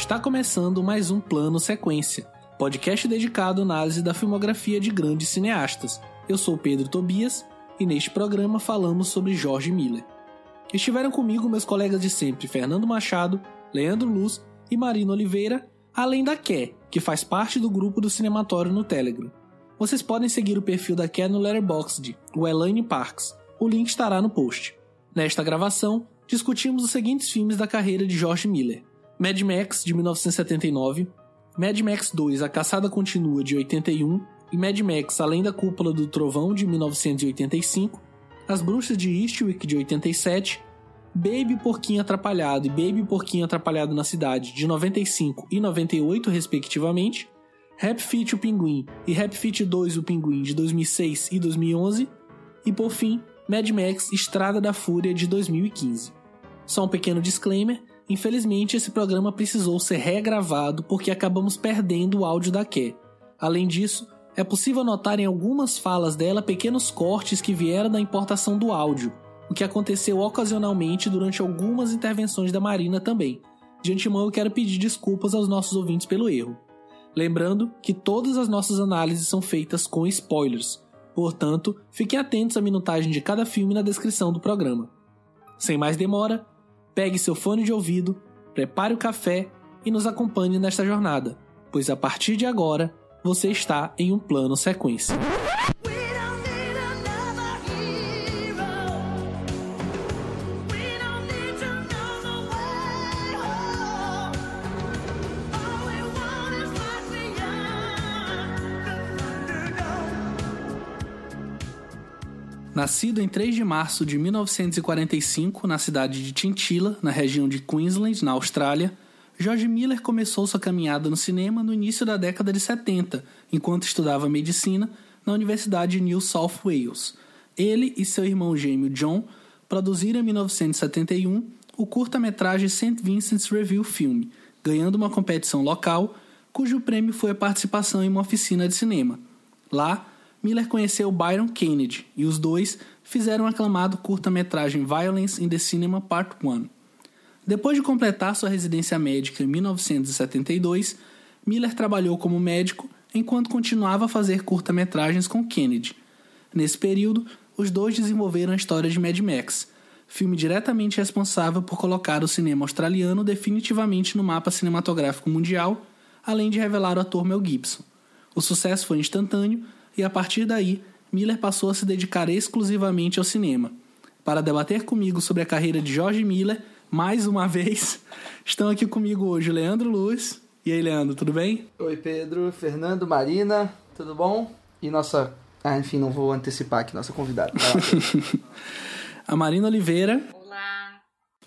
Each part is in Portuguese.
Está começando mais um Plano Sequência, podcast dedicado à análise da filmografia de grandes cineastas. Eu sou Pedro Tobias e neste programa falamos sobre George Miller. Estiveram comigo meus colegas de sempre Fernando Machado, Leandro Luz e Marina Oliveira, além da Ké, que faz parte do grupo do Cinematório no Telegram. Vocês podem seguir o perfil da Ké no Letterboxd, o Elaine Parks. O link estará no post. Nesta gravação, discutimos os seguintes filmes da carreira de George Miller: Mad Max, de 1979, Mad Max 2 A Caçada Continua, de 81, e Mad Max Além da Cúpula do Trovão, de 1985, As Bruxas de Eastwick, de 87, Baby Porquinho Atrapalhado e Baby Porquinho Atrapalhado na Cidade, de 95 e 98, respectivamente, Rap Fit o Pinguim e Rap Fit 2 o Pinguim, de 2006 e 2011, e por fim, Mad Max Estrada da Fúria, de 2015. Só um pequeno disclaimer: infelizmente esse programa precisou ser regravado porque acabamos perdendo o áudio da Ké. Além disso, é possível notar em algumas falas dela pequenos cortes que vieram da importação do áudio, o que aconteceu ocasionalmente durante algumas intervenções da Marina também. De antemão, eu quero pedir desculpas aos nossos ouvintes pelo erro. Lembrando que todas as nossas análises são feitas com spoilers, portanto, fiquem atentos à minutagem de cada filme na descrição do programa. Sem mais demora, pegue seu fone de ouvido, prepare o café e nos acompanhe nesta jornada, pois a partir de agora você está em um plano sequência. Nascido em 3 de março de 1945 na cidade de Chinchilla, na região de Queensland, na Austrália, George Miller começou sua caminhada no cinema no início da década de 70, enquanto estudava medicina na Universidade de New South Wales. Ele e seu irmão gêmeo John produziram em 1971 o curta-metragem St. Vincent's Review Film, ganhando uma competição local, cujo prêmio foi a participação em uma oficina de cinema. Lá, Miller conheceu Byron Kennedy e os dois fizeram o aclamado curta-metragem Violence in the Cinema Part 1. Depois de completar sua residência médica em 1972, Miller trabalhou como médico enquanto continuava a fazer curta-metragens com Kennedy. Nesse período, os dois desenvolveram a história de Mad Max, filme diretamente responsável por colocar o cinema australiano definitivamente no mapa cinematográfico mundial, além de revelar o ator Mel Gibson. O sucesso foi instantâneo e a partir daí, Miller passou a se dedicar exclusivamente ao cinema. Para debater comigo sobre a carreira de George Miller, mais uma vez, estão aqui comigo hoje o Leandro Luz. E aí, Leandro, tudo bem? Oi, Pedro, Fernando, Marina, tudo bom? E nossa. Ah, enfim, não vou antecipar aqui nossa convidada. a Marina Oliveira. Olá.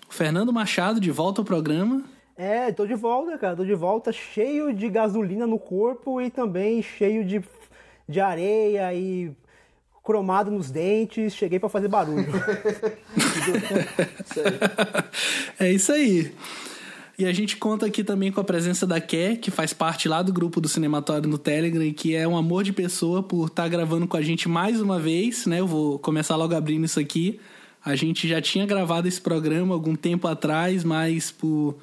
O Fernando Machado, de volta ao programa. É, tô de volta, cara. Tô de volta cheio de gasolina no corpo e também cheio de de areia e cromado nos dentes, cheguei para fazer barulho. é isso aí. E a gente conta aqui também com a presença da Ké, que faz parte lá do grupo do Cinematório no Telegram, que é um amor de pessoa por estar tá gravando com a gente mais uma vez, né? Eu vou começar logo abrindo isso aqui. A gente já tinha gravado esse programa algum tempo atrás, mas por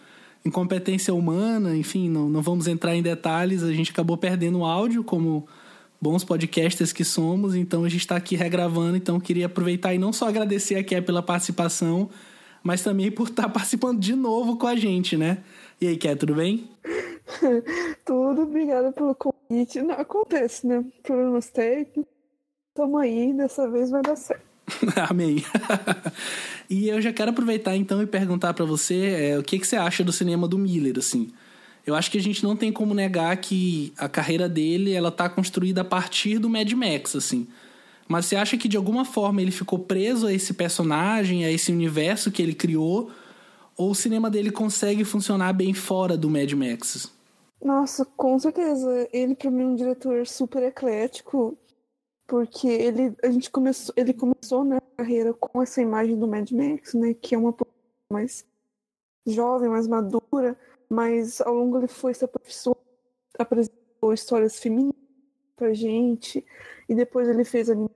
incompetência humana, enfim, não, não vamos entrar em detalhes, a gente acabou perdendo o áudio, como bons podcasters que somos, então a gente está aqui regravando, então queria aproveitar e não só agradecer a Ké pela participação, mas também por estar tá participando de novo com a gente, né? E aí, Ké, tudo bem? tudo, obrigada pelo convite. Não, acontece, né? Problemas técnicos. Tamo aí, dessa vez vai dar certo. Amém. e eu já quero aproveitar então e perguntar para você é, o que, que você acha do cinema do Miller, assim eu acho que a gente não tem como negar que a carreira dele ela tá construída a partir do Mad Max, assim. Mas você acha que de alguma forma ele ficou preso a esse personagem, a esse universo que ele criou? Ou o cinema dele consegue funcionar bem fora do Mad Max? Nossa, com certeza. Ele para mim é um diretor super eclético, porque ele a gente começou, ele começou né, a carreira com essa imagem do Mad Max, né, que é uma mais jovem, mais madura mas ao longo ele foi se aperfeiçoando, apresentou histórias femininas pra gente, e depois ele fez anime.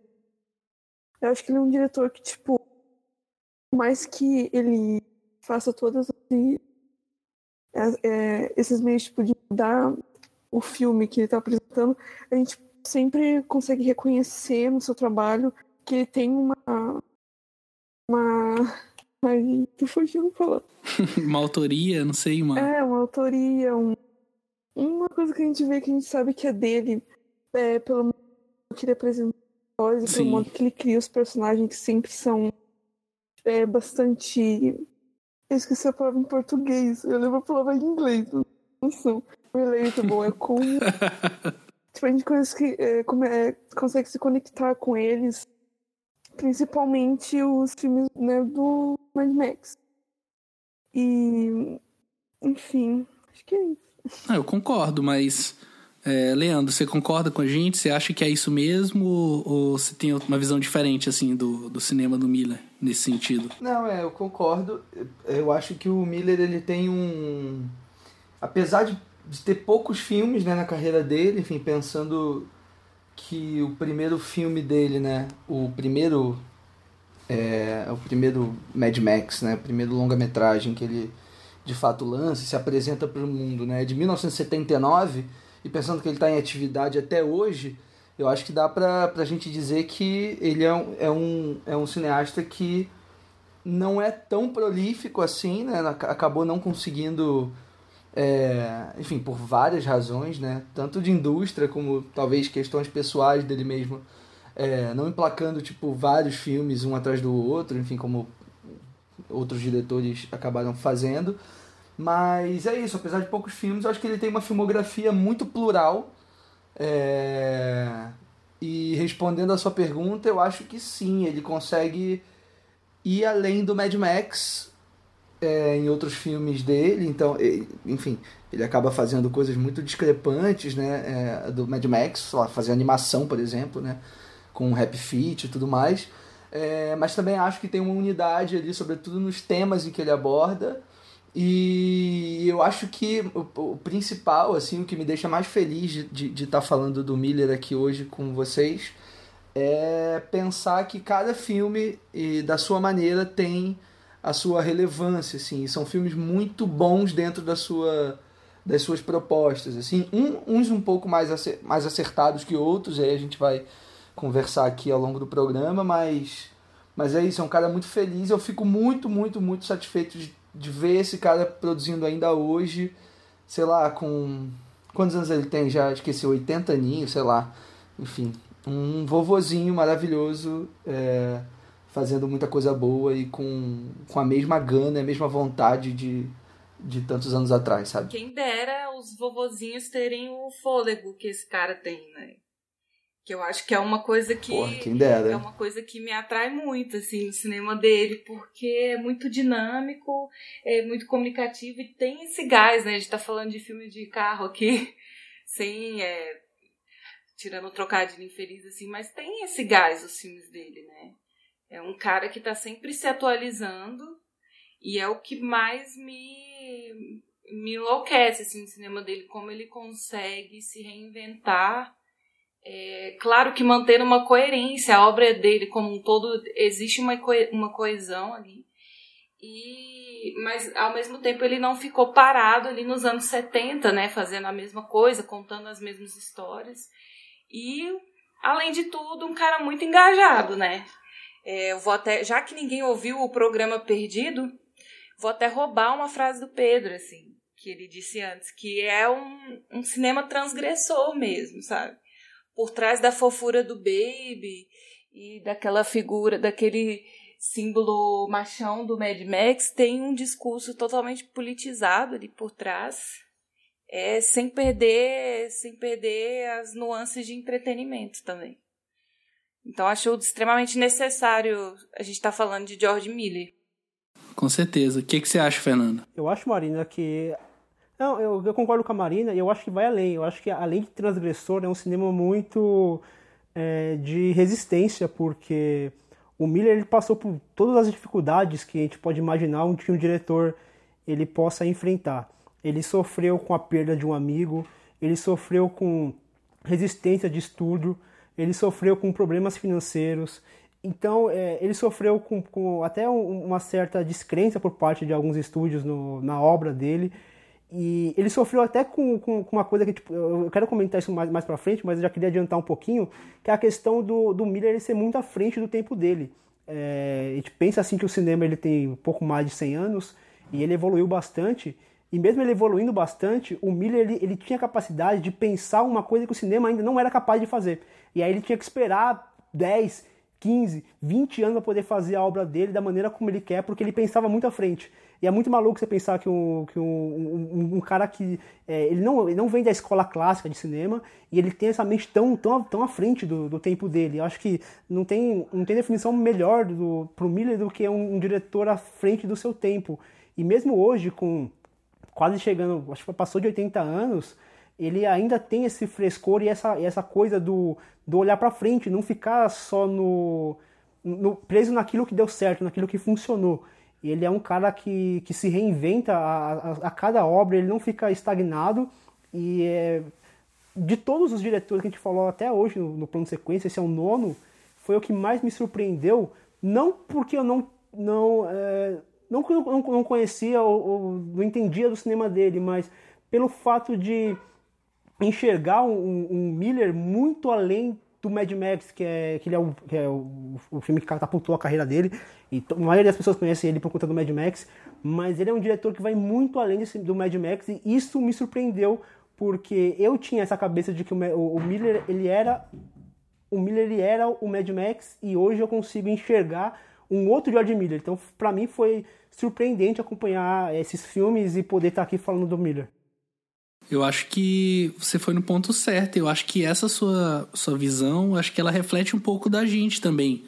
Eu acho que ele é um diretor que, tipo, mais que ele faça todas as é, é, esses meios tipo, de mudar o filme que ele está apresentando, a gente sempre consegue reconhecer no seu trabalho que ele tem uma. Uma. Ai, tô fugindo falar. uma autoria, não sei, uma. É, uma autoria, um, uma coisa que a gente vê que a gente sabe que é dele, é, pelo modo que ele apresenta e pelo modo que ele cria os personagens que sempre são é, bastante. Eu esqueci a palavra em português, eu lembro a palavra em inglês, não são. Relatable, é como. tipo, a gente consegue, é, é, consegue se conectar com eles, principalmente os filmes né, do Mad Max. E. Enfim, acho que é isso. Ah, eu concordo, mas. É, Leandro, você concorda com a gente? Você acha que é isso mesmo? Ou você tem uma visão diferente, assim, do, do cinema do Miller, nesse sentido? Não, é, eu concordo. Eu acho que o Miller, ele tem um... Apesar de, de ter poucos filmes, né, na carreira dele, enfim, pensando que o primeiro filme dele, né, o primeiro... É, o primeiro Mad Max, né, o primeiro longa-metragem que ele de fato lança e se apresenta para o mundo, né, é de 1979 e pensando que ele está em atividade até hoje, eu acho que dá para a gente dizer que ele é um, é, um, é um cineasta que não é tão prolífico assim, né? acabou não conseguindo, é, enfim, por várias razões, né? tanto de indústria como talvez questões pessoais dele mesmo, é, não emplacando tipo vários filmes um atrás do outro, enfim, como outros diretores acabaram fazendo. Mas é isso, apesar de poucos filmes, eu acho que ele tem uma filmografia muito plural. É... E respondendo a sua pergunta, eu acho que sim, ele consegue ir além do Mad Max é, em outros filmes dele. Então, enfim, ele acaba fazendo coisas muito discrepantes né, é, do Mad Max, lá, fazer animação, por exemplo, né, com Happy Feet e tudo mais. É, mas também acho que tem uma unidade ali, sobretudo nos temas em que ele aborda e eu acho que o, o, principal, assim, o que me deixa mais feliz de estar tá falando do Miller aqui hoje com vocês é pensar que cada filme, e da sua maneira, tem a sua relevância, assim. São filmes muito bons dentro da sua, das suas propostas, assim. Um, uns um pouco mais acertados que outros, aí a gente vai conversar aqui ao longo do programa, mas... Mas é isso, é um cara muito feliz. Eu fico muito, muito, muito satisfeito de de ver esse cara produzindo ainda hoje, sei lá, com. Quantos anos ele tem já? Esqueci, 80 aninhos, sei lá. Enfim, um vovozinho maravilhoso, é, fazendo muita coisa boa e com, com a mesma gana, a mesma vontade de, de tantos anos atrás, sabe? Quem dera os vovozinhos terem o fôlego que esse cara tem, né? Que eu acho que é uma coisa que Porra, quem dera. é uma coisa que me atrai muito assim no cinema dele porque é muito dinâmico é muito comunicativo e tem esse gás né a gente tá falando de filme de carro aqui sem é, tirando o trocadilho infeliz assim mas tem esse gás os filmes dele né é um cara que tá sempre se atualizando e é o que mais me me enlouquece assim no cinema dele como ele consegue se reinventar é, claro que mantendo uma coerência, a obra dele como um todo, existe uma, uma coesão ali. E, mas ao mesmo tempo ele não ficou parado ali nos anos 70, né, fazendo a mesma coisa, contando as mesmas histórias. E, além de tudo, um cara muito engajado, né? É, eu vou até, já que ninguém ouviu o programa Perdido, vou até roubar uma frase do Pedro, assim, que ele disse antes, que é um, um cinema transgressor mesmo, sabe? Por trás da fofura do baby e daquela figura, daquele símbolo machão do Mad Max, tem um discurso totalmente politizado ali por trás, é, sem perder, sem perder as nuances de entretenimento também. Então acho extremamente necessário a gente estar tá falando de George Miller. Com certeza. O que, que você acha, Fernanda? Eu acho, Marina, que não, eu, eu, concordo com a Marina e eu acho que vai além. Eu acho que além de transgressor, é um cinema muito é, de resistência, porque o Miller ele passou por todas as dificuldades que a gente pode imaginar que um diretor ele possa enfrentar. Ele sofreu com a perda de um amigo, ele sofreu com resistência de estudo, ele sofreu com problemas financeiros. Então, é, ele sofreu com, com até uma certa descrença por parte de alguns estúdios no, na obra dele. E ele sofreu até com, com, com, uma coisa que, tipo, eu quero comentar isso mais, mais pra frente, mas eu já queria adiantar um pouquinho, que é a questão do, do Miller ser muito à frente do tempo dele. É, a gente pensa assim que o cinema ele tem um pouco mais de 100 anos e ele evoluiu bastante. E mesmo ele evoluindo bastante, o Miller ele, ele tinha capacidade de pensar uma coisa que o cinema ainda não era capaz de fazer. E aí ele tinha que esperar 10, 15, 20 anos para poder fazer a obra dele da maneira como ele quer, porque ele pensava muito à frente. E é muito maluco você pensar que um, que um, um, um cara que é, ele, não, ele não vem da escola clássica de cinema e ele tem essa mente tão, tão, tão à frente do, do tempo dele. Eu acho que não tem, não tem definição melhor do, pro Miller do que um, um diretor à frente do seu tempo. E mesmo hoje, com quase chegando, acho que passou de 80 anos, ele ainda tem esse frescor e essa, essa coisa do, do olhar para frente, não ficar só no, no, preso naquilo que deu certo, naquilo que funcionou. Ele é um cara que, que se reinventa a, a, a cada obra, ele não fica estagnado. E é, de todos os diretores que a gente falou até hoje no, no plano sequência, esse é o nono, foi o que mais me surpreendeu. Não porque eu não, não, é, não, não, não conhecia ou, ou não entendia do cinema dele, mas pelo fato de enxergar um, um Miller muito além do Mad Max, que é, que ele é, o, que é o, o filme que catapultou a carreira dele, e a maioria das pessoas conhecem ele por conta do Mad Max, mas ele é um diretor que vai muito além desse, do Mad Max, e isso me surpreendeu, porque eu tinha essa cabeça de que o, o, o Miller, ele era o Miller ele era o Mad Max, e hoje eu consigo enxergar um outro George Miller. Então, para mim foi surpreendente acompanhar esses filmes e poder estar aqui falando do Miller. Eu acho que você foi no ponto certo. Eu acho que essa sua, sua visão, acho que ela reflete um pouco da gente também.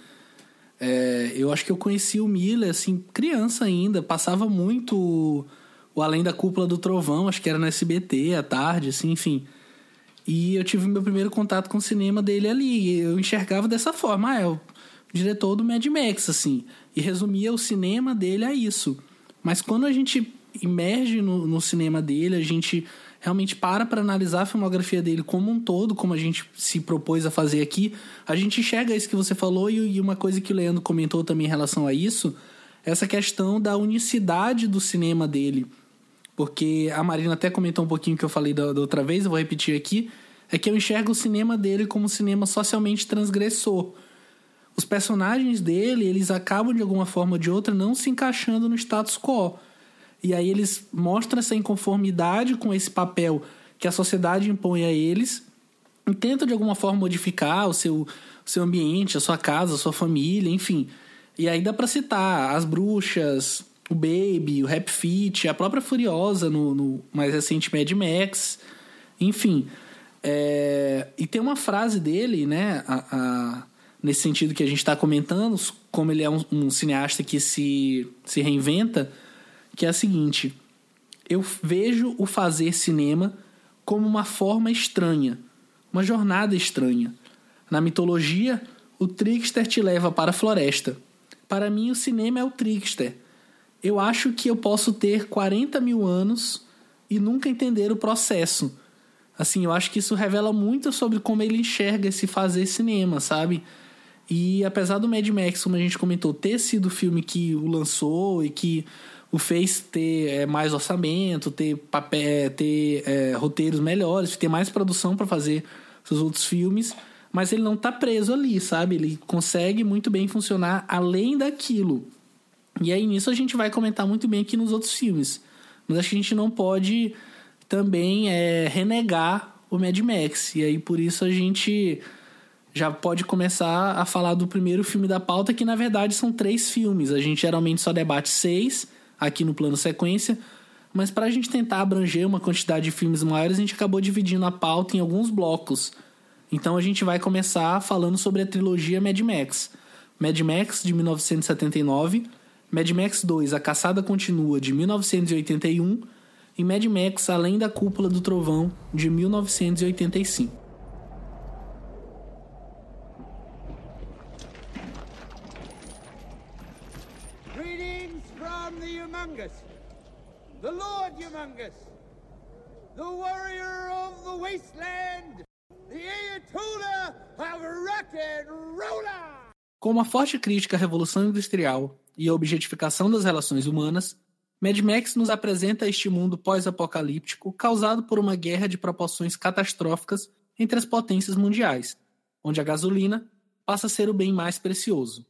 É, eu acho que eu conheci o Miller, assim, criança ainda. Passava muito o Além da Cúpula do Trovão, acho que era no SBT, à tarde, assim, enfim. E eu tive meu primeiro contato com o cinema dele ali. Eu enxergava dessa forma. Ah, é o diretor do Mad Max, assim. E resumia o cinema dele a isso. Mas quando a gente emerge no, no cinema dele, a gente realmente para para analisar a filmografia dele como um todo, como a gente se propôs a fazer aqui, a gente enxerga isso que você falou e uma coisa que o Leandro comentou também em relação a isso, essa questão da unicidade do cinema dele. Porque a Marina até comentou um pouquinho que eu falei da, da outra vez, eu vou repetir aqui, é que eu enxergo o cinema dele como um cinema socialmente transgressor. Os personagens dele, eles acabam de alguma forma ou de outra não se encaixando no status quo. E aí eles mostram essa inconformidade com esse papel que a sociedade impõe a eles e tentam de alguma forma modificar o seu, o seu ambiente, a sua casa, a sua família, enfim. E aí dá para citar as bruxas, o Baby, o Rap Fit, a própria Furiosa no, no mais recente Mad Max, enfim. É, e tem uma frase dele, né, a, a, nesse sentido que a gente está comentando, como ele é um, um cineasta que se, se reinventa, que é a seguinte: eu vejo o fazer cinema como uma forma estranha, uma jornada estranha. Na mitologia, o trickster te leva para a floresta. Para mim, o cinema é o trickster. Eu acho que eu posso ter 40 mil anos e nunca entender o processo. Assim, eu acho que isso revela muito sobre como ele enxerga esse fazer cinema, sabe? E apesar do Mad Max, como a gente comentou, ter sido o filme que o lançou e que o fez ter é, mais orçamento, ter, papel, é, ter é, roteiros melhores, ter mais produção para fazer seus outros filmes, mas ele não tá preso ali, sabe? Ele consegue muito bem funcionar além daquilo. E aí nisso a gente vai comentar muito bem aqui nos outros filmes. Mas acho que a gente não pode também é, renegar o Mad Max. E aí por isso a gente já pode começar a falar do primeiro filme da pauta, que na verdade são três filmes. A gente geralmente só debate seis aqui no plano sequência, mas para a gente tentar abranger uma quantidade de filmes maiores, a gente acabou dividindo a pauta em alguns blocos. Então a gente vai começar falando sobre a trilogia Mad Max. Mad Max de 1979, Mad Max 2 A Caçada Continua de 1981 e Mad Max Além da Cúpula do Trovão de 1985. The Lord Humongous, the warrior of the wasteland, the Ayatollah of rock and roller. Com uma forte crítica à revolução industrial e à objetificação das relações humanas, Mad Max nos apresenta este mundo pós-apocalíptico causado por uma guerra de proporções catastróficas entre as potências mundiais, onde a gasolina passa a ser o bem mais precioso.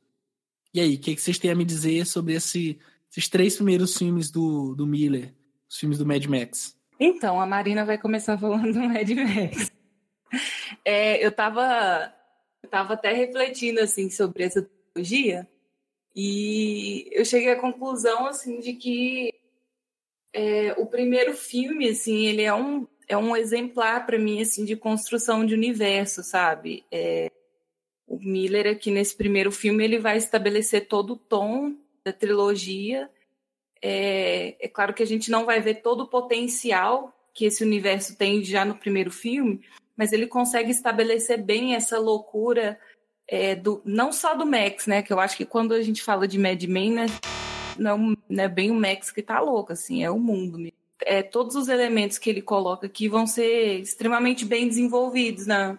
E aí, o que, vocês têm a me dizer sobre esse, esses três primeiros filmes do, do Miller, os filmes do Mad Max? Então, a Marina vai começar falando do Mad Max. É, eu estava eu tava até refletindo assim sobre essa trilogia e eu cheguei à conclusão assim de que é, o primeiro filme assim ele é um é um exemplar para mim assim de construção de universo sabe é, o Miller aqui nesse primeiro filme ele vai estabelecer todo o tom da trilogia é, é claro que a gente não vai ver todo o potencial que esse universo tem já no primeiro filme mas ele consegue estabelecer bem essa loucura é, do não só do Max, né? Que eu acho que quando a gente fala de Mad Men, né, não, não é bem o Max que tá louco, assim, é o mundo mesmo. É, todos os elementos que ele coloca aqui vão ser extremamente bem desenvolvidos na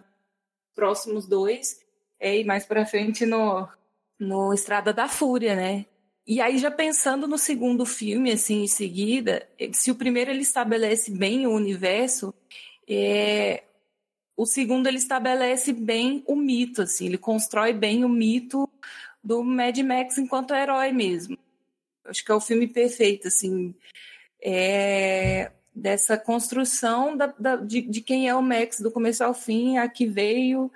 próximos dois é, e mais para frente no, no Estrada da Fúria, né? E aí já pensando no segundo filme, assim, em seguida, se o primeiro ele estabelece bem o universo, é, o segundo ele estabelece bem o mito, assim, ele constrói bem o mito do Mad Max enquanto herói mesmo. Acho que é o filme perfeito, assim, é, dessa construção da, da, de, de, quem é o Max do começo ao fim, a que veio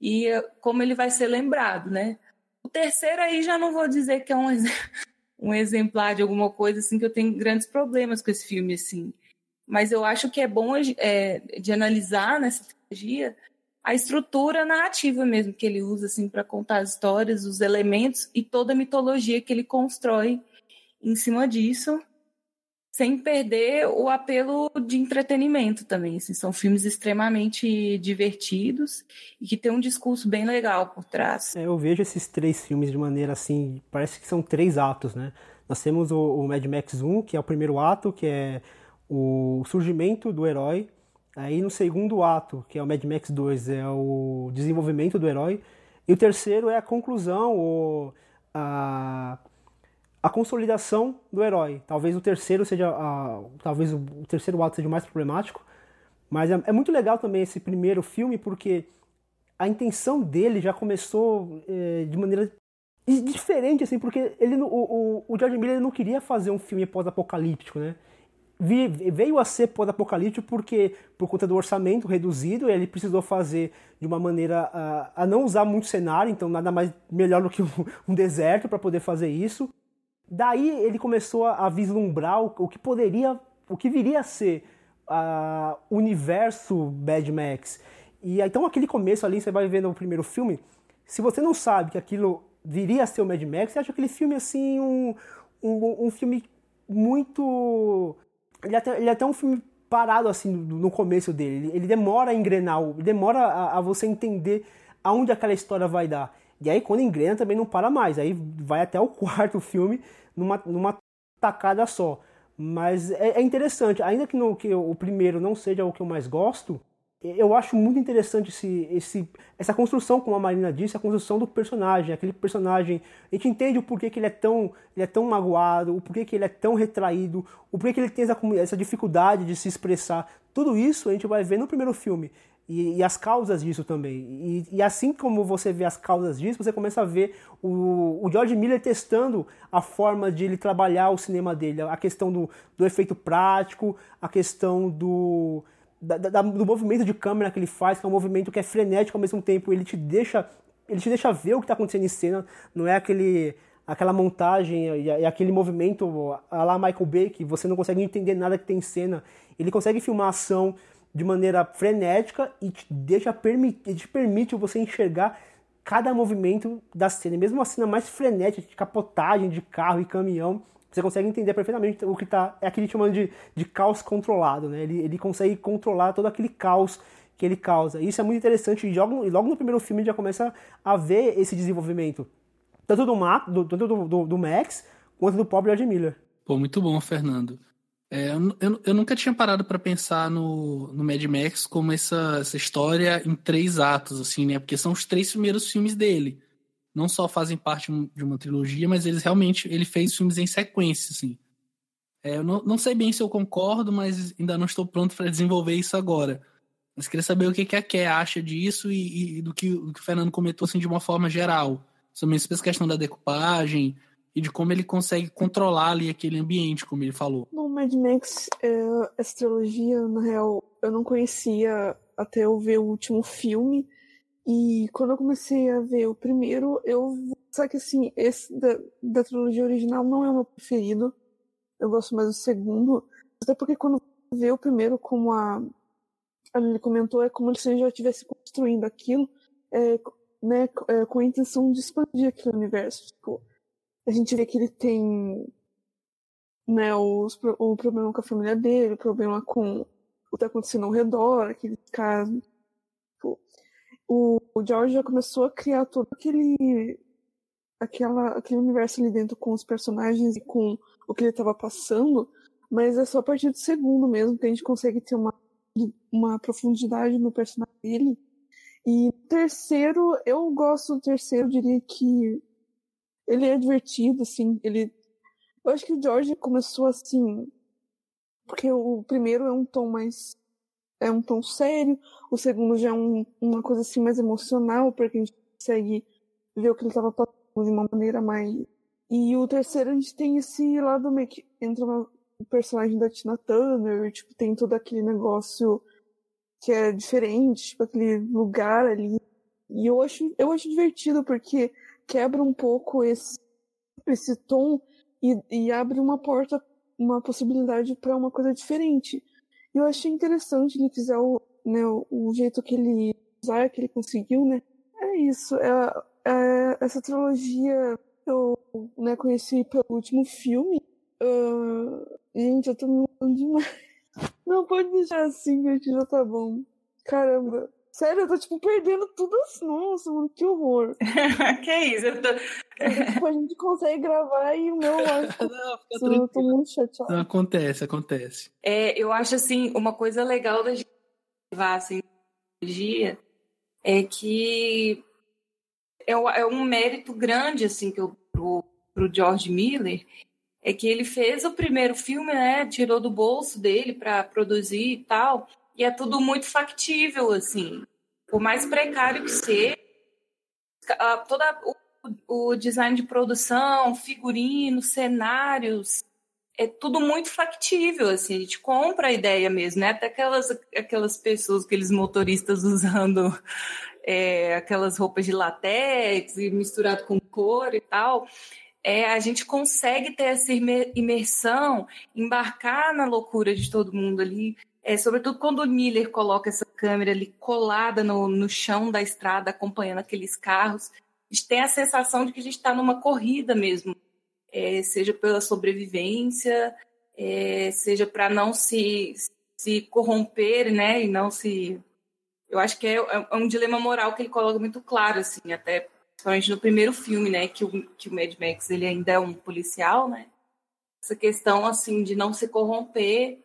e como ele vai ser lembrado, né? O terceiro aí já não vou dizer que é um, um exemplar de alguma coisa, assim, que eu tenho grandes problemas com esse filme, assim. Mas eu acho que é bom é, de analisar nessa trilogia a estrutura narrativa mesmo que ele usa assim para contar as histórias, os elementos e toda a mitologia que ele constrói em cima disso, sem perder o apelo de entretenimento também. Assim, são filmes extremamente divertidos e que tem um discurso bem legal por trás. É, eu vejo esses três filmes de maneira assim, parece que são três atos, né? Nós temos o, o Mad Max 1, que é o primeiro ato, que é o surgimento do herói. Aí no segundo ato, que é o Mad Max 2, é o desenvolvimento do herói. E o terceiro é a conclusão, ou a, a consolidação do herói. Talvez o terceiro seja. A, talvez o, terceiro ato seja o mais problemático. Mas é, é, muito legal também esse primeiro filme, porque a intenção dele já começou é, de maneira diferente, assim, porque ele, o, o, o George Miller não queria fazer um filme pós-apocalíptico, né? veio a ser pós-apocalíptico porque, por conta do orçamento reduzido, ele precisou fazer de uma maneira a, a não usar muito cenário, então nada mais melhor do que um, um deserto para poder fazer isso. Daí ele começou a vislumbrar o, que poderia, o que viria a ser o universo Bad Max. E então aquele começo ali, você vai ver no primeiro filme, se você não sabe que aquilo viria a ser o Mad Max, você acha aquele filme assim um, um, um filme muito ele é até, ele é até um filme parado assim no começo dele. Ele, ele demora a engrenar, demora a, a, você entender aonde aquela história vai dar. E aí quando engrena também não para mais. Aí vai até o quarto filme numa, numa tacada só. Mas é, é interessante, ainda que, que o primeiro não seja o que eu mais gosto, eu acho muito interessante esse, esse, essa construção, como a Marina disse, a construção do personagem, aquele personagem. A gente entende o porquê que ele é tão, ele é tão magoado, o porquê que ele é tão retraído, o porquê que ele tem essa, essa dificuldade de se expressar. Tudo isso a gente vai ver no primeiro filme. E, e as causas disso também. E, e, assim como você vê as causas disso, você começa a ver o, o George Miller testando a forma de ele trabalhar o cinema dele, a questão do, do efeito prático, a questão do da, da, do movimento de câmera que ele faz, que é um movimento que é frenético ao mesmo tempo, ele te deixa, ele te deixa ver o que está acontecendo em cena, não é aquele aquela montagem e, e aquele movimento a lá Michael Bay que você não consegue entender nada que tem em cena. Ele consegue filmar a ação de maneira frenética e te deixa permitir, te permite você enxergar cada movimento da cena, mesmo a cena mais frenética de capotagem de carro e caminhão, você consegue entender perfeitamente o que está. É aquele chamando de, de caos controlado, né? Ele, ele consegue controlar todo aquele caos que ele causa. Isso é muito interessante e logo, e logo no primeiro filme já começa a ver esse desenvolvimento. Tanto do, Ma, do, tanto do, do, do Max quanto do pobre George Miller. Pô, muito bom, Fernando. É, eu, eu, nunca tinha parado para pensar no, no Mad Max como essa, essa história em três atos, assim, né? Porque são os três primeiros filmes dele não só fazem parte de uma trilogia, mas eles realmente ele fez filmes em sequência, assim. É, eu não, não sei bem se eu concordo, mas ainda não estou pronto para desenvolver isso agora. Mas queria saber o que, que a Ké acha disso e, e do, que, do, que, o Fernando comentou assim, de uma forma geral. Sobre essa questão da decupagem e de como ele consegue controlar ali aquele ambiente, como ele falou. No Mad Max, é, essa trilogia, na real, eu não conhecia até eu ver o último filme. E quando eu comecei a ver o primeiro, eu. Só que assim, esse da, da trilogia original não é o meu preferido. Eu gosto mais do segundo. Até porque quando vê o primeiro como a ele comentou, é como se ele já estivesse construindo aquilo, é, né, é, com a intenção de expandir aquele universo. Tipo, a gente vê que ele tem né, os, o problema com a família dele, o problema com o que está acontecendo ao redor, aquele caso. Tipo, o, o George já começou a criar todo aquele aquela, aquele universo ali dentro com os personagens e com o que ele estava passando, mas é só a partir do segundo mesmo que a gente consegue ter uma uma profundidade no personagem dele. E terceiro, eu gosto do terceiro, diria que ele é divertido, assim, ele... Eu acho que o George começou assim, porque o primeiro é um tom mais... é um tom sério, o segundo já é um, uma coisa assim mais emocional, porque a gente consegue ver o que ele estava passando de uma maneira mais... E o terceiro a gente tem esse lado meio que entra o personagem da Tina Turner, tipo, tem todo aquele negócio que é diferente, tipo, aquele lugar ali. E eu acho, eu acho divertido porque quebra um pouco esse, esse tom e, e abre uma porta, uma possibilidade para uma coisa diferente. E eu achei interessante ele fizer o, né, o, o, jeito que ele usar, que ele conseguiu, né? É isso. É, é, essa trilogia eu né, conheci pelo último filme. Uh, gente, eu tô me demais. Não, pode deixar assim, gente, já tá bom. Caramba. Sério, eu tô, tipo, perdendo tudo assim. Nossa, mano, que horror. que isso, eu tô... tipo, a gente consegue gravar e o meu. Não, fica eu tô muito chateada. Não, acontece, acontece. É, eu acho, assim, uma coisa legal da gente levar, assim, dia é que é, é um mérito grande, assim, que eu, pro, pro George Miller, é que ele fez o primeiro filme, né? Tirou do bolso dele para produzir e tal. E é tudo muito factível, assim. Por mais precário que seja, toda o, o design de produção, figurino, cenários, é tudo muito factível, assim, a gente compra a ideia mesmo, né? Até aquelas, aquelas pessoas, aqueles motoristas usando é, aquelas roupas de latex e misturado com cor e tal é, a gente consegue ter essa imersão, embarcar na loucura de todo mundo ali. É, sobretudo quando o Miller coloca essa câmera ali colada no, no chão da estrada, acompanhando aqueles carros, a gente tem a sensação de que a gente está numa corrida mesmo, é, seja pela sobrevivência, é, seja para não se, se corromper, né, e não se... Eu acho que é, é um dilema moral que ele coloca muito claro, assim, até principalmente no primeiro filme, né, que o, que o Mad Max ele ainda é um policial, né? Essa questão assim de não se corromper,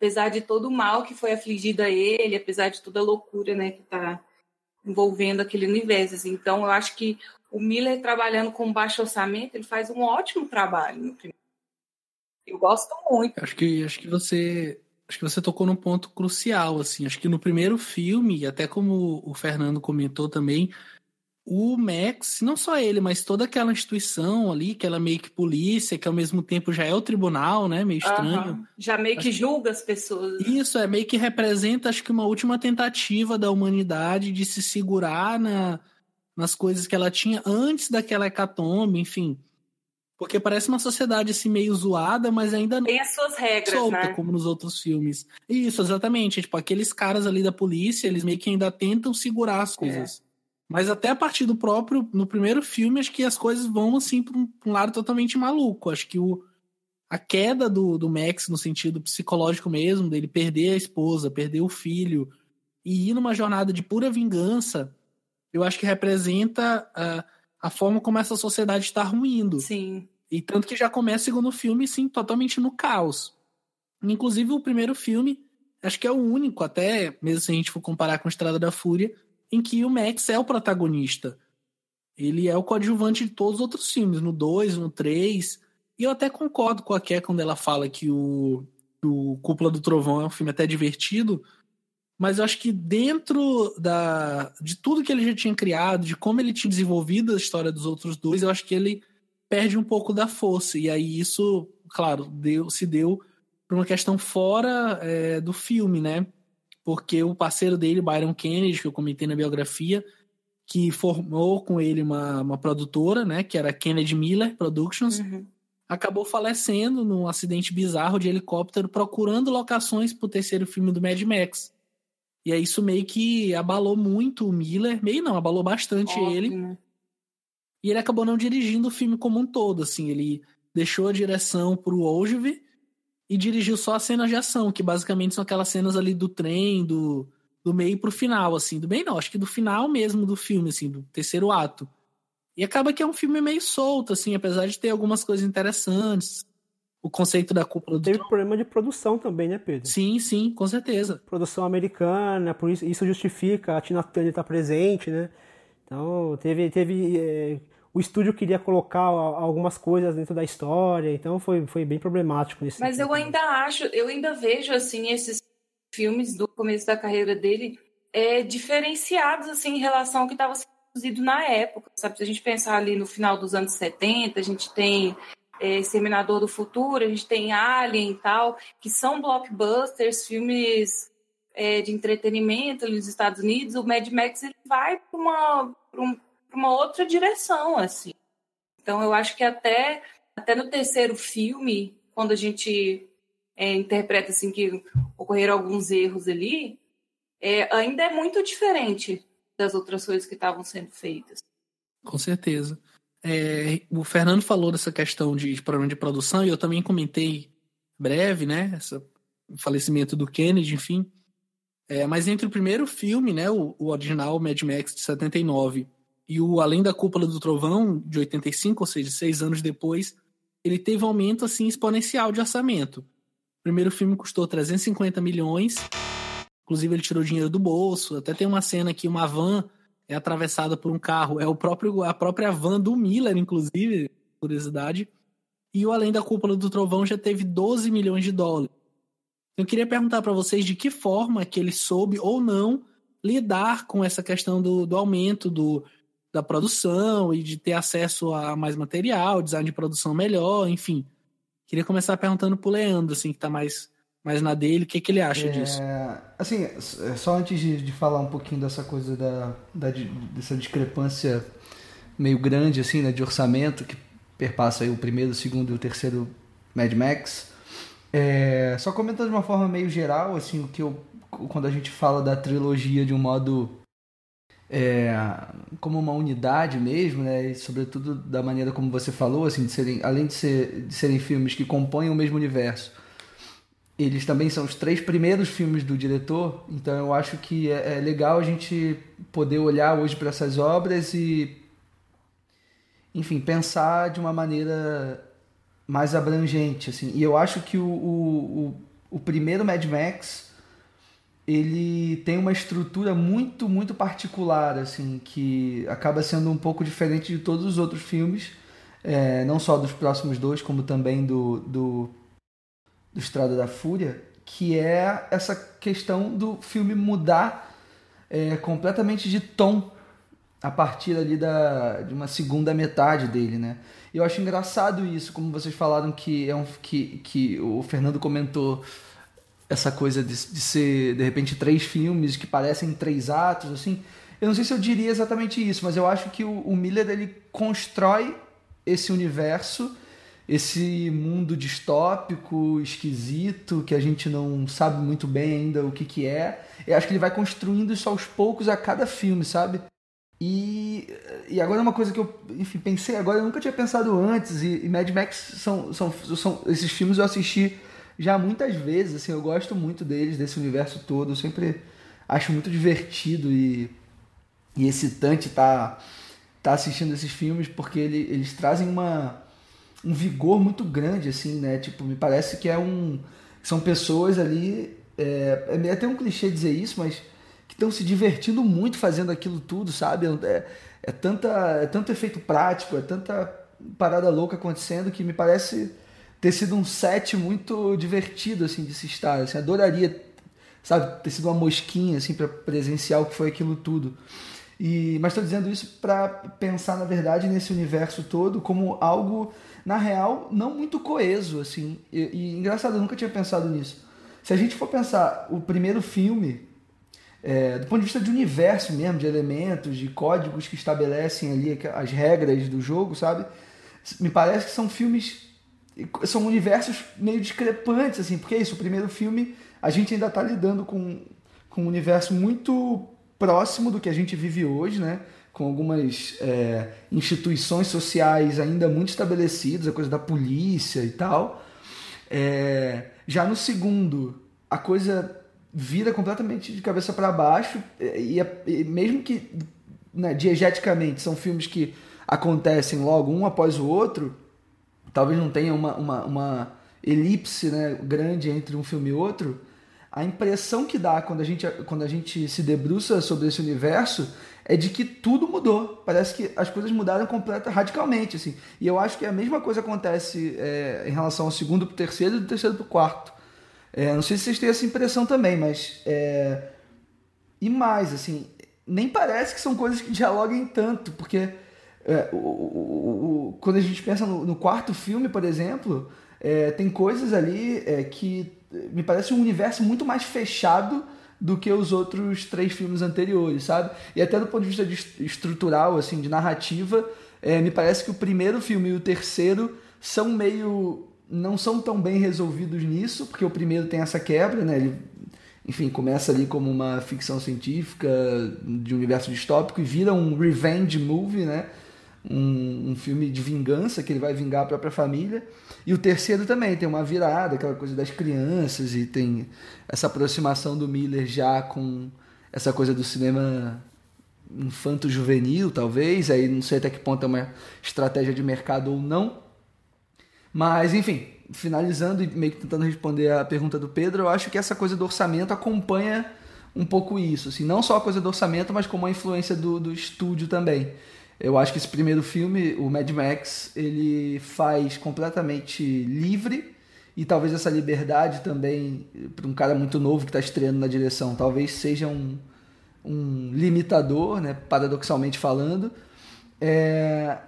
apesar de todo o mal que foi afligido a ele, apesar de toda a loucura, né, que está envolvendo aquele universo. Assim. Então, eu acho que o Miller trabalhando com baixo orçamento, ele faz um ótimo trabalho no. Eu gosto muito. Acho que acho que você acho que você tocou num ponto crucial assim. Acho que no primeiro filme, até como o Fernando comentou também, o Max, não só ele, mas toda aquela instituição ali, aquela meio que polícia, que ao mesmo tempo já é o tribunal, né? Meio estranho. Uhum. Já meio que acho julga as pessoas. Isso, é meio que representa, acho que uma última tentativa da humanidade de se segurar na, nas coisas que ela tinha antes daquela hecatombe, enfim. Porque parece uma sociedade assim meio zoada, mas ainda não. Tem as suas regras, solta, né? como nos outros filmes. Isso, exatamente. Tipo, aqueles caras ali da polícia, eles meio que ainda tentam segurar as coisas. É. Mas até a partir do próprio. No primeiro filme, acho que as coisas vão assim para um, um, lado totalmente maluco. Acho que o, a queda do, do Max, no sentido psicológico mesmo, dele perder a esposa, perder o filho, e ir numa jornada de pura vingança, eu acho que representa a, a forma como essa sociedade está ruindo. Sim. E tanto que já começa o segundo filme, sim, totalmente no caos. Inclusive, o primeiro filme, acho que é o único, até mesmo se a gente for comparar com Estrada da Fúria, em que o Max é o protagonista. Ele é o coadjuvante de todos os outros filmes, no 2, no 3. E eu até concordo com a Ké quando ela fala que o, o Cúpula do Trovão é um filme até divertido, mas eu acho que dentro da, de tudo que ele já tinha criado, de como ele tinha desenvolvido a história dos outros dois, eu acho que ele perde um pouco da força. E aí isso, claro, deu, se deu por uma questão fora é, do filme, né? Porque o parceiro dele, Byron Kennedy, que eu comentei na biografia, que formou com ele uma, uma produtora, né? Que era Kennedy Miller Productions. Uhum acabou falecendo num acidente bizarro de helicóptero procurando locações para o terceiro filme do Mad Max. E aí isso meio que abalou muito o Miller, meio não, abalou bastante ele. Né? E ele acabou não dirigindo o filme como um todo, assim, ele deixou a direção pro Ogilvy e dirigiu só as cenas de ação, que basicamente são aquelas cenas ali do trem, do, do meio pro final, assim, do meio não, acho que do final mesmo do filme, assim, do terceiro ato. E acaba que é um filme meio solto, assim, apesar de ter algumas coisas interessantes. O conceito da cúpula do Teve problema de produção também, né, Pedro? Sim, sim, com certeza. Produção americana, por isso, isso justifica a Tina Turner estar tá presente, né? Então, teve. teve é, o estúdio queria colocar algumas coisas dentro da história, então foi, foi bem problemático nesse Mas eu ainda acho, eu ainda vejo, assim, esses filmes do começo da carreira dele é, diferenciados, assim, em relação ao que estava sendo produzido na época, sabe? Se a gente pensar ali no final dos anos 70, a gente tem é, Exterminador do Futuro, a gente tem Alien e tal, que são blockbusters, filmes é, de entretenimento ali nos Estados Unidos. O Mad Max ele vai para uma, um, uma outra direção, assim. Então eu acho que até, até no terceiro filme, quando a gente é, interpreta assim que ocorreram alguns erros ali, é, ainda é muito diferente das outras coisas que estavam sendo feitas. Com certeza. É, o Fernando falou dessa questão de, problema de produção e eu também comentei breve, né? Esse, falecimento do Kennedy, enfim. É, mas entre o primeiro filme, né, o, o, original Mad Max de 79 e o Além da Cúpula do Trovão de 85, ou seja, seis anos depois, ele teve um aumento assim exponencial de orçamento. O primeiro filme custou 350 milhões Inclusive, ele tirou dinheiro do bolso. Até tem uma cena que uma van é atravessada por um carro. É o próprio, a própria van do Miller, inclusive, curiosidade. E o Além da Cúpula do Trovão já teve 12 milhões de dólares. Eu queria perguntar para vocês de que forma que ele soube ou não lidar com essa questão do, do aumento do, da produção e de ter acesso a mais material, design de produção melhor, enfim. Queria começar perguntando pro Leandro, assim, que está mais mais na dele. O que, que ele acha é, disso? Assim, só antes de, de, falar um pouquinho dessa coisa da, da, dessa discrepância meio grande assim, né, de orçamento que perpassa aí o primeiro, o segundo e o terceiro Mad Max. É, só comentando de uma forma meio geral, assim, o que eu quando a gente fala da trilogia de um modo é, como uma unidade mesmo, né? E sobretudo da maneira como você falou, assim, de serem, além de, ser, de serem filmes que compõem o mesmo universo, eles também são os três primeiros filmes do diretor, então eu acho que é, é legal a gente poder olhar hoje para essas obras e, enfim, pensar de uma maneira mais abrangente, assim. E eu acho que o, o, o, o primeiro Mad Max ele tem uma estrutura muito, muito particular, assim, que acaba sendo um pouco diferente de todos os outros filmes, é, não só dos próximos dois, como também do, do do Estrada da Fúria, que é essa questão do filme mudar é, completamente de tom a partir ali da, de uma segunda metade dele, né? Eu acho engraçado isso, como vocês falaram que é um que, que o Fernando comentou essa coisa de, de ser de repente três filmes que parecem três atos, assim. Eu não sei se eu diria exatamente isso, mas eu acho que o, o Miller ele constrói esse universo esse mundo distópico, esquisito, que a gente não sabe muito bem ainda o que, que é. Eu acho que ele vai construindo isso aos poucos a cada filme, sabe? E, e agora uma coisa que eu, enfim, pensei agora, eu nunca tinha pensado antes, e, e Mad Max são, são, são. Esses filmes eu assisti já muitas vezes, assim, eu gosto muito deles, desse universo todo, eu sempre acho muito divertido e, e excitante estar tá, tá assistindo esses filmes, porque ele, eles trazem uma um vigor muito grande, assim, né? Tipo, me parece que é um. São pessoas ali. É, é até um clichê dizer isso, mas que estão se divertindo muito fazendo aquilo tudo, sabe? É, é, tanta, é tanto efeito prático, é tanta parada louca acontecendo que me parece ter sido um set muito divertido assim de se estar. Assim, adoraria, sabe, ter sido uma mosquinha assim para presenciar o que foi aquilo tudo. E, mas estou dizendo isso para pensar na verdade nesse universo todo como algo na real não muito coeso assim. E, e engraçado, eu nunca tinha pensado nisso. Se a gente for pensar o primeiro filme é, do ponto de vista de universo mesmo, de elementos, de códigos que estabelecem ali as regras do jogo, sabe? Me parece que são filmes, são universos meio discrepantes, assim, porque é isso, o primeiro filme a gente ainda está lidando com, com um universo muito próximo do que a gente vive hoje, né? Com algumas é, instituições sociais ainda muito estabelecidas, a coisa da polícia e tal. É, já no segundo, a coisa vira completamente de cabeça para baixo e, e, mesmo que né, diegeticamente são filmes que acontecem logo um após o outro talvez não tenha uma, uma, uma elipse né, grande entre um filme e outro a impressão que dá quando a gente quando a gente se debruça sobre esse universo é de que tudo mudou parece que as coisas mudaram completa radicalmente assim e eu acho que a mesma coisa acontece é, em relação ao segundo para o terceiro e do terceiro para o quarto é, não sei se vocês têm essa impressão também, mas. É... E mais, assim, nem parece que são coisas que dialoguem tanto, porque é, o, o, o, quando a gente pensa no, no quarto filme, por exemplo, é, tem coisas ali é, que me parece um universo muito mais fechado do que os outros três filmes anteriores, sabe? E até do ponto de vista de estrutural, assim, de narrativa, é, me parece que o primeiro filme e o terceiro são meio não são tão bem resolvidos nisso, porque o primeiro tem essa quebra, né? Ele, enfim, começa ali como uma ficção científica de universo distópico e vira um revenge movie, né? Um, um, filme de vingança que ele vai vingar a própria família. E o terceiro também tem uma virada, aquela coisa das crianças e tem essa aproximação do Miller já com essa coisa do cinema infanto-juvenil, talvez. Aí não sei até que ponto é uma estratégia de mercado ou não. Mas, enfim, finalizando e meio que tentando responder a pergunta do Pedro, eu acho que essa coisa do orçamento acompanha um pouco isso. Assim, não só a coisa do orçamento, mas como a influência do, do estúdio também. Eu acho que esse primeiro filme, o Mad Max, ele faz completamente livre e talvez essa liberdade também, para um cara muito novo que está estreando na direção, talvez seja um, um limitador, né, paradoxalmente falando. É,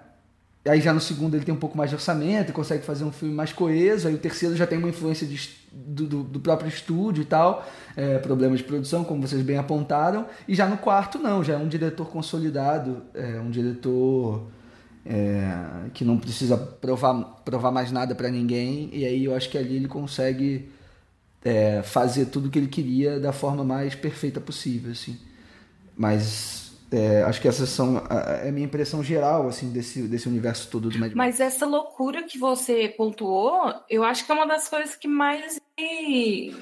Aí já no segundo ele tem um pouco mais de orçamento e consegue fazer um filme mais coeso. Aí o terceiro já tem uma influência de, do, do, do, próprio estúdio e tal, é, problemas de produção, como vocês bem apontaram. E já no quarto, não, já é um diretor consolidado, é um diretor é, que não precisa provar, provar mais nada para ninguém. E aí eu acho que ali ele consegue é, fazer tudo o que ele queria da forma mais perfeita possível. Assim. Mas é, acho que essas são é a, minha impressão geral assim desse, desse universo todo do Mad Max. Mas essa loucura que você pontuou, eu acho que é uma das coisas que mais me,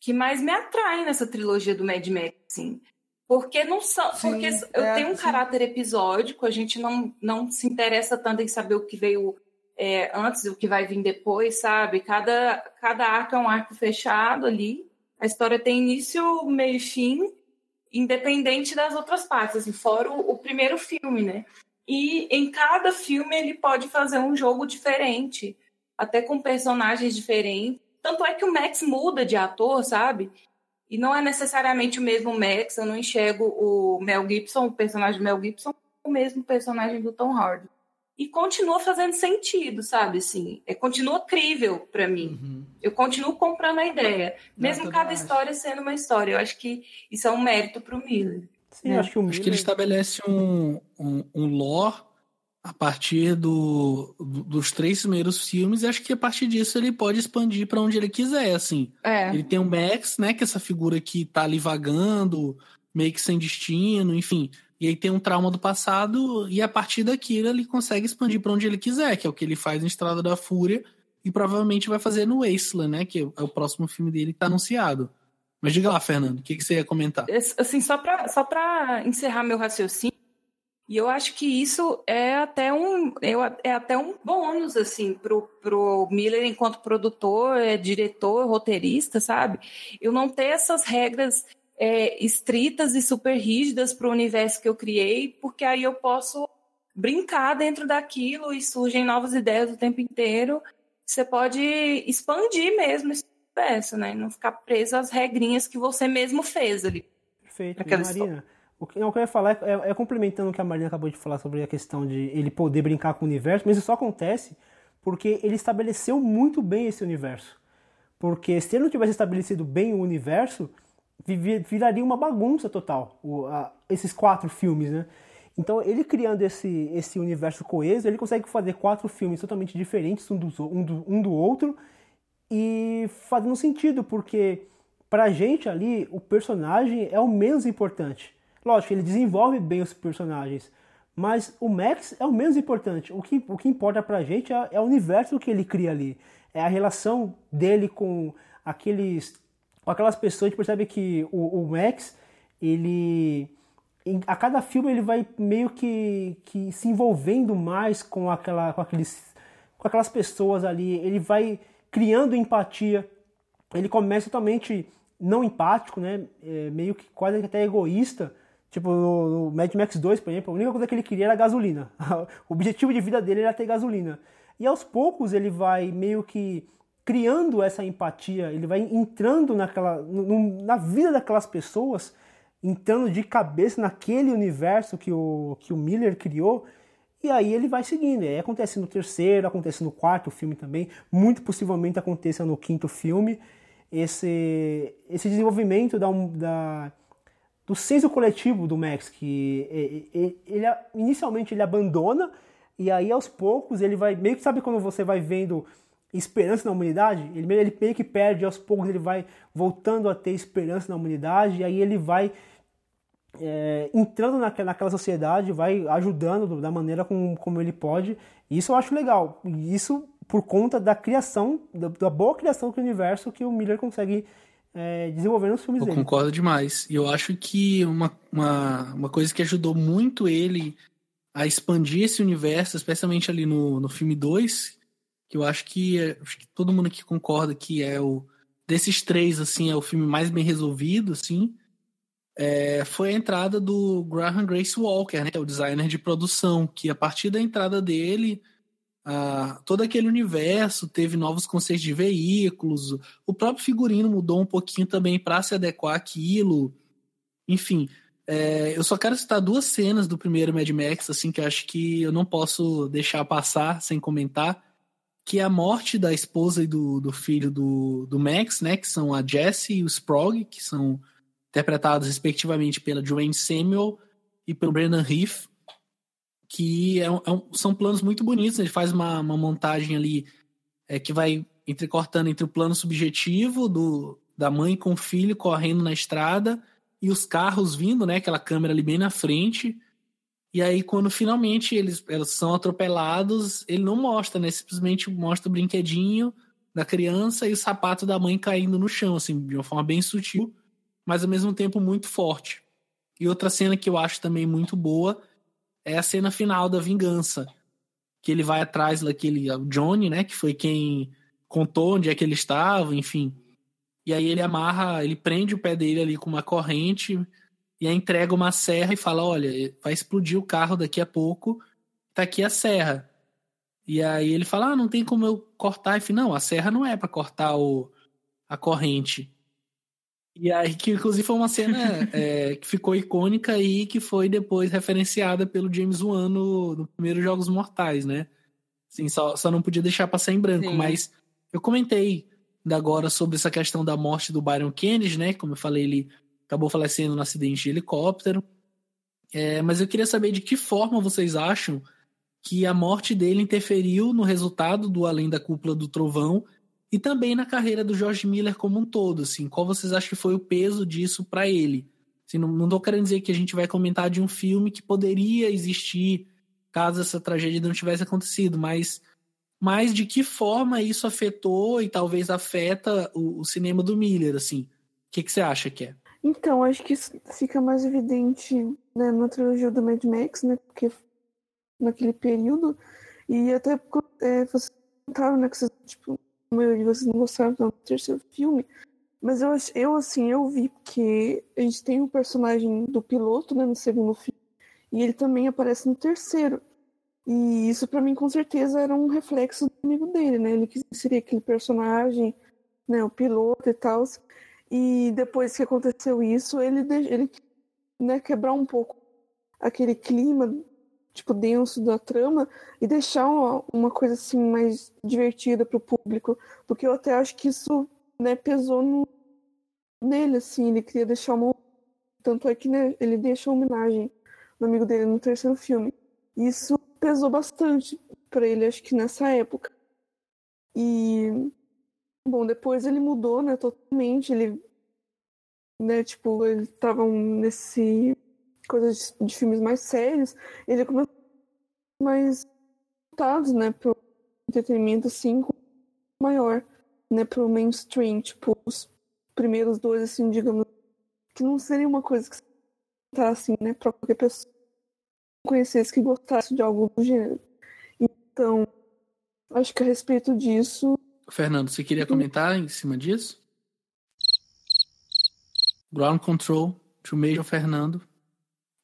que mais me atrai nessa trilogia do Mad Max, assim. Porque não são, sim, porque eu é, tenho um sim. caráter episódico, a gente não, não se interessa tanto em saber o que veio é, antes e o que vai vir depois, sabe? Cada, cada arco é um arco fechado ali. A história tem início, meio e fim independente das outras partes, assim, fora o, o primeiro filme, né? E em cada filme ele pode fazer um jogo diferente, até com personagens diferentes. Tanto é que o Max muda de ator, sabe? E não é necessariamente o mesmo Max, eu não enxergo o Mel Gibson, o personagem do Mel Gibson, o mesmo personagem do Tom Hardy e continua fazendo sentido, sabe? Assim, é, continua crível para mim. Uhum. Eu continuo comprando a ideia, mesmo cada acho. história sendo uma história. Eu acho que isso é um mérito para o Miller. Sim, é. acho que o Miller... Acho que ele estabelece um, um, um lore a partir do, dos três primeiros filmes, e acho que a partir disso ele pode expandir para onde ele quiser, assim. É. Ele tem o Max, né, que é essa figura que tá ali vagando, meio que sem destino, enfim. E aí tem um trauma do passado, e a partir daquilo ele consegue expandir para onde ele quiser, que é o que ele faz em Estrada da Fúria, e provavelmente vai fazer no Wasteland, né? Que é o próximo filme dele que tá anunciado. Mas diga lá, Fernando, o que, que você ia comentar? Assim, só para só encerrar meu raciocínio, e eu acho que isso é até um, é até um bônus, assim, pro, pro Miller enquanto produtor, é, diretor, roteirista, sabe? Eu não ter essas regras é, estritas e super rígidas para o universo que eu criei, porque aí eu posso brincar dentro daquilo e surgem novas ideias o tempo inteiro. Você pode expandir mesmo esse universo, né? Não ficar preso às regrinhas que você mesmo fez ali. Perfeito. Aquela Marina, o que, não, o que eu ia falar é, é, é, complementando o que a Marina acabou de falar sobre a questão de ele poder brincar com o universo, mas isso só acontece porque ele estabeleceu muito bem esse universo. Porque se ele não tivesse estabelecido bem o universo, viraria uma bagunça total, o, a, esses quatro filmes, né? Então, ele criando esse, esse universo coeso, ele consegue fazer quatro filmes totalmente diferentes um do, um do, um do outro e fazendo sentido, porque pra gente ali, o personagem é o menos importante. Lógico, ele desenvolve bem os personagens, mas o Max é o menos importante. O que, o que importa pra gente é, é o universo que ele cria ali. É a relação dele com aqueles com aquelas pessoas. A gente percebe que o, o Max, ele a cada filme ele vai meio que, que se envolvendo mais com, aquela, com, aqueles, com aquelas pessoas ali, ele vai criando empatia, ele começa totalmente não empático, né? É, meio que quase até egoísta. Tipo, no, no, Mad Max 2, por exemplo, a única coisa que ele queria era gasolina. o objetivo de vida dele era ter gasolina. E aos poucos ele vai meio que criando essa empatia, ele vai entrando naquela, no, na vida daquelas pessoas entrando de cabeça naquele universo que o, que o Miller criou, e aí ele vai seguindo. E aí acontece no terceiro, acontece no quarto filme também, muito possivelmente aconteça no quinto filme, esse, esse desenvolvimento da, da, do senso coletivo do Max, que ele, ele, inicialmente ele abandona, e aí aos poucos ele vai, meio que sabe quando você vai vendo esperança na humanidade, ele, ele meio que perde, aos poucos ele vai voltando a ter esperança na humanidade, e aí ele vai é, entrando naquela, naquela sociedade, vai ajudando da maneira como, como ele pode. Isso eu acho legal. Isso por conta da criação, da, da boa criação do universo que o Miller consegue é, desenvolver nos filmes eu dele. Eu concordo demais. E eu acho que uma, uma, uma coisa que ajudou muito ele a expandir esse universo, especialmente ali no, no filme 2, que eu acho que, acho que todo mundo aqui concorda que é o desses três assim é o filme mais bem resolvido, assim, é, foi a entrada do Graham Grace Walker, né, é o designer de produção, que a partir da entrada dele, ah, todo aquele universo teve novos conceitos de veículos, o próprio figurino mudou um pouquinho também para se adequar àquilo. Enfim, é, eu só quero citar duas cenas do primeiro Mad Max, assim, que eu acho que eu não posso deixar passar sem comentar, que é a morte da esposa e do, do filho do, do Max, né, que são a Jessie e o Sprog, que são interpretados respectivamente pela Joanne Samuel e pelo Brendan Heath, que é um, é um, são planos muito bonitos. Ele faz uma, uma montagem ali é, que vai entrecortando entre o plano subjetivo do, da mãe com o filho correndo na estrada e os carros vindo, né? Aquela câmera ali bem na frente. E aí, quando finalmente eles, eles são atropelados, ele não mostra, né? Simplesmente mostra o brinquedinho da criança e o sapato da mãe caindo no chão, assim, de uma forma bem sutil mas ao mesmo tempo muito forte. E outra cena que eu acho também muito boa é a cena final da vingança, que ele vai atrás daquele Johnny, né, que foi quem contou onde é que ele estava, enfim. E aí ele amarra, ele prende o pé dele ali com uma corrente e aí entrega uma serra e fala: "Olha, vai explodir o carro daqui a pouco. Tá aqui a serra". E aí ele fala: "Ah, não tem como eu cortar". E fala, não, a serra não é para cortar o a corrente. E aí, que inclusive foi uma cena é, que ficou icônica e que foi depois referenciada pelo James Wan no, no primeiro Jogos Mortais, né? Assim, só, só não podia deixar passar em branco, Sim. mas eu comentei agora sobre essa questão da morte do Byron Kennedy, né? Como eu falei, ele acabou falecendo no acidente de helicóptero. É, mas eu queria saber de que forma vocês acham que a morte dele interferiu no resultado do Além da Cúpula do Trovão e também na carreira do George Miller como um todo, assim, qual vocês acham que foi o peso disso para ele? Assim, não, tô querendo dizer que a gente vai comentar de um filme que poderia existir caso essa tragédia não tivesse acontecido, mas, mas de que forma isso afetou e talvez afeta o, o cinema do Miller, assim? O que, que você acha que é? Então, acho que isso fica mais evidente né, na trilogia do Mad Max, né? Porque naquele período, e até é, vocês comentaram, né, que vocês, tipo, a maioria de vocês não gostaram do terceiro filme, mas eu, eu assim, eu vi que a gente tem o um personagem do piloto, né, no segundo filme, e ele também aparece no terceiro. E isso para mim com certeza era um reflexo do amigo dele, né? Ele seria aquele personagem, né, o piloto e tal. E depois que aconteceu isso, ele ele né, quebrar um pouco aquele clima tipo denso da trama e deixar uma, uma coisa assim mais divertida para o público, porque eu até acho que isso né, pesou no, nele assim, ele queria deixar uma tanto é que né, ele deixa homenagem no amigo dele no terceiro filme. Isso pesou bastante para ele, acho que nessa época. E bom, depois ele mudou, né, totalmente, ele né, tipo, ele tava nesse coisas de, de filmes mais sérios, ele começou mais voltados, né, pro entretenimento assim maior, né, pro mainstream, tipo, os primeiros dois assim, digamos, que não seria uma coisa que tá assim, né, para qualquer pessoa conhecesse que gostasse de algo do gênero. Então, acho que a respeito disso. Fernando, você queria comentar em cima disso? Ground Control, to Major Fernando.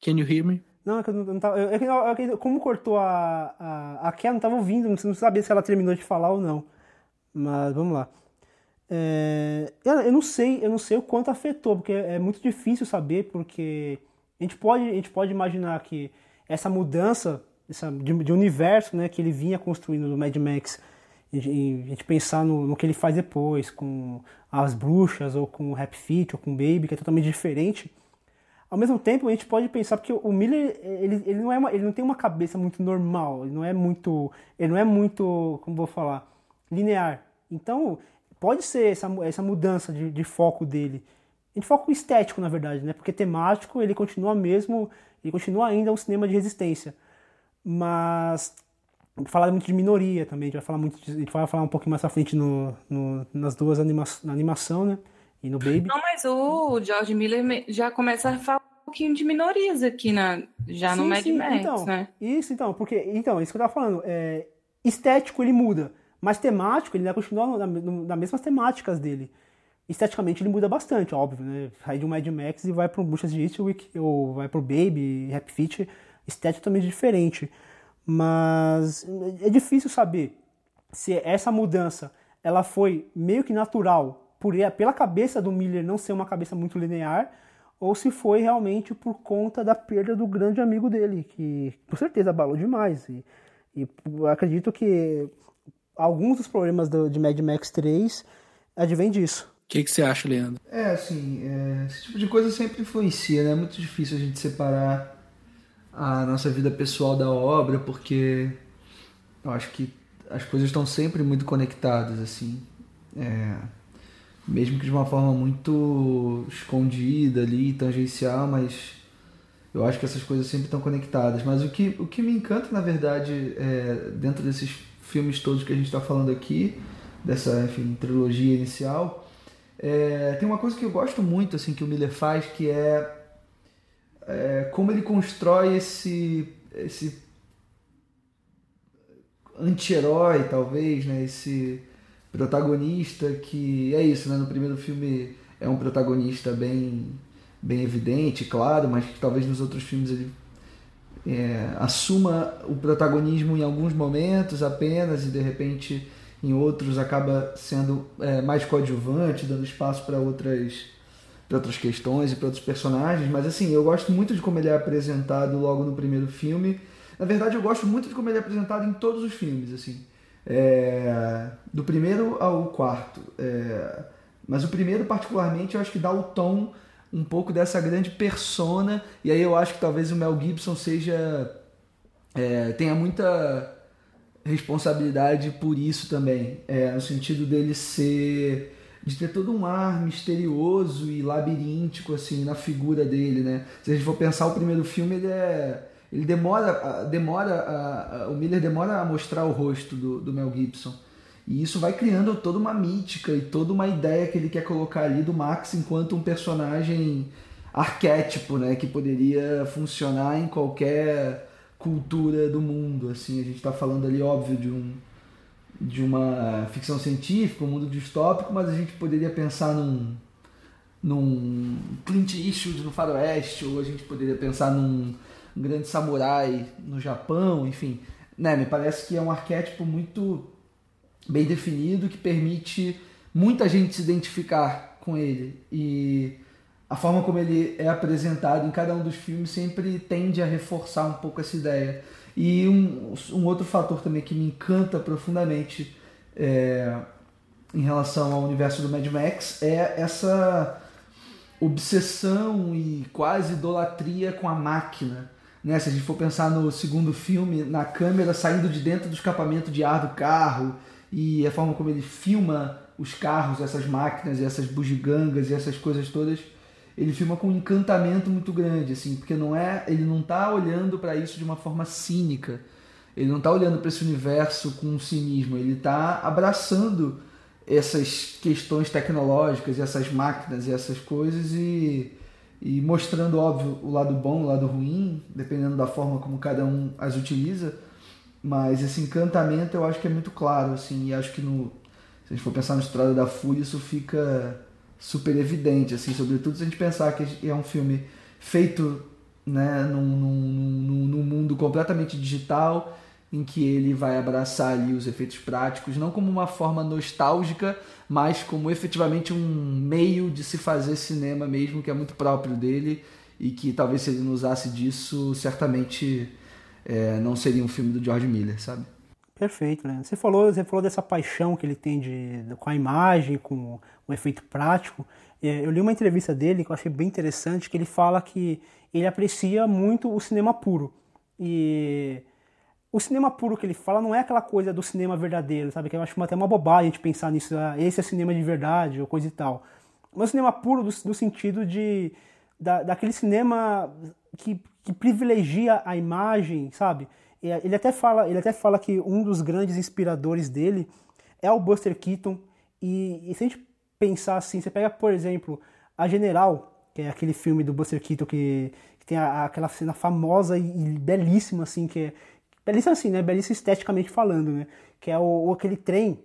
Can you hear me? Não, é que eu não, não tava. Que, é que, como cortou a. A, a Kel, não tava ouvindo, não sabia se ela terminou de falar ou não. Mas vamos lá. É, eu, eu, não sei, eu não sei o quanto afetou, porque é, é muito difícil saber, porque a gente pode, a gente pode imaginar que essa mudança essa, de, de, universo né, que ele vinha construindo no Mad Max, e, a gente pensar no, no, que ele faz depois, com as bruxas, ou com o Rap Fit, ou com o Baby, que é totalmente diferente. Ao mesmo tempo, a gente pode pensar porque o Miller ele, ele, não, é uma, ele não tem uma cabeça muito normal, ele não é muito, ele não é muito, como vou falar, linear. Então, pode ser essa, essa mudança de, de foco dele, de foco estético, na verdade, né? Porque temático ele continua mesmo, ele continua ainda um cinema de resistência. Mas falar muito de minoria também, a gente vai falar muito, de, a gente vai falar um pouquinho mais à frente no, no nas duas anima, na animação, né? E no Baby. Não, mas o George Miller já começa a falar um pouquinho de minorias aqui na, já sim, no Mad sim, Max, então, né? Isso, então, porque então, isso que eu tava falando, é, estético ele muda, mas temático ele ainda continua na, nas mesmas temáticas dele. Esteticamente ele muda bastante, óbvio, né? Sai de um Mad Max e vai para um Bushas de Eastwick, ou vai pro Baby, Rap Fit, estética totalmente diferente. Mas é difícil saber se essa mudança ela foi meio que natural por, pela cabeça do Miller não ser uma cabeça muito linear, ou se foi realmente por conta da perda do grande amigo dele, que com certeza abalou demais. E, e acredito que alguns dos problemas do, de Mad Max 3 advêm disso. O que, que, você acha, Leandro? É, assim, é, esse tipo de coisa sempre influencia, né? É muito difícil a gente separar a nossa vida pessoal da obra, porque eu acho que as coisas estão sempre muito conectadas, assim. É, mesmo que de uma forma muito escondida ali, tangencial, mas eu acho que essas coisas sempre estão conectadas. Mas o que, o que me encanta, na verdade, é, dentro desses filmes todos que a gente está falando aqui, dessa enfim, trilogia inicial, é, tem uma coisa que eu gosto muito assim que o Miller faz, que é, é como ele constrói esse, esse anti-herói, talvez, né? esse protagonista que é isso, né? No primeiro filme é um protagonista bem, bem evidente, claro, mas que talvez nos outros filmes ele é, assuma o protagonismo em alguns momentos apenas e de repente em outros acaba sendo é, mais coadjuvante, dando espaço para outras para outras questões e para outros personagens, mas assim, eu gosto muito de como ele é apresentado logo no primeiro filme. Na verdade, eu gosto muito de como ele é apresentado em todos os filmes, assim. É, do primeiro ao quarto. É, mas o primeiro, particularmente, eu acho que dá o tom um pouco dessa grande persona. E aí eu acho que talvez o Mel Gibson seja. É, tenha muita responsabilidade por isso também. É, no sentido dele ser. De ter todo um ar misterioso e labiríntico assim na figura dele, né? Se a gente for pensar o primeiro filme, ele é ele demora, demora o Miller demora a mostrar o rosto do, do Mel Gibson. E isso vai criando toda uma mítica e toda uma ideia que ele quer colocar ali do Max enquanto um personagem arquétipo, né, que poderia funcionar em qualquer cultura do mundo, assim, a gente está falando ali óbvio de um de uma ficção científica, um mundo distópico, mas a gente poderia pensar num num Clint Eastwood no faroeste, ou a gente poderia pensar num um grande samurai no Japão, enfim. né, me parece que é um arquétipo muito bem definido que permite muita gente se identificar com ele e a forma como ele é apresentado em cada um dos filmes sempre tende a reforçar um pouco essa ideia. E um, um outro fator também que me encanta profundamente é, em relação ao universo do Mad Max é essa obsessão e quase idolatria com a máquina. Né? Se a gente for pensar no segundo filme, na câmera saindo de dentro do escapamento de ar do carro e a forma como ele filma os carros, essas máquinas, essas bugigangas e essas coisas todas, ele filma com um encantamento muito grande, assim, porque não é, ele não está olhando para isso de uma forma cínica. Ele não está olhando para esse universo com cinismo, ele está abraçando essas questões tecnológicas, essas máquinas e essas coisas e, e mostrando, óbvio, o lado bom, o lado ruim, dependendo da forma como cada um as utiliza. Mas esse encantamento eu acho que é muito claro, assim, e acho que no, se a gente for pensar na Estrada da Fúria, isso fica super evidente, assim, sobretudo se a gente pensar que é um filme feito né, num, num, num, mundo completamente digital, em que ele vai abraçar ali os efeitos práticos, não como uma forma nostálgica, mas como efetivamente um meio de se fazer cinema mesmo, que é muito próprio dele, e que talvez se ele não usasse disso, certamente é, não seria um filme do George Miller, sabe? Perfeito, né? Você falou, você falou dessa paixão que ele tem de, com a imagem, com o efeito prático. É, eu li uma entrevista dele que eu achei bem interessante, que ele fala que ele aprecia muito o cinema puro. E o cinema puro que ele fala não é aquela coisa do cinema verdadeiro, sabe? Que eu acho até uma bobagem a gente pensar nisso, ah, esse é cinema de verdade ou coisa e tal. Mas o cinema puro do, do sentido de da, daquele cinema que, que privilegia a imagem, sabe? Ele até fala, ele até fala que um dos grandes inspiradores dele é o Buster Keaton. E, e se a gente pensar assim, você pega, por exemplo, a General, que é aquele filme do Buster Keaton que, que tem a, aquela cena famosa e, e, belíssima assim, que é belíssima assim, né? Belíssima esteticamente falando, né? Que é o, aquele trem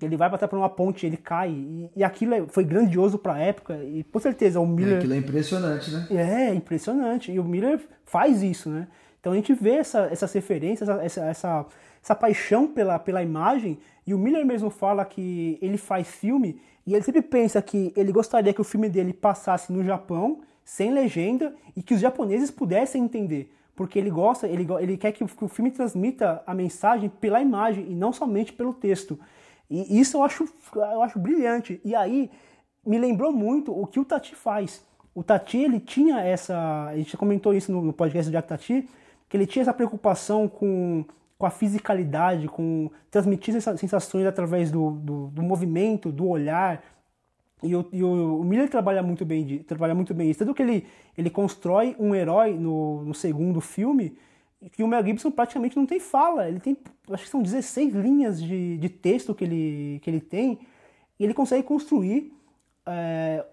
ele vai passar por uma ponte, ele cai, e, e aquilo é, foi grandioso para a época, e com certeza o Miller... É, aquilo é impressionante, né? É, impressionante, e o Miller faz isso, né? Então a gente vê essa, essas referências, essa, essa, essa paixão pela, pela imagem, e o Miller mesmo fala que ele faz filme e ele sempre pensa que ele gostaria que o filme dele passasse no Japão, sem legenda, e que os japoneses pudessem entender. Porque ele gosta, ele, ele quer que o filme transmita a mensagem pela imagem e não somente pelo texto. E isso eu acho, eu acho brilhante. E aí me lembrou muito o que o Tati faz. O Tati, ele tinha essa. A gente comentou isso no, podcast do Tati, que ele tinha essa preocupação com, com a fisicalidade, com transmitir essas sensações através do, do, do movimento, do olhar. E, o, e o, o, Miller trabalha muito bem, trabalha muito bem isso. Tanto que ele, ele constrói um herói no, no segundo filme que o Mel Gibson praticamente não tem fala. Ele tem, acho que são 16 linhas de, de texto que ele, que ele tem. E ele consegue construir é,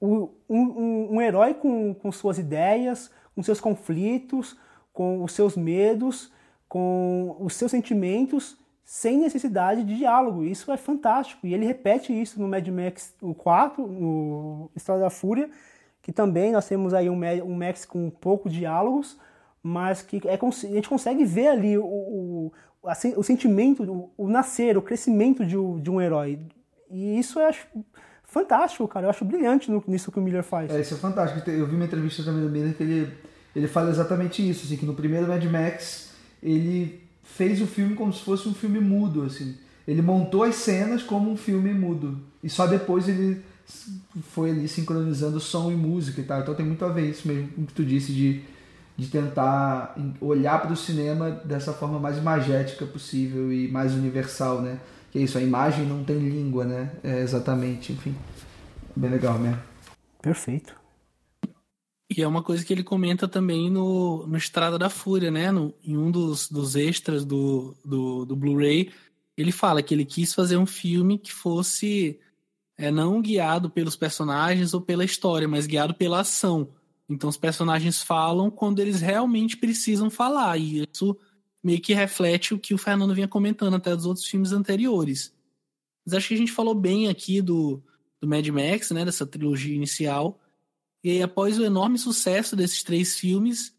um, um, um herói com, com suas ideias, com seus conflitos, com os seus medos, com os seus sentimentos, sem necessidade de diálogo. Isso é fantástico. E ele repete isso no Mad Max 4, no Estrada da Fúria, que também nós temos aí um, Max com pouco diálogos, mas que é, a gente consegue ver ali o, o, o sentimento, o, o, nascer, o crescimento de, de um herói. E isso eu acho fantástico, cara. Eu acho brilhante nisso que o Miller faz. É, isso é fantástico. Eu vi uma entrevista também do Miller que ele ele fala exatamente isso, assim, que no primeiro Mad Max ele fez o filme como se fosse um filme mudo, assim. Ele montou as cenas como um filme mudo e só depois ele foi ali sincronizando som e música e tal. Então tem muito a ver isso mesmo com o que tu disse de, de tentar olhar para o cinema dessa forma mais imagética possível e mais universal, né? Que é isso, a imagem não tem língua, né? É exatamente, enfim. Bem legal mesmo. Perfeito. E é uma coisa que ele comenta também no, no Estrada da Fúria, né? No, em um dos, dos extras do, do, do Blu-ray, ele fala que ele quis fazer um filme que fosse é, não guiado pelos personagens ou pela história, mas guiado pela ação. Então os personagens falam quando eles realmente precisam falar. E isso meio que reflete o que o Fernando vinha comentando até dos outros filmes anteriores. Mas acho que a gente falou bem aqui do, do Mad Max, né? Dessa trilogia inicial. E aí, após o enorme sucesso desses três filmes,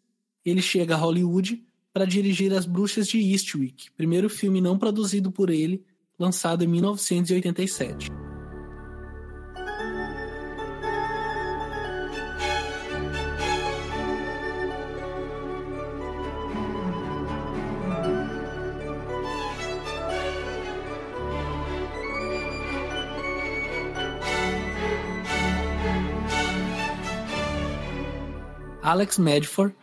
ele chega a Hollywood para dirigir As Bruxas de Eastwick, primeiro filme não produzido por ele, lançado em 1987. Alex Medford,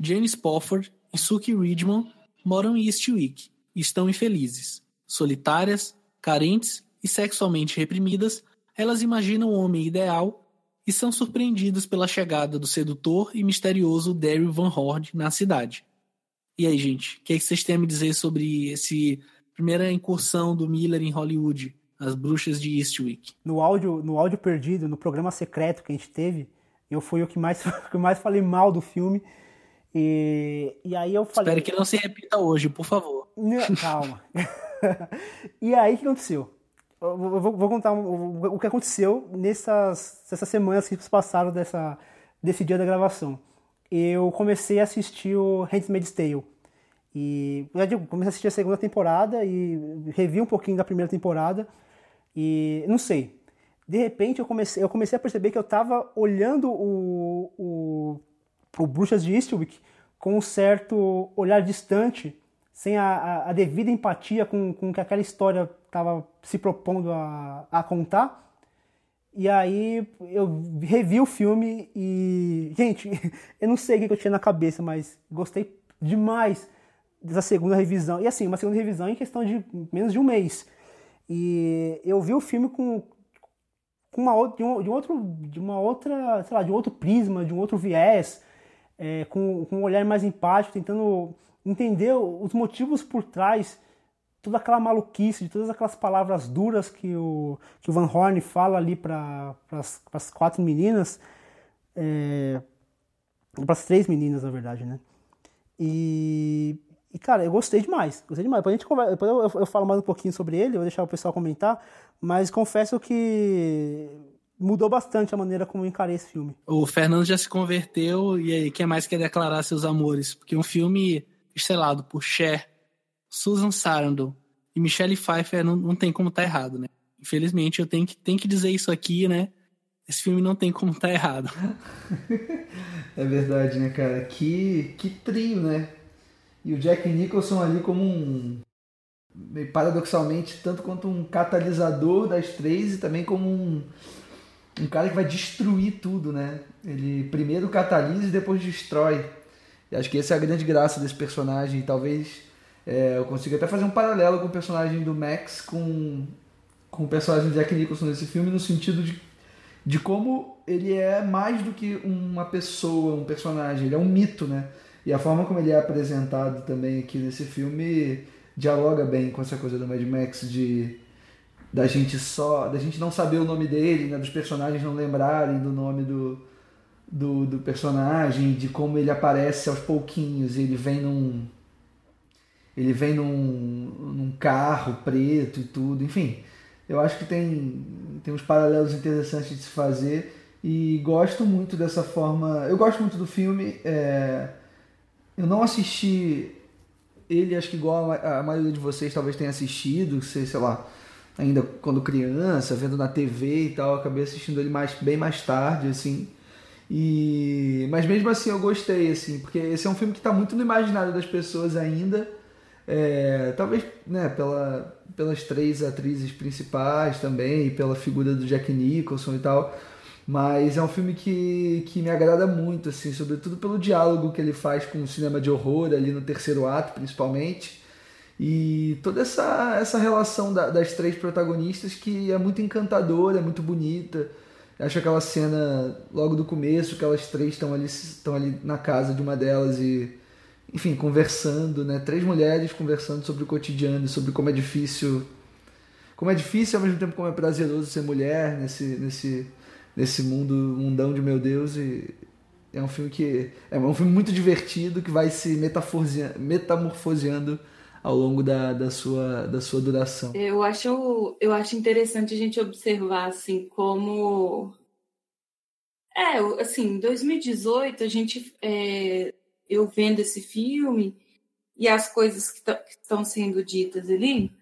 Jane Spofford e Suki Ridgman moram em Eastwick e estão infelizes. Solitárias, carentes e sexualmente reprimidas, elas imaginam o homem ideal e são surpreendidas pela chegada do sedutor e misterioso Daryl Van Horde na cidade. E aí, gente, o que, é que vocês têm a me dizer sobre esse primeira incursão do Miller em Hollywood, As Bruxas de Eastwick? No áudio, no áudio perdido, no programa secreto que a gente teve, eu fui o que mais, que mais falei mal do filme. E, e aí eu falei. Espero que não se repita hoje, por favor. Calma. e aí o que aconteceu? Eu vou, vou contar o, o, que aconteceu nessas, nessas semanas que passaram dessa, desse dia da gravação. Eu comecei a assistir o Handmaid's Tale. E eu já comecei a assistir a segunda temporada e revi um pouquinho da primeira temporada. E não sei, de repente eu comecei, eu comecei a perceber que eu estava olhando o, o, o Bruxas de Eastwick com um certo olhar distante, sem a, a, a devida empatia com, com que aquela história estava se propondo a, a contar. E aí eu revi o filme e, gente, eu não sei o que eu tinha na cabeça, mas gostei demais dessa segunda revisão. E assim, uma segunda revisão em questão de menos de um mês. E eu vi o filme com, com uma, de, um, de, outro, de uma outra, sei lá, de um outro prisma, de um outro viés, é, com, com um olhar mais empático, tentando entender os motivos por trás toda aquela maluquice, de todas aquelas palavras duras que o, que o Van Horn fala ali para as quatro meninas, é, para as três meninas, na verdade, né? E, e, cara, eu gostei demais, gostei demais. Depois, a gente conversa, depois eu, eu, eu falo mais um pouquinho sobre ele, vou deixar o pessoal comentar, mas confesso que mudou bastante a maneira como eu encarei esse filme. O Fernando já se converteu e aí, quem mais quer declarar seus amores? Porque um filme estrelado por Cher, Susan Sarandon e Michelle Pfeiffer não, não tem como estar tá errado, né? Infelizmente eu tenho que, tenho que dizer isso aqui, né? Esse filme não tem como estar tá errado. é verdade, né, cara? Que, que trio, né? E o Jack Nicholson ali como um paradoxalmente, tanto quanto um catalisador das três e também como um, um cara que vai destruir tudo, né? Ele primeiro catalisa e depois destrói. E acho que essa é a grande graça desse personagem. talvez é, eu consiga até fazer um paralelo com o personagem do Max com, com o personagem do Jack Nicholson nesse filme, no sentido de, de como ele é mais do que uma pessoa, um personagem. Ele é um mito, né? E a forma como ele é apresentado também aqui nesse filme dialoga bem com essa coisa do Mad Max de da gente só da gente não saber o nome dele, né, dos personagens não lembrarem do nome do, do, do personagem, de como ele aparece aos pouquinhos, ele vem num ele vem num, num carro preto e tudo, enfim. Eu acho que tem, tem uns paralelos interessantes de se fazer e gosto muito dessa forma. Eu gosto muito do filme. É, eu não assisti ele acho que igual a, maioria de vocês talvez tenha assistido, sei, sei lá, ainda quando criança, vendo na TV e tal, acabei assistindo ele mais, bem mais tarde, assim. E mas mesmo assim eu gostei, assim, porque esse é um filme que está muito no imaginário das pessoas ainda. É, talvez né, pela, pelas três atrizes principais também, e pela figura do Jack Nicholson e tal. Mas é um filme que, que me agrada muito, assim, sobretudo pelo diálogo que ele faz com o cinema de horror ali no terceiro ato, principalmente. E toda essa, essa relação da, das três protagonistas que é muito encantadora, é muito bonita. Eu acho aquela cena logo do começo, que elas três estão ali, estão ali na casa de uma delas e, enfim, conversando, né? Três mulheres conversando sobre o cotidiano, sobre como é difícil. Como é difícil ao mesmo tempo como é prazeroso ser mulher nesse, nesse, nesse mundo, mundão de meu Deus. E é um filme que. É um filme muito divertido que vai se metamorfoseando ao longo da, da, sua, da sua duração. Eu acho, eu acho interessante a gente observar assim como. É, assim, em 2018, a gente. É, eu vendo esse filme, e as coisas que estão sendo ditas ali,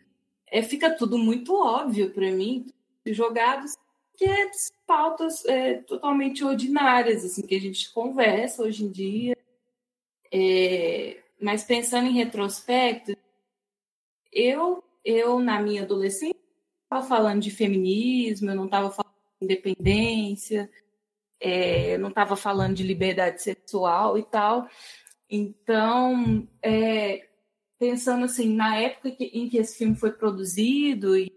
é, fica tudo muito óbvio para mim, jogados que é pautas é, totalmente ordinárias, assim, que a gente conversa hoje em dia. É, mas pensando em retrospecto, eu, eu na minha adolescência, estava falando de feminismo, eu não estava falando de independência, é, não estava falando de liberdade sexual e tal. Então, é, pensando assim, na época que, em que esse filme foi produzido e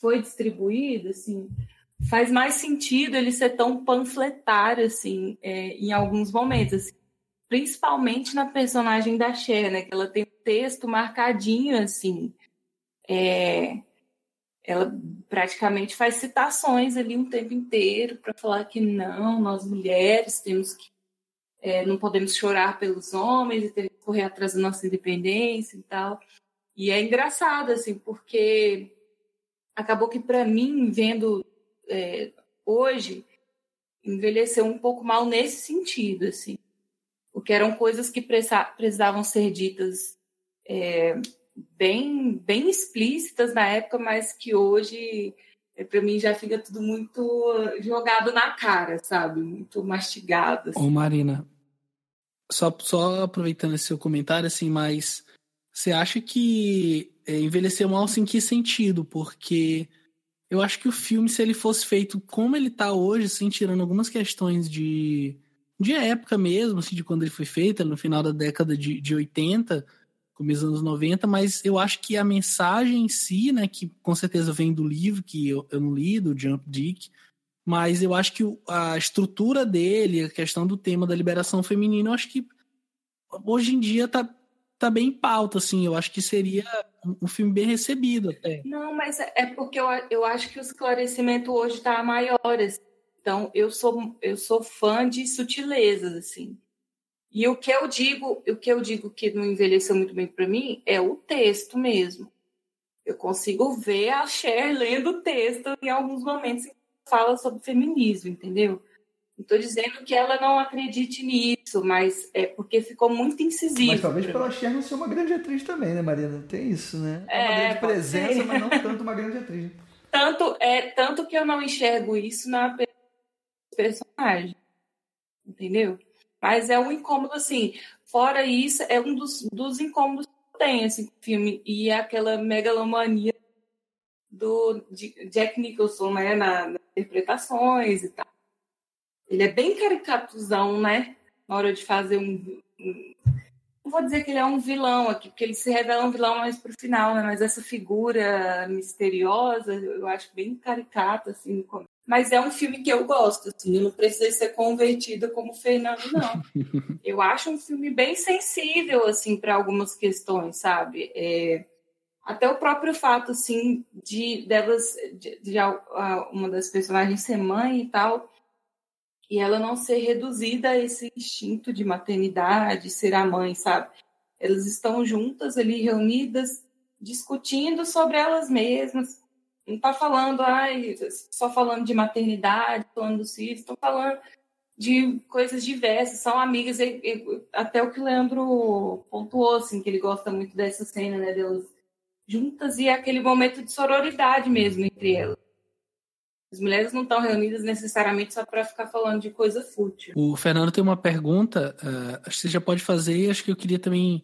foi distribuído, assim, faz mais sentido ele ser tão panfletário, assim, é, em alguns momentos, assim, principalmente na personagem da Cher, né, que ela tem um texto marcadinho, assim, é, ela praticamente faz citações ali um tempo inteiro para falar que não, nós mulheres temos que é, não podemos chorar pelos homens e ter que correr atrás da nossa independência e tal. E é engraçado, assim, porque acabou que para mim, vendo é, hoje, envelheceu um pouco mal nesse sentido, assim. Porque eram coisas que precisavam ser ditas é, bem, bem explícitas na época, mas que hoje é, para mim já fica tudo muito jogado na cara, sabe? Muito mastigado. Assim. Ô, Marina, só, só aproveitando esse seu comentário, assim, mas você acha que envelheceu mal assim, em que sentido? Porque eu acho que o filme, se ele fosse feito como ele está hoje, assim, tirando algumas questões de, de época mesmo, assim, de quando ele foi feito, no final da década de, de 80, começo dos anos 90, mas eu acho que a mensagem em si, né, que com certeza vem do livro, que eu, eu não li, do Jump Dick, mas eu acho que a estrutura dele, a questão do tema da liberação feminina, eu acho que hoje em dia tá, tá bem em pauta, assim, eu acho que seria um filme bem recebido até. Não, mas é, é porque eu, eu acho que o esclarecimento hoje está maior, assim. então eu sou, eu sou fã de sutilezas, assim. E o que eu digo, o que eu digo que não envelheceu muito bem para mim é o texto mesmo. Eu consigo ver a Cher lendo o texto em alguns momentos que fala sobre feminismo, entendeu? Não estou dizendo que ela não acredite nisso, mas é porque ficou muito incisivo. Mas talvez pela Cher ser uma grande atriz também, né, Marina? Tem isso, né? É uma é, grande presença, ser. mas não tanto uma grande atriz. Tanto, é, tanto que eu não enxergo isso na personagem. Entendeu? Mas é um incômodo, assim. Fora isso, é um dos, dos incômodos que tem esse filme. E é aquela megalomania do Jack Nicholson, né? Na, nas interpretações e tal. Ele é bem caricatuzão, né? Na hora de fazer um. Não vou dizer que ele é um vilão aqui, porque ele se revela um vilão mais pro final, né? Mas essa figura misteriosa, eu acho bem caricata, assim, no começo. Mas é um filme que eu gosto, assim, eu não precisei ser convertida como Fernando, não. eu acho um filme bem sensível, assim, para algumas questões, sabe? É, até o próprio fato, assim, de delas, de, de, de, uma das personagens ser mãe e tal, e ela não ser reduzida a esse instinto de maternidade, ser a mãe, sabe? Elas estão juntas ali, reunidas, discutindo sobre elas mesmas, não está falando, ai, só falando de maternidade, falando filhos, estão falando de coisas diversas, são amigas, até o que o Leandro pontuou, assim, que ele gosta muito dessa cena, né, delas juntas e é aquele momento de sororidade mesmo entre elas. As mulheres não estão reunidas necessariamente só para ficar falando de coisa fútil. O Fernando tem uma pergunta, uh, acho que você já pode fazer, acho que eu queria também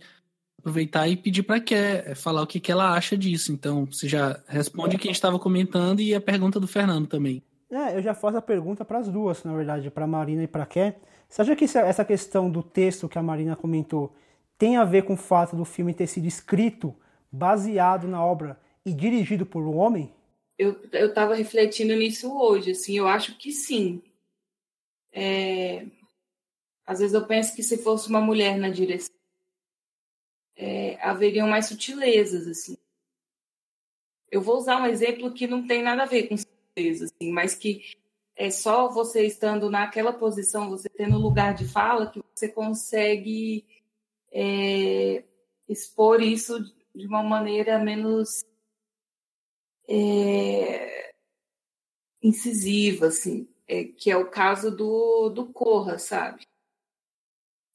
aproveitar e pedir para que é, falar o que, que ela acha disso. Então, você já responde o que a gente estava comentando e a pergunta do Fernando também. É, eu já faço a pergunta para as duas, na verdade, para a Marina e para a Ké. Você acha que essa questão do texto que a Marina comentou tem a ver com o fato do filme ter sido escrito baseado na obra e dirigido por um homem? Eu estava refletindo nisso hoje, assim, eu acho que sim. É... Às vezes eu penso que se fosse uma mulher na direção, é, haveriam mais sutilezas, assim. Eu vou usar um exemplo que não tem nada a ver com sutileza, assim, mas que é só você estando naquela posição, você tendo lugar de fala, que você consegue é, expor isso de uma maneira menos é, incisiva, assim, é, que é o caso do, do Corra, sabe?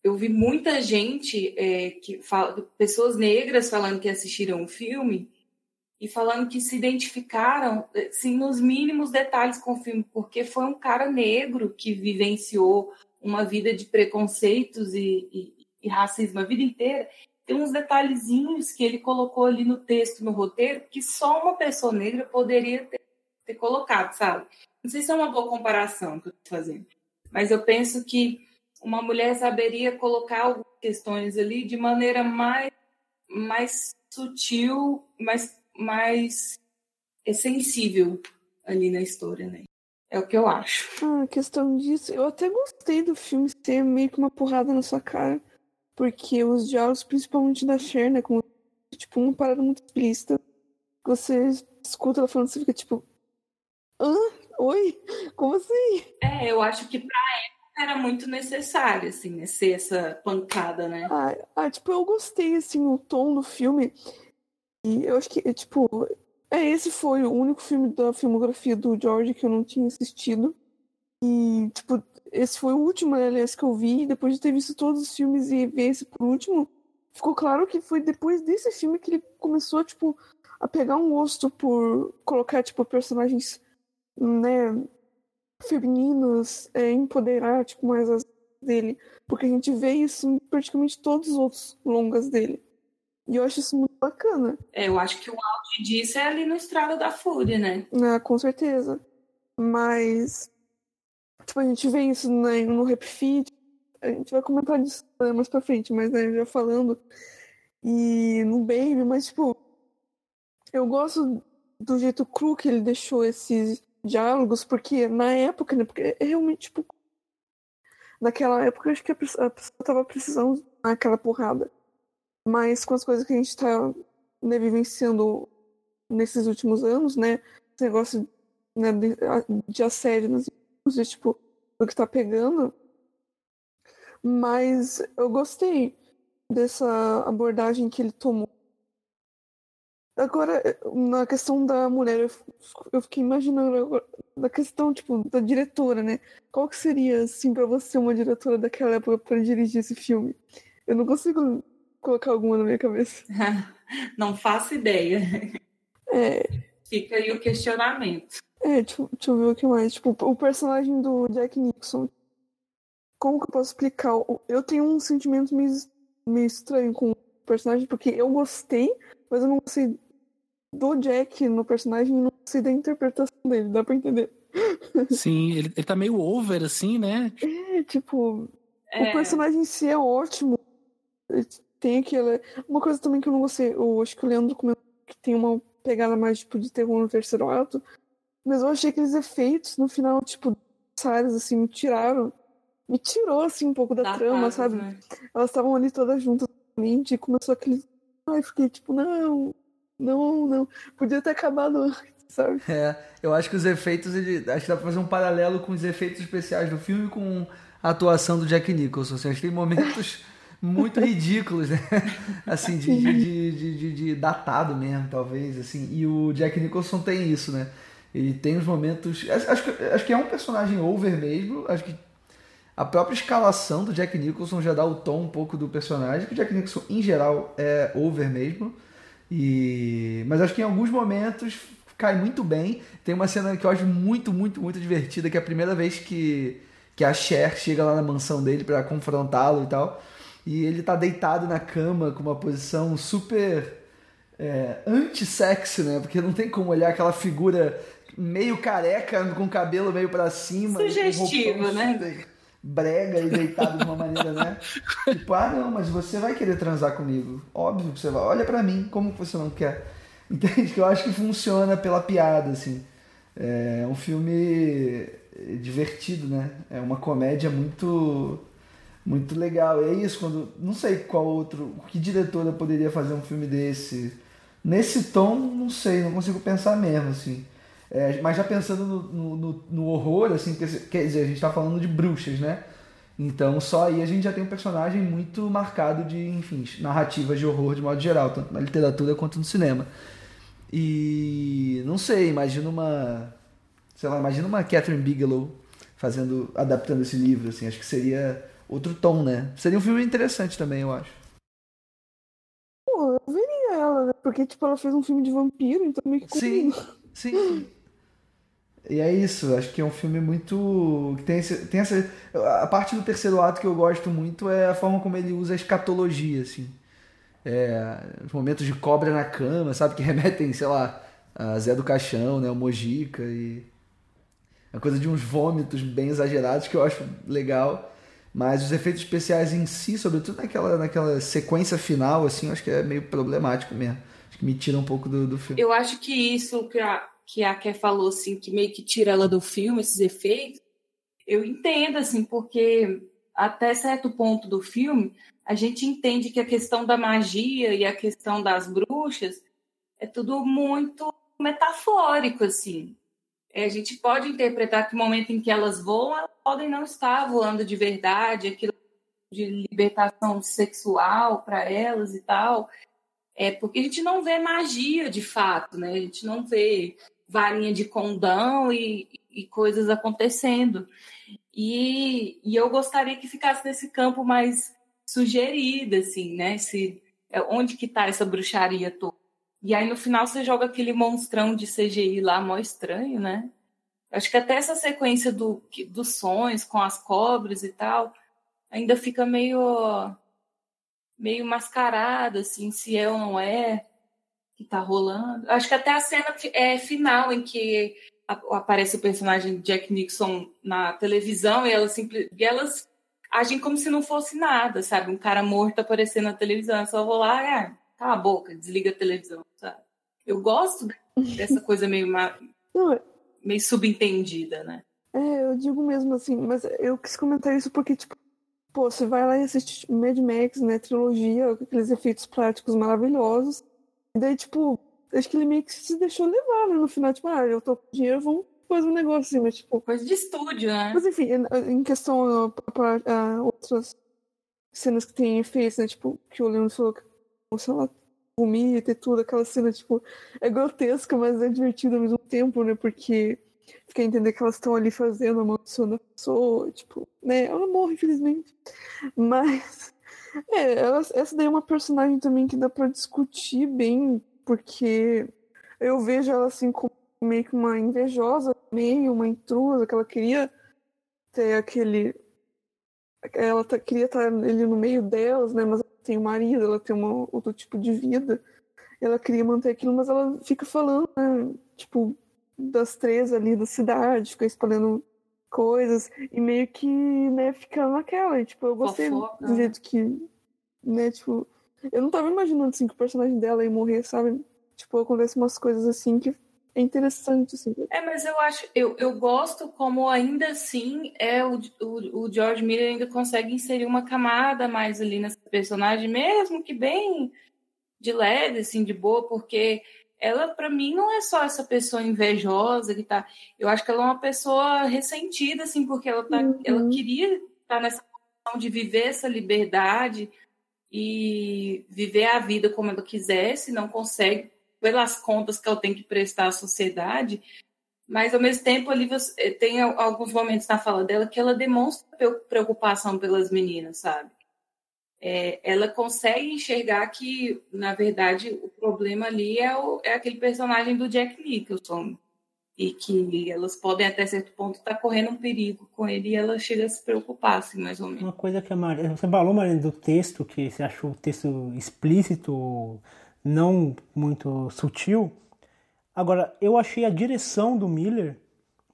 eu vi muita gente, é, que fala, pessoas negras falando que assistiram o filme e falando que se identificaram, assim, nos mínimos detalhes com o filme, porque foi um cara negro que vivenciou uma vida de preconceitos e, e, e racismo a vida inteira. Tem uns detalhezinhos que ele colocou ali no texto, no roteiro, que só uma pessoa negra poderia ter, ter colocado, sabe? Não sei se é uma boa comparação que eu estou fazendo, mas eu penso que uma mulher saberia colocar algumas questões ali de maneira mais, mais sutil, mais, mais sensível ali na história, né? É o que eu acho. Ah, questão disso. Eu até gostei do filme ser meio que uma porrada na sua cara. Porque os diálogos, principalmente da Cher, né? Com, tipo, uma parada muito explícita. Você escuta ela falando, você fica tipo. Hã? Oi? Como assim? É, eu acho que pra era muito necessário, assim, né? Ser essa pancada, né? Ah, ah, tipo, eu gostei, assim, o tom do filme. E eu acho que, tipo, é, esse foi o único filme da filmografia do George que eu não tinha assistido. E, tipo, esse foi o último, né, aliás, que eu vi. Depois de ter visto todos os filmes e ver esse por último, ficou claro que foi depois desse filme que ele começou, tipo, a pegar um gosto por colocar, tipo, personagens, né, femininos, é, empoderar tipo, mais as dele. Porque a gente vê isso em praticamente todos os outros longas dele. E eu acho isso muito bacana. É, eu acho que o auge disso é ali no Estrada da Fúria, né? Ah, com certeza. Mas. Tipo, a gente vê isso né, no Rap Feed. A gente vai comentar disso mais pra frente, mas né, já falando. E no Baby, mas tipo. Eu gosto do jeito cru que ele deixou esses diálogos, porque na época, né, porque é realmente, tipo, naquela época eu acho que a pessoa, a pessoa tava precisando daquela porrada. Mas com as coisas que a gente tá né, vivenciando nesses últimos anos, né, esse negócio né, de, de assédio nas de, tipo, do que tá pegando. Mas eu gostei dessa abordagem que ele tomou Agora, na questão da mulher, eu fiquei imaginando agora, na questão, tipo, da diretora, né? Qual que seria, assim, pra você uma diretora daquela época para dirigir esse filme? Eu não consigo colocar alguma na minha cabeça. não faço ideia. É. Fica aí o questionamento. É, deixa, deixa eu ver o que mais. Tipo, o personagem do Jack Nixon. Como que eu posso explicar? Eu tenho um sentimento meio, meio estranho com o personagem, porque eu gostei, mas eu não sei do Jack no personagem não sei da interpretação dele, dá pra entender. Sim, ele, ele tá meio over, assim, né? É, tipo, é. o personagem em si é ótimo. Tem aquela. Uma coisa também que eu não gostei, eu acho que o Leandro comentou que tem uma pegada mais tipo de terror no terceiro ato. Mas eu achei aqueles efeitos no final, tipo, áreas assim, me tiraram. Me tirou, assim, um pouco da, da trama, sabe? Né? Elas estavam ali todas juntas e começou aquele Ai, fiquei tipo, não, não, não. Podia ter acabado antes, sabe? É, eu acho que os efeitos, ele, acho que dá pra fazer um paralelo com os efeitos especiais do filme com a atuação do Jack Nicholson. Assim, acho que tem momentos muito ridículos, né? Assim, de, de, de, de, de datado mesmo, talvez, assim. E o Jack Nicholson tem isso, né? Ele tem os momentos. Acho, que, acho que é um personagem over mesmo. Acho que a própria escalação do Jack Nicholson já dá o tom um pouco do personagem, que o Jack Nicholson, em geral, é over mesmo. E... Mas acho que em alguns momentos cai muito bem. Tem uma cena que eu acho muito, muito, muito divertida, que é a primeira vez que, que a Cher chega lá na mansão dele para confrontá-lo e tal. E ele tá deitado na cama com uma posição super é, anti-sexy, né? Porque não tem como olhar aquela figura meio careca, com o cabelo meio para cima. Sugestivo, né? brega e deitado de uma maneira, né? Tipo, ah, não, mas você vai querer transar comigo. Óbvio que você vai. Olha para mim, como você não quer? Entende? Que eu acho que funciona pela piada, assim. É um filme divertido, né? É uma comédia muito muito legal. E é isso, quando. Não sei qual outro. Que diretora poderia fazer um filme desse? Nesse tom, não sei, não consigo pensar mesmo, assim. É, mas já pensando no, no, no, horror, assim, quer dizer, a gente está falando de bruxas, né? Então só aí a gente já tem um personagem muito marcado de, enfim, narrativas de horror de modo geral, tanto na literatura quanto no cinema. E não sei, imagina uma. Sei lá, imagina uma Catherine Bigelow fazendo, adaptando esse livro, assim, acho que seria outro tom, né? Seria um filme interessante também, eu acho. Pô, eu veria ela, né? Porque, tipo, ela fez um filme de vampiro, então meio que Sim, sim. E é isso, acho que é um filme muito. tem, esse, tem essa. A parte do terceiro ato que eu gosto muito é a forma como ele usa a escatologia, assim. É, os momentos de cobra na cama, sabe? Que remetem, sei lá, a Zé do Caixão, né? O Mojica e. A coisa de uns vômitos bem exagerados que eu acho legal. Mas os efeitos especiais em si, sobretudo naquela, naquela sequência final, assim, eu acho que é meio problemático mesmo. Acho que me tira um pouco do, do filme. Eu acho que isso que a Ké falou, assim, que meio que tira ela do filme, esses efeitos, eu entendo, assim, porque até certo ponto do filme, a gente entende que a questão da magia e a questão das bruxas é tudo muito metafórico, assim. É, a gente pode interpretar que no momento em que elas voam, elas podem não estar voando de verdade, aquilo de libertação sexual para elas e tal. É porque a gente não vê magia de fato, né? A gente não vê varinha de condão e, e coisas acontecendo. E, e, eu gostaria que ficasse nesse campo mais sugerido, assim, né? Se, é, onde que tá essa bruxaria toda? E aí no final você joga aquele monstrão de CGI lá, mó estranho, né? Acho que até essa sequência do, dos sonhos com as cobras e tal ainda fica meio meio mascarada, assim, se é ou não é que tá rolando. Acho que até a cena é final em que aparece o personagem Jack Nixon na televisão e elas, simples, e elas agem como se não fosse nada, sabe? Um cara morto aparecendo na televisão. Eu só vou lá, é, cala a boca, desliga a televisão, sabe? Eu gosto dessa coisa meio, é meio subentendida, né? É, eu digo mesmo assim, mas eu quis comentar isso porque, tipo, pô, você vai lá e assiste Mad Max, né, trilogia, com aqueles efeitos práticos maravilhosos, e daí, tipo, acho que ele meio que se deixou levar, né, no final, tipo, ah, eu tô com dinheiro, vamos fazer um negócio assim, mas, tipo... Coisa de estúdio, né? Mas, enfim, em questão para outras cenas que tem efeitos, né, tipo, que o Leandro falou que, sei lá, vomita e tudo, aquela cena, tipo, é grotesca, mas é divertida ao mesmo tempo, né? Porque fica a entender que elas estão ali fazendo a maldição da pessoa, tipo, né? Ela morre, infelizmente. Mas, é, ela, essa daí é uma personagem também que dá pra discutir bem, porque eu vejo ela assim como meio que uma invejosa, meio uma intrusa, que ela queria ter aquele. Ela tá, queria estar ali no meio delas, né? Mas tem um marido, ela tem um outro tipo de vida. Ela queria manter aquilo, mas ela fica falando, né, tipo, das três ali da cidade, fica espalhando coisas e meio que, né, fica naquela. E, tipo, eu gostei Fofoca. do jeito que, né, tipo, eu não tava imaginando assim que o personagem dela ia morrer, sabe? Tipo, acontece umas coisas assim que é interessante, assim. É, mas eu acho, eu, eu gosto como ainda assim é o, o, o George Miller ainda consegue inserir uma camada mais ali nessa personagem, mesmo que bem de leve, assim, de boa, porque ela, para mim, não é só essa pessoa invejosa que tá. Eu acho que ela é uma pessoa ressentida, assim, porque ela, tá, uhum. ela queria estar tá nessa posição de viver essa liberdade e viver a vida como ela quisesse, não consegue pelas contas que eu tenho que prestar à sociedade, mas ao mesmo tempo ali você, eh, tem alguns momentos na fala dela que ela demonstra preocupação pelas meninas, sabe? É, ela consegue enxergar que, na verdade, o problema ali é, o, é aquele personagem do Jack Nicholson e que elas podem até certo ponto estar tá correndo um perigo com ele e ela chega a se preocupar, assim, mais ou menos. Uma coisa que a Maria, você falou, Maria, do texto, que você achou o texto explícito, não muito sutil. Agora, eu achei a direção do Miller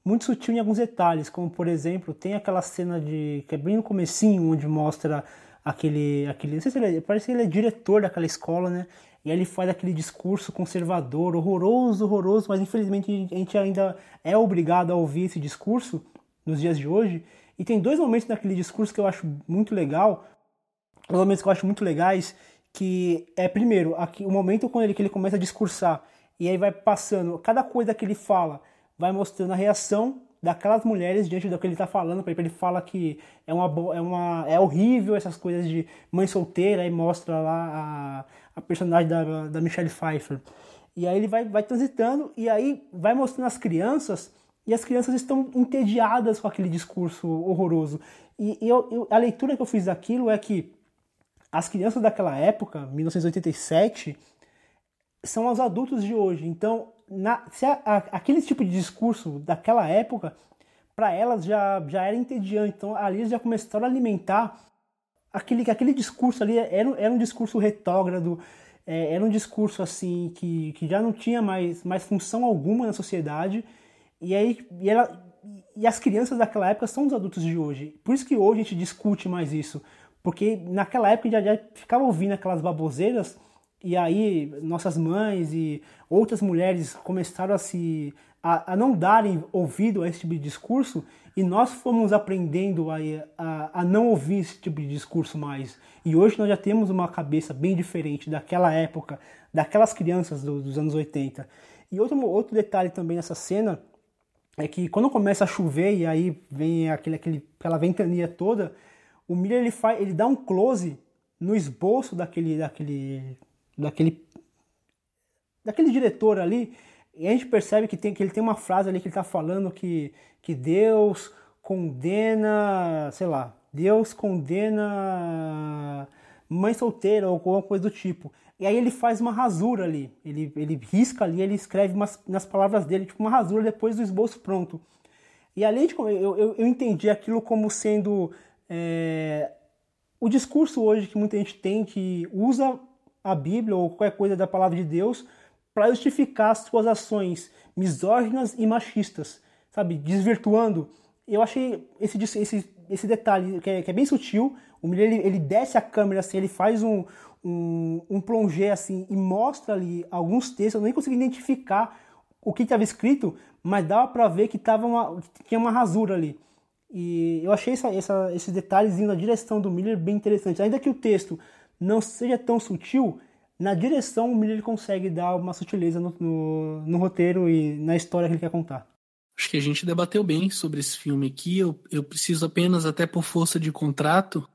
muito sutil em alguns detalhes, como por exemplo, tem aquela cena de que é bem no comecinho, onde mostra aquele, aquele, não sei se ele, é, parece que ele é diretor daquela escola, né? E aí ele faz aquele discurso conservador, horroroso, horroroso, mas infelizmente a gente ainda é obrigado a ouvir esse discurso nos dias de hoje. E tem dois momentos naquele discurso que eu acho muito legal, dois momentos que eu acho muito legais, que é primeiro aqui o momento quando ele, que ele começa a discursar e aí vai passando cada coisa que ele fala vai mostrando a reação daquelas mulheres diante do que ele está falando para ele, ele fala que é uma é uma é horrível essas coisas de mãe solteira e mostra lá a, a personagem da, da Michelle Pfeiffer e aí ele vai vai transitando e aí vai mostrando as crianças e as crianças estão entediadas com aquele discurso horroroso. E, e eu, eu, a leitura que eu fiz daquilo é que as crianças daquela época, 1987, são os adultos de hoje. Então, na, se a, a, aquele tipo de discurso daquela época, para elas já, já era entediante. Então, ali eles já começaram a alimentar aquele, aquele discurso ali, era, era um discurso retrógrado, é, era um discurso assim que, que já não tinha mais, mais função alguma na sociedade. E aí e, ela, e as crianças daquela época são os adultos de hoje. Por isso que hoje a gente discute mais isso. Porque naquela época já, já ficava ouvindo aquelas baboseiras e aí nossas mães e outras mulheres começaram a se a, a não darem ouvido a esse tipo de discurso e nós fomos aprendendo a, a, a, não ouvir esse tipo de discurso mais. E hoje nós já temos uma cabeça bem diferente daquela época, daquelas crianças do, dos anos 80. E outro, outro detalhe também nessa cena é que quando começa a chover e aí vem aquele, aquele, aquela ventania toda, o Miller ele, faz, ele dá um close no esboço daquele, daquele, daquele, daquele diretor ali e a gente percebe que, tem, que ele tem uma frase ali que ele está falando que, que Deus condena, sei lá, Deus condena mãe solteira ou alguma coisa do tipo. E aí ele faz uma rasura ali, ele, ele risca ali, ele escreve umas, nas palavras dele, tipo uma rasura depois do esboço pronto. E além de eu, eu, eu entendi aquilo como sendo é, o discurso hoje que muita gente tem que usa a Bíblia ou qualquer coisa da palavra de Deus para justificar suas ações misóginas e machistas, sabe? Desvirtuando. Eu achei esse, esse, esse detalhe que é, que é bem sutil. O Miller ele, ele, desce a câmera assim, ele faz um, um, um plongé assim e mostra ali alguns textos. Eu nem consegui identificar o que estava escrito, mas dava para ver que, tava uma, que tinha uma rasura ali. E eu achei essa, essa, esses detalhes indo na direção do Miller bem interessante. Ainda que o texto não seja tão sutil, na direção o Miller consegue dar uma sutileza no, no, no, roteiro e na história que ele quer contar. Acho que a gente debateu bem sobre esse filme aqui. Eu, eu preciso apenas, até por força de contrato,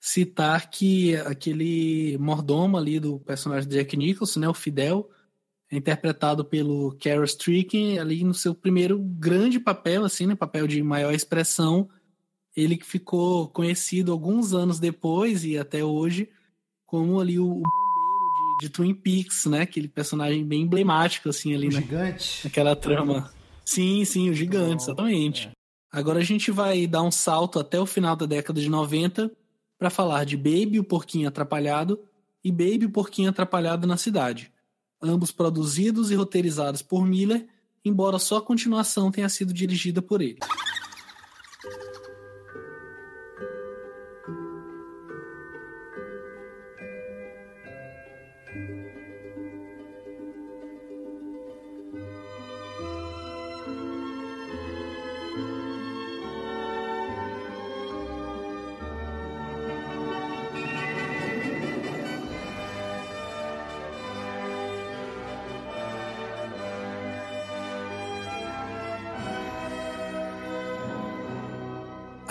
citar que aquele mordomo ali do personagem de Jack Nicholson, né, o Fidel, é interpretado pelo Carol Stricken ali no seu primeiro grande papel, assim, né, papel de maior expressão. Ele que ficou conhecido alguns anos depois e até hoje como ali o de Twin Peaks, né? Aquele personagem bem emblemático, assim, ali. O na, gigante. Naquela trama. Sim, sim, o gigante, exatamente. É. Agora a gente vai dar um salto até o final da década de 90 para falar de Baby, o Porquinho Atrapalhado, e Baby, o Porquinho Atrapalhado na Cidade. Ambos produzidos e roteirizados por Miller, embora só a continuação tenha sido dirigida por ele.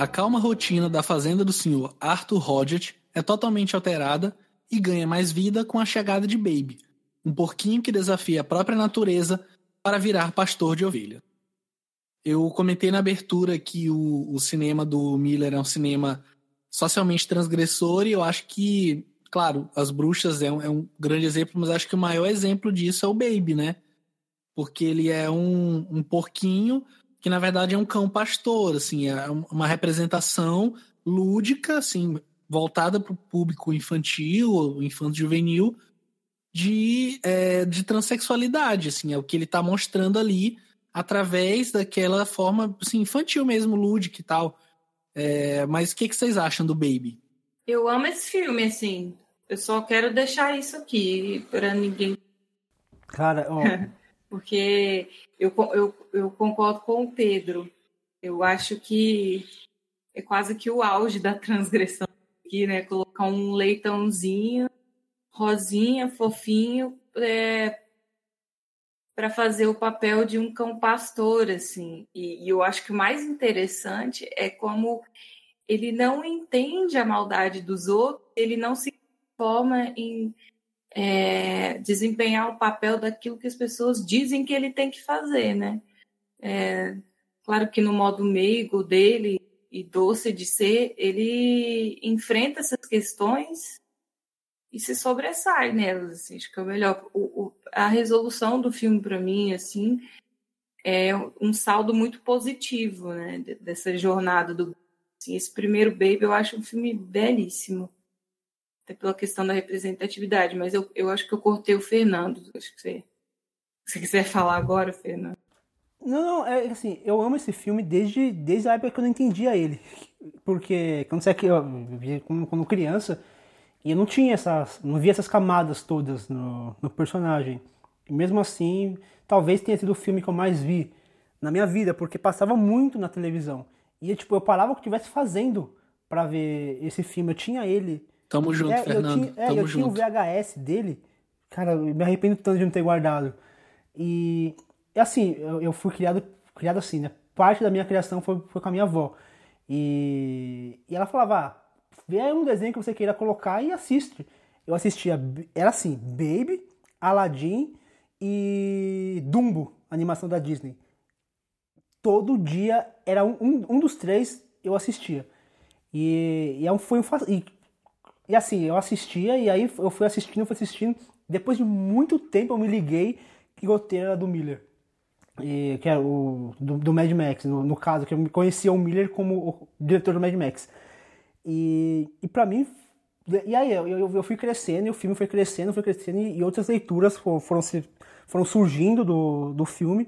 A calma rotina da fazenda do Sr. Arthur Hodgett é totalmente alterada e ganha mais vida com a chegada de Baby, um porquinho que desafia a própria natureza para virar pastor de ovelha. Eu comentei na abertura que o, o cinema do Miller é um cinema socialmente transgressor e eu acho que, claro, As Bruxas é um, é um grande exemplo, mas acho que o maior exemplo disso é o Baby, né? Porque ele é um, um porquinho que na verdade é um cão pastor, assim, é uma representação lúdica, assim, voltada para o público infantil ou infanto juvenil de, é, de transexualidade, assim, é o que ele está mostrando ali através daquela forma assim, infantil mesmo, lúdica e tal. É, mas o que, que vocês acham do Baby? Eu amo esse filme, assim. Eu só quero deixar isso aqui para ninguém. Cara, ó, porque eu, eu, eu concordo com o Pedro. Eu acho que é quase que o auge da transgressão aqui, né? Colocar um leitãozinho, rosinha, fofinho, é, para fazer o papel de um cão pastor, assim. E, e, eu acho que o mais interessante é como ele não entende a maldade dos outros, ele não se forma em é, desempenhar o papel daquilo que as pessoas dizem que ele tem que fazer, né? É, Claro que no modo meigo dele e doce de ser, ele enfrenta essas questões e se sobressai nelas, assim, acho que é o melhor. O, o, a resolução do filme, para mim, assim, é um saldo muito positivo, né, dessa jornada do assim, esse primeiro Baby eu acho um filme belíssimo pela questão da representatividade mas eu, eu acho que eu cortei o Fernando acho que você se quiser falar agora Fernando não, não, é assim, eu amo esse filme desde, desde a época que eu não entendia ele. Porque quando você é quando criança, e eu não tinha essas. não via essas camadas todas no, no personagem. E mesmo assim, talvez tenha sido o filme que eu mais vi na minha vida, porque passava muito na televisão. E tipo, eu parava o que estivesse fazendo para ver esse filme. Eu tinha ele. Tamo junto, é, Fernando. Eu tinha, é, eu junto. tinha o VHS dele. Cara, eu me arrependo tanto de não ter guardado. E assim, eu, eu fui criado, criado assim, né? Parte da minha criação foi, foi com a minha avó. E, e ela falava, ah, vê aí um desenho que você queira colocar e assiste. Eu assistia, era assim, Baby, Aladdin e Dumbo, animação da Disney. Todo dia era um, um, um dos três eu assistia. E, e é foi um e, e assim, eu assistia e aí eu fui assistindo, fui assistindo. Depois de muito tempo eu me liguei que o era do Miller. E, que era o do, do Mad Max, no, no, caso, que eu conhecia o Miller como o diretor do Mad Max. E, e para mim e aí eu, eu, eu, fui crescendo, e o filme foi crescendo, foi crescendo, e, e outras leituras foram, foram, se, foram surgindo do, do filme.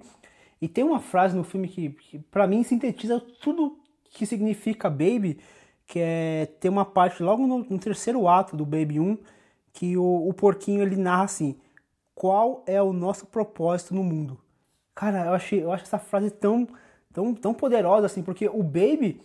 E tem uma frase no filme que, que para mim, sintetiza tudo que significa Baby, que é ter uma parte logo no, no terceiro ato do Baby 1, que o, o porquinho ele narra assim: qual é o nosso propósito no mundo? Cara, eu achei, eu acho essa frase tão, tão, tão poderosa assim, porque o Baby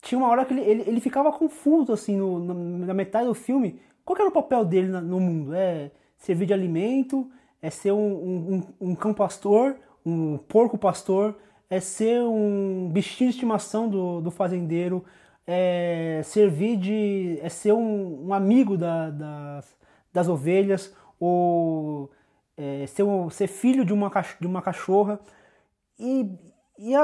tinha uma hora que ele, ele, ele ficava confuso, assim, no, na metade do filme. Qual era o papel dele no mundo? É servir de alimento? É ser um, um, um cão pastor? Um porco pastor? É ser um bichinho de estimação do, do fazendeiro? É servir de... É ser um, um amigo da, das, das ovelhas? Ou é, ser, um, ser filho de uma, de uma cachorra? E, e,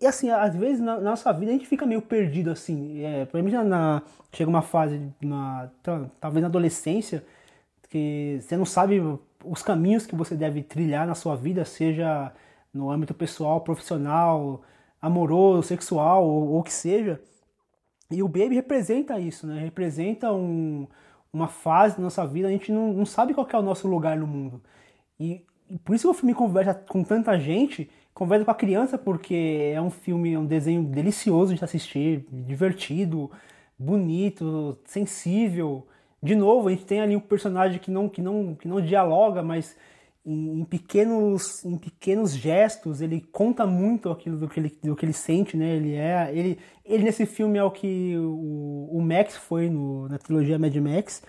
e, assim, às vezes na, nossa vida a gente fica meio perdido assim. É, exemplo, na, chega uma fase, na, talvez na adolescência, que você não sabe os caminhos que você deve trilhar na sua vida, seja no âmbito pessoal, profissional, amoroso, sexual ou o que seja. E o Baby representa isso, né? Representa um, uma fase da nossa vida, a gente não, não sabe qual é o nosso lugar no mundo. E, e por isso que o filme conversa com tanta gente Conversa com a criança porque é um filme, é um desenho delicioso de assistir, divertido, bonito, sensível. De novo, a gente tem ali um personagem que não, que não, que não dialoga, mas em, pequenos, em pequenos gestos ele conta muito aquilo do que ele, do que ele sente, né? Ele é, ele, ele nesse filme é o que o, o Max foi no, na trilogia Mad Max.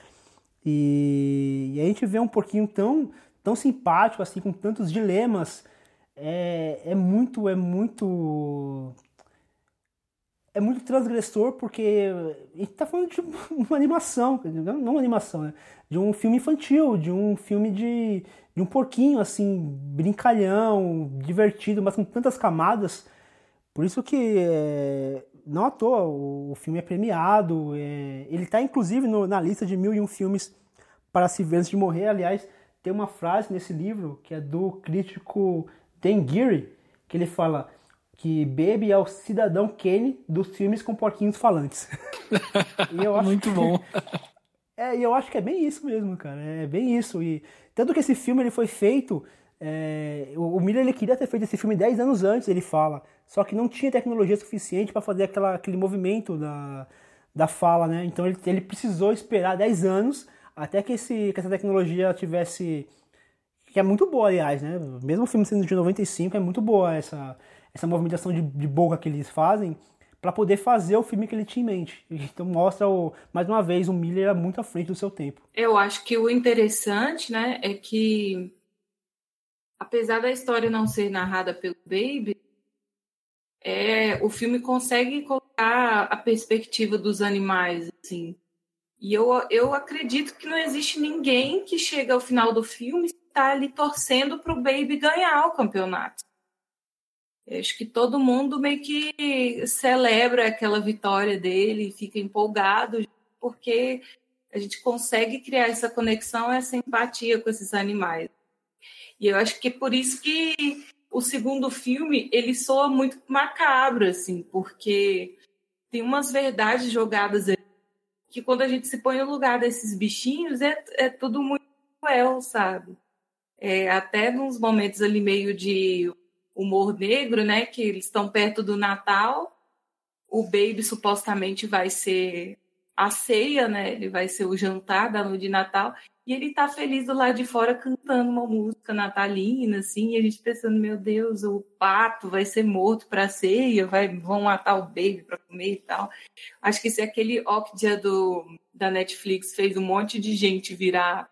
E, e a gente vê um pouquinho tão, tão simpático, assim, com tantos dilemas é, é muito, é muito. É muito transgressor porque a gente tá falando de uma animação, não uma animação, né? De um filme infantil, de um filme de, de um porquinho, assim, brincalhão, divertido, mas com tantas camadas. Por isso que é, não à toa o, filme é premiado. É, ele está inclusive no, na lista de mil e um filmes para se ver antes de morrer. Aliás, tem uma frase nesse livro que é do crítico tem Geary, que ele fala que Baby é o cidadão Kane dos filmes com porquinhos falantes. Muito bom. É, e eu acho que é bem isso mesmo, cara. É bem isso. E tanto que esse filme ele foi feito. É, o Miller ele queria ter feito esse filme 10 anos antes, ele fala. Só que não tinha tecnologia suficiente para fazer aquela, aquele movimento da, da fala, né? Então ele, ele precisou esperar 10 anos até que, esse, que essa tecnologia tivesse que é muito boa, aliás, né? Mesmo o filme sendo de 95, é muito boa essa, essa movimentação de, de boca que eles fazem para poder fazer o filme que ele tinha em mente. Então mostra, o, mais uma vez, o Miller muito à frente do seu tempo. Eu acho que o interessante, né, é que apesar da história não ser narrada pelo Baby, é, o filme consegue colocar a perspectiva dos animais, assim. E eu, eu acredito que não existe ninguém que chega ao final do filme tá ali torcendo para o Baby ganhar o campeonato. Eu acho que todo mundo meio que celebra aquela vitória dele, fica empolgado, porque a gente consegue criar essa conexão, essa empatia com esses animais. E eu acho que é por isso que o segundo filme ele soa muito macabro, assim, porque tem umas verdades jogadas ali que quando a gente se põe no lugar desses bichinhos é, é tudo muito cruel, sabe? É, até nos momentos ali meio de humor negro, né? Que eles estão perto do Natal, o Baby supostamente vai ser a ceia, né? Ele vai ser o jantar da noite de Natal. E ele tá feliz do lado de fora cantando uma música natalina, assim, e a gente pensando, meu Deus, o pato vai ser morto para ceia, vai, vão matar o baby para comer e tal. Acho que se aquele Ocdia do da Netflix fez um monte de gente virar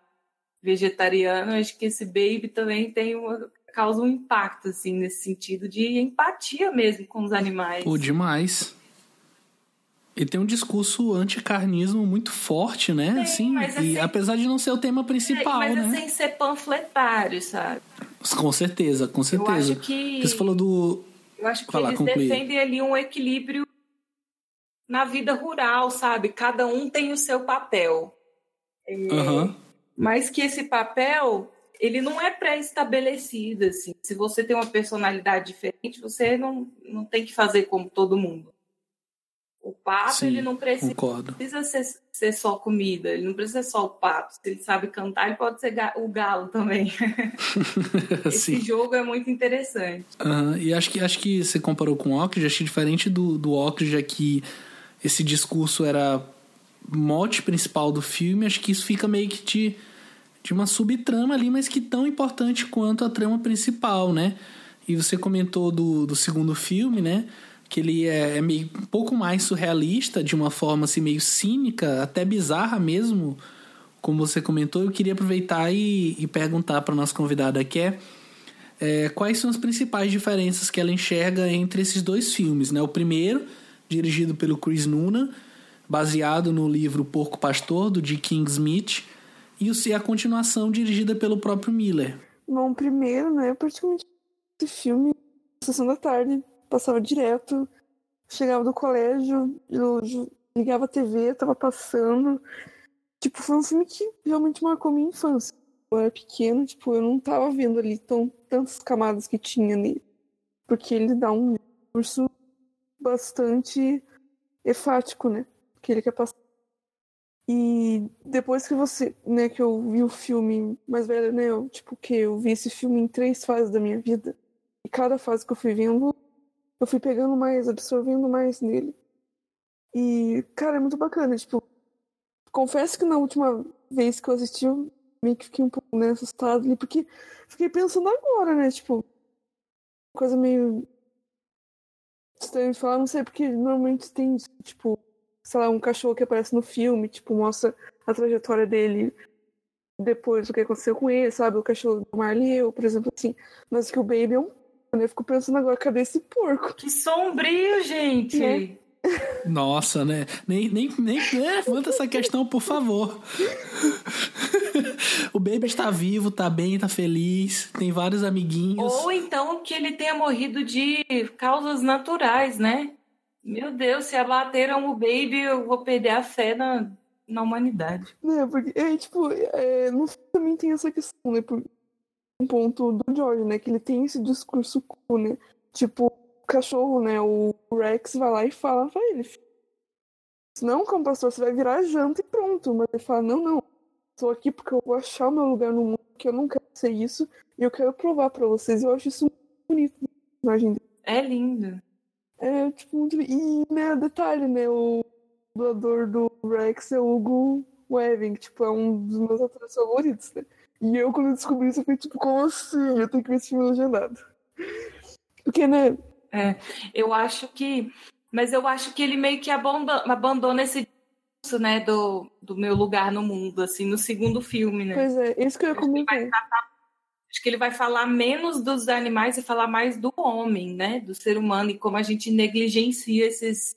vegetariano, acho que esse baby também tem uma causa um impacto assim nesse sentido de empatia mesmo com os animais. Pô, demais. Ele tem um discurso anticarnismo muito forte, né? Tem, assim, mas e assim- apesar de não ser o tema principal, mas né? sem ser panfletário, sabe? Com certeza, com Eu certeza. acho que Você falou do. Eu acho que lá, eles conclui. defendem ali um equilíbrio na vida rural, sabe? Cada um tem o seu papel. É, Aham. Mas que esse papel, ele não é pré-estabelecido, assim. Se você tem uma personalidade diferente, você não, não tem que fazer como todo mundo. O pato, Sim, ele não precisa precisa ser, ser só comida, ele não precisa ser só o pato. Se ele sabe cantar, ele pode ser ga- o galo também. Esse jogo é muito interessante. E acho que, acho que você comparou com o Ockridge, acho que diferente do, do Ockridge aqui, esse discurso era mote principal do filme, acho que isso fica meio que de, de uma subtrama ali, mas que tão importante quanto a trama principal, né? E você comentou do, do segundo filme, né? Que ele é, é meio um pouco mais surrealista, de uma forma assim, meio cínica, até bizarra mesmo, como você comentou. Eu queria aproveitar e, e perguntar para nossa convidada que é é, quais são as principais diferenças que ela enxerga entre esses dois filmes, né? O primeiro, dirigido pelo Chris Nuna, baseado no livro Porco Pastor, do D. King Smith, e o- e a continuação dirigida pelo próprio Miller. Bom, primeiro, né, praticamente esse filme, sessão da tarde, passava direto, chegava do colégio, ligava a TV, tava passando. Tipo, foi um filme que realmente marcou minha infância. Eu era pequena, tipo, eu não tava vendo ali tão, tantas camadas que tinha nele. Porque ele dá um discurso bastante enfático, né? Que ele quer passar. E depois que você, né, que eu vi o filme mais velho, né, eu, tipo, que eu vi esse filme em três fases da minha vida. E cada fase que eu fui vendo, eu fui pegando mais, absorvendo mais nele. E, cara, é muito bacana, tipo, confesso que na última vez que eu assisti, eu meio que fiquei um pouco, né, assustado ali, porque fiquei pensando agora, né, tipo, coisa meio estranho de falar, não sei, porque normalmente tem, tipo, sei lá, um cachorro que aparece no filme, tipo, mostra a trajetória dele depois do que aconteceu com ele, sabe? O cachorro do Marley, por exemplo, assim. Mas que o Baby é um. porco, né? Eu fico pensando agora, cadê esse porco? Que sombrio, gente! Né? Nossa, né? Nem, nem, nem levanta essa questão, por favor. o Baby está vivo, tá bem, tá feliz, tem vários amiguinhos. Ou então que ele tenha morrido de causas naturais, né? Meu Deus, se abateram o baby, eu vou perder a fé na, na humanidade. Né? Porque, é, tipo, é, no filme também tem essa questão, né? Por um ponto do George, né? Que ele tem esse discurso cool, né? Tipo, o cachorro, né? O Rex vai lá e fala pra ele. Não, como pastor, você vai virar janta e pronto. Mas ele fala, não, não. Tô aqui porque eu vou achar o meu lugar no mundo, que eu não quero ser isso. E eu quero provar pra vocês. Eu acho isso muito bonito dele. É lindo. É, tipo. E, né, detalhe, né? O dublador do Rex é o Hugo Weaving, que, tipo, é um dos meus atores favoritos, né? E eu, quando eu descobri isso, eu fiquei, tipo, como assim? Eu tenho que ver esse filme legendado. Porque, né? Eu acho que. Mas eu acho que ele meio que abandona, abandona esse discurso, né, do, do meu lugar no mundo, assim, no segundo filme, né? Pois é, isso que eu ia ele vai comentar. Acho que ele vai falar menos dos animais e falar mais do homem, né? Do ser humano e como a gente negligencia esses,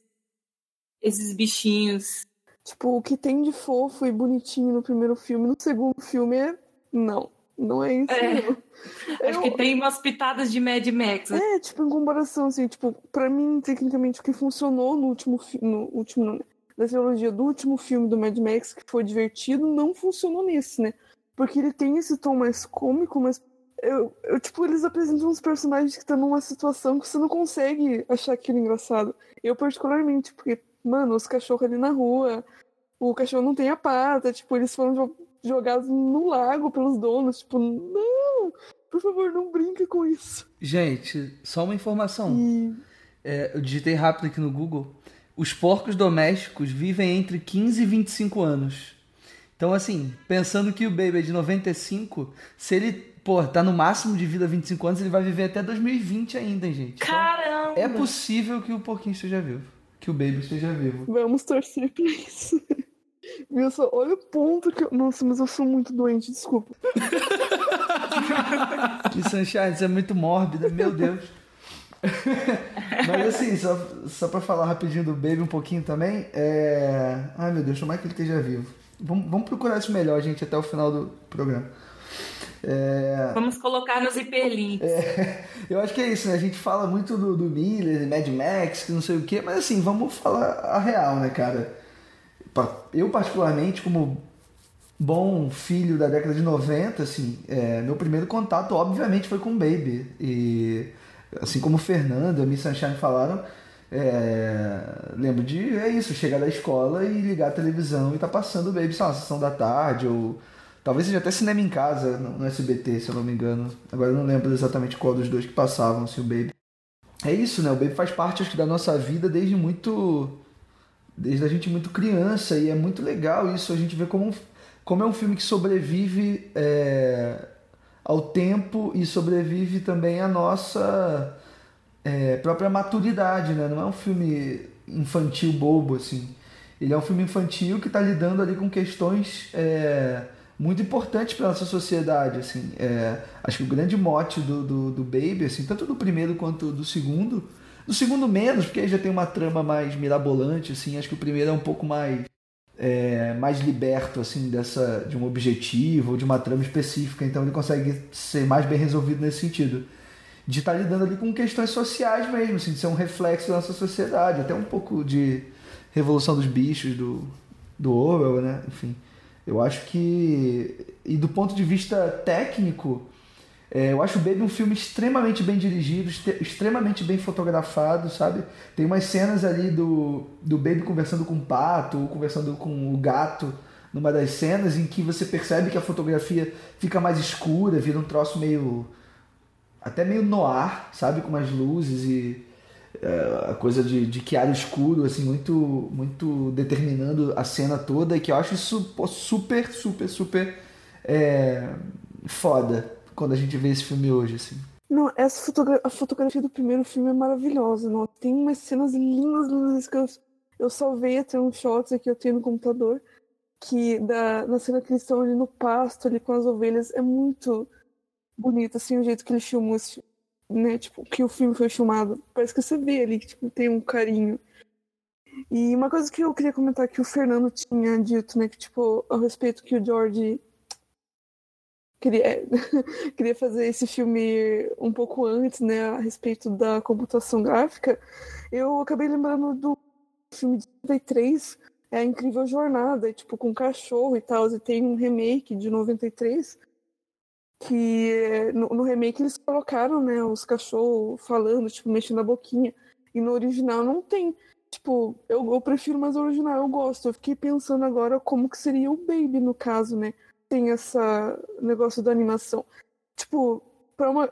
esses bichinhos. Tipo, o que tem de fofo e bonitinho no primeiro filme, no segundo filme é. Não. Não é isso, É. não. Acho que tem umas pitadas de Mad Max. É, tipo, em comparação, assim, tipo, pra mim, tecnicamente, o que funcionou no último no último da trilogia do último filme do Mad Max, que foi divertido, não funcionou nesse, né? Porque ele tem esse tom mais cômico, mas eu, eu, tipo, eles apresentam uns personagens que estão numa situação que você não consegue achar aquilo engraçado. Eu, particularmente, porque, mano, os cachorros ali na rua, o cachorro não tem a pata, tipo, eles foram jogados no lago pelos donos, tipo, não, por favor, não brinque com isso. Gente, só uma informação. E... É, eu digitei rápido aqui no Google. Os porcos domésticos vivem entre 15 e 25 anos. Então, assim, pensando que o Baby é de 95, se ele, pô, tá no máximo de vida 25 anos, ele vai viver até 2020 ainda, gente. Então, Caramba! é possível que o porquinho esteja vivo. Que o Baby esteja vivo. Vamos torcer pra isso. Só? Olha o ponto que eu. Nossa, mas eu sou muito doente, desculpa. que Sunshine, isso é muito mórbida, meu Deus. Mas assim, só, só pra falar rapidinho do Baby um pouquinho também, é. Ai meu Deus, tomara que ele esteja vivo. Vamos, vamos procurar isso melhor, gente, até o final do programa. É... Vamos colocar nos hiperlinks. É, eu acho que é isso, né? A gente fala muito do, do Miller, Mad Max, que não sei o quê, mas assim, vamos falar a real, né, cara? Eu, particularmente, como bom filho da década de 90, assim, é, meu primeiro contato, obviamente, foi com o Baby. E assim como o Fernando e a Miss Sunshine falaram, é, lembro de é isso, chegar da escola e ligar a televisão e tá passando o Baby, sei lá, sessão da tarde, ou talvez seja até cinema em casa no, SBT, se eu não me engano. Agora eu não lembro exatamente qual dos dois que passavam, assim, o Baby. É isso, né? O Baby faz parte, acho que, da nossa vida desde muito. Desde a gente muito criança, e é muito legal isso, a gente vê como, como é um filme que sobrevive é, ao tempo e sobrevive também à nossa é, própria maturidade, né? Não é um filme infantil bobo, assim. Ele é um filme infantil que está lidando ali com questões é, muito importantes para nossa sociedade, assim. É, acho que o grande mote do, do, do, Baby, assim, tanto do primeiro quanto do segundo, do segundo menos, porque aí já tem uma trama mais mirabolante, assim. Acho que o primeiro é um pouco mais é, mais liberto assim dessa de um objetivo ou de uma trama específica, então ele consegue ser mais bem resolvido nesse sentido. De estar tá lidando ali com questões sociais mesmo, assim, de ser um reflexo da nossa sociedade, até um pouco de Revolução dos Bichos do, do Orwell, né? Enfim, eu acho que. E do ponto de vista técnico, é, eu acho o Baby um filme extremamente bem dirigido, extremamente bem fotografado, sabe? Tem umas cenas ali do, do Baby conversando com o pato, ou conversando com o gato, numa das cenas em que você percebe que a fotografia fica mais escura, vira um troço meio. até meio noir, sabe? Com umas luzes e. É, a coisa de, de chiaro escuro, assim, muito, muito determinando a cena toda, e que eu acho isso super, super, super é, foda quando a gente vê esse filme hoje, assim. Não, essa fotogra a fotografia do primeiro filme é maravilhosa. Não? Tem umas cenas lindas, lindas que eu, eu salvei até uns shots aqui eu tenho no computador. Que da, na cena que eles estão ali no pasto, ali com as ovelhas, é muito bonito, assim, o jeito que ele filmou esse, né? Tipo, que o filme foi filmado. Parece que você vê ali que tipo, tem um carinho. E uma coisa que eu queria comentar que o Fernando tinha dito, né? Que, tipo, a respeito que o George queria, queria fazer esse filme um pouco antes, né, a respeito da computação gráfica, eu acabei lembrando do filme de 93, é a Incrível Jornada, tipo, com cachorro e tal, e tem um remake de 93, que no, no remake eles colocaram, né, os cachorros falando, tipo, mexendo a boquinha, e no original não tem. Tipo, eu, eu prefiro mais o original, eu gosto. Eu fiquei pensando agora como que seria o Baby no caso, né? tem essa negócio da animação. Tipo, para uma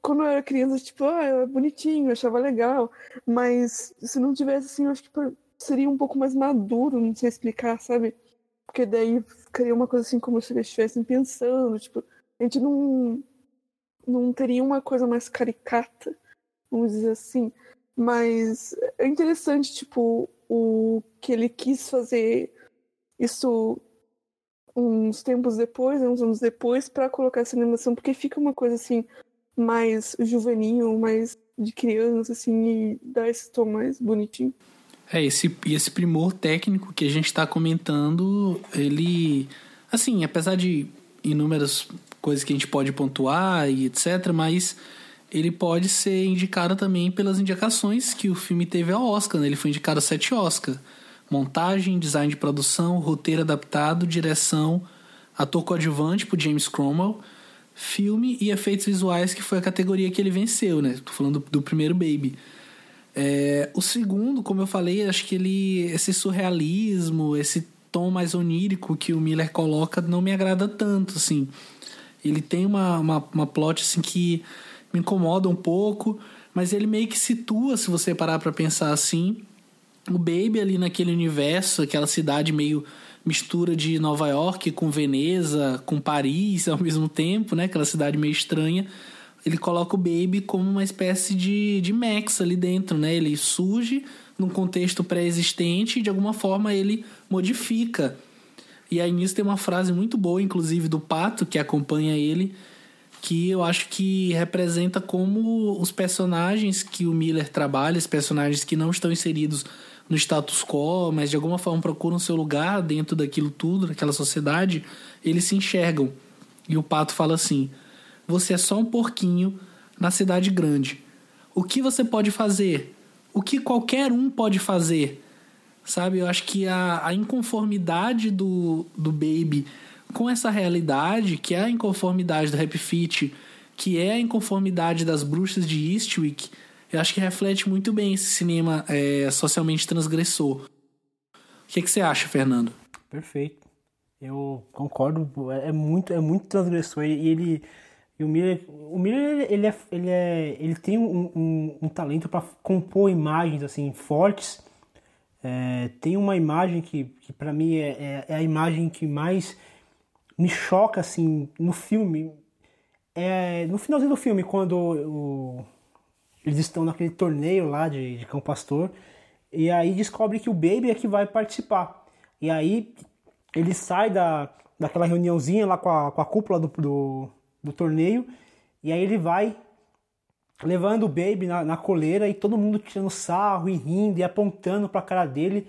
quando eu era criança, tipo, ah, é bonitinho, achava legal, mas se não tivesse assim, eu acho que seria um pouco mais maduro, não sei explicar, sabe? Porque daí ficaria uma coisa assim como se eles estivessem pensando, tipo, a gente não não teria uma coisa mais caricata, vamos dizer assim. Mas é interessante, tipo, o que ele quis fazer isso uns tempos depois, uns anos depois, para colocar essa animação, porque fica uma coisa assim mais juvenil, mais de criança, assim, e dá esse tom mais bonitinho. É, esse, esse primor técnico que a gente está comentando, ele, assim, apesar de inúmeras coisas que a gente pode pontuar e etc, mas ele pode ser indicado também pelas indicações que o filme teve ao Oscar, né? Ele foi indicado a sete Oscar. Montagem, design de produção, roteiro adaptado, direção, ator coadjuvante por James Cromwell, filme e efeitos visuais, que foi a categoria que ele venceu, né? Tô falando do, do primeiro Baby. É, o segundo, como eu falei, acho que ele esse surrealismo, esse tom mais onírico que o Miller coloca não me agrada tanto, assim. Ele tem uma, uma, uma plot assim que me incomoda um pouco, mas ele meio que situa, se você parar para pensar assim, o Baby ali naquele universo, aquela cidade meio mistura de Nova York com Veneza, com Paris ao mesmo tempo, né? Aquela cidade meio estranha. Ele coloca o Baby como uma espécie de, de Max ali dentro, né? Ele surge num contexto pré-existente e de alguma forma ele modifica. E aí nisso tem uma frase muito boa, inclusive, do Pato, que acompanha ele, que eu acho que representa como os personagens que o Miller trabalha, os personagens que não estão inseridos no status quo, mas de alguma forma procuram seu lugar dentro daquilo tudo, daquela sociedade, eles se enxergam. E o pato fala assim: Você é só um porquinho na cidade grande. O que você pode fazer? O que qualquer um pode fazer? Sabe, eu acho que a, a inconformidade do, do Baby com essa realidade, que é a inconformidade do Happy Feet, que é a inconformidade das bruxas de Eastwick, eu acho que reflete muito bem esse cinema é, socialmente transgressor. O que, que você acha, Fernando? Perfeito. Eu concordo. É muito, é muito transgressor. E ele, e o Miller, o Miller ele, é, ele, é, ele tem um, um, um talento para compor imagens assim fortes. É, tem uma imagem que, que para mim é, é, é, a imagem que mais me choca assim no filme. É, no finalzinho do filme, quando o, eles estão naquele torneio lá de, de Cão Pastor. E aí descobre que o Baby é que vai participar. E aí ele sai da, daquela reuniãozinha lá com a, com a cúpula do, do, do torneio. E aí ele vai levando o Baby na, na coleira e todo mundo tirando sarro e rindo e apontando para a cara dele.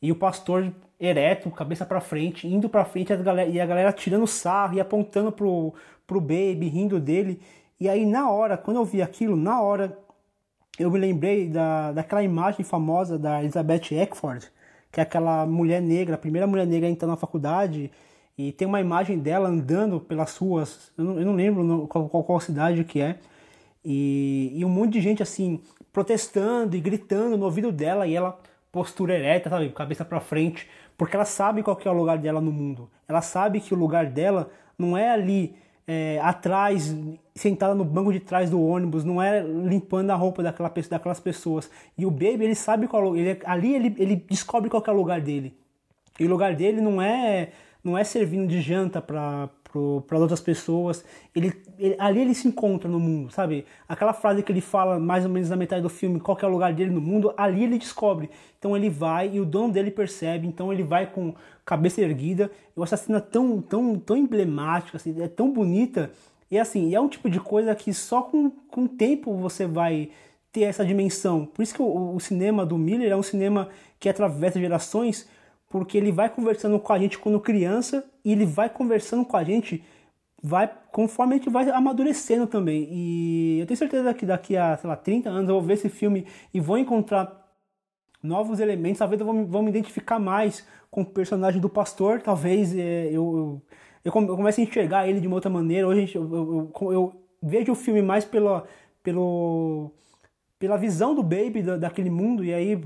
E o pastor ereto, cabeça para frente, indo para frente galera, e a galera tirando sarro e apontando pro, pro Baby, rindo dele. E aí na hora, quando eu vi aquilo, na hora eu me lembrei da, daquela imagem famosa da Elizabeth Eckford, que é aquela mulher negra, a primeira mulher negra a entrar na faculdade, e tem uma imagem dela andando pelas ruas, eu não, eu não lembro qual, qual, cidade que é, e, e, um monte de gente assim, protestando e gritando no ouvido dela, e ela postura ereta, sabe, cabeça para frente, porque ela sabe qual que é o lugar dela no mundo, ela sabe que o lugar dela não é ali é, atrás, sentada no banco de trás do ônibus, não é limpando a roupa daquela, daquelas pessoas. E o Baby, ele sabe qual ele ali ele, ele descobre qual é o lugar dele. E o lugar dele não é não é servindo de janta para para outras pessoas. Ele, ele, ali ele se encontra no mundo, sabe? Aquela frase que ele fala mais ou menos na metade do filme, qual é o lugar dele no mundo, ali ele descobre. Então ele vai e o dono dele percebe, então ele vai com cabeça erguida. Eu acho essa cena tão, tão, tão emblemática, assim, é tão bonita. E assim, é um tipo de coisa que só com, com o tempo você vai ter essa dimensão. Por isso que o, o cinema do Miller é um cinema que atravessa gerações, porque ele vai conversando com a gente quando criança e ele vai conversando com a gente vai conforme a gente vai amadurecendo também. E eu tenho certeza que daqui a, sei lá, 30 anos eu vou ver esse filme e vou encontrar novos elementos, talvez eu vou, vou me identificar mais com o personagem do pastor, talvez é, eu, eu, eu, comece a enxergar ele de uma outra maneira. Hoje eu, eu, eu, vejo o filme mais pela, pelo, pela visão do Baby, da, daquele mundo, e aí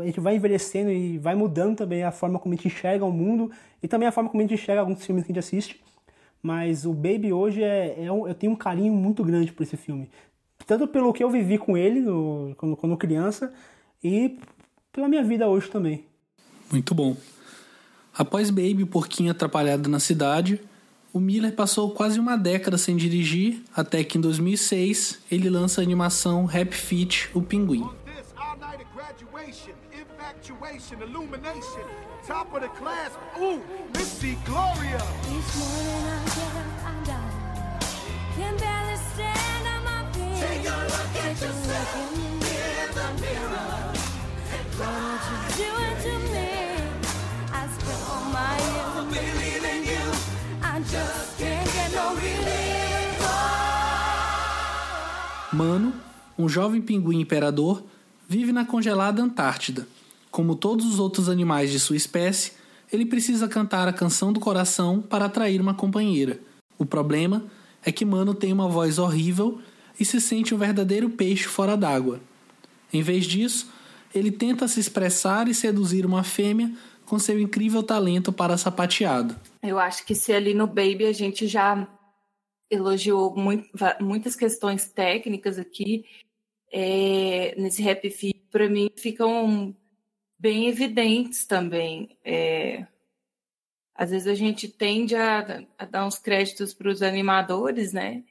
a gente vai envelhecendo e vai mudando também a forma como a gente enxerga o mundo e também a forma como a gente enxerga alguns filmes que a gente assiste. Mas o Baby hoje é, é um, eu tenho um carinho muito grande por esse filme. Tanto pelo que eu vivi com ele no, quando, quando criança e pela minha vida hoje também. Muito bom. Após Baby, o porquinho atrapalhado na cidade, o Miller passou quase uma década sem dirigir, até que em 2006 ele lança a animação Happy Feet, o Pinguim. Infatuation, illumination, top of the class. Ooh, Missy Gloria. Each morning I get up, I die. Can barely stand on my feet. Take a look at Take yourself in the mirror. What you doing to me? I spent all my years believing you. I just can't get no relief. Mano, um jovem pinguim imperador, vive na congelada Antártida. Como todos os outros animais de sua espécie, ele precisa cantar a canção do coração para atrair uma companheira. O problema é que Mano tem uma voz horrível e se sente um verdadeiro peixe fora d'água. Em vez disso, ele tenta se expressar e seduzir uma fêmea com seu incrível talento para sapateado. Eu acho que se ali no Baby a gente já elogiou muito, muitas questões técnicas aqui, é, nesse Rap Fit, para mim ficam bem evidentes também. É, às vezes a gente tende a, a dar uns créditos para os animadores, né?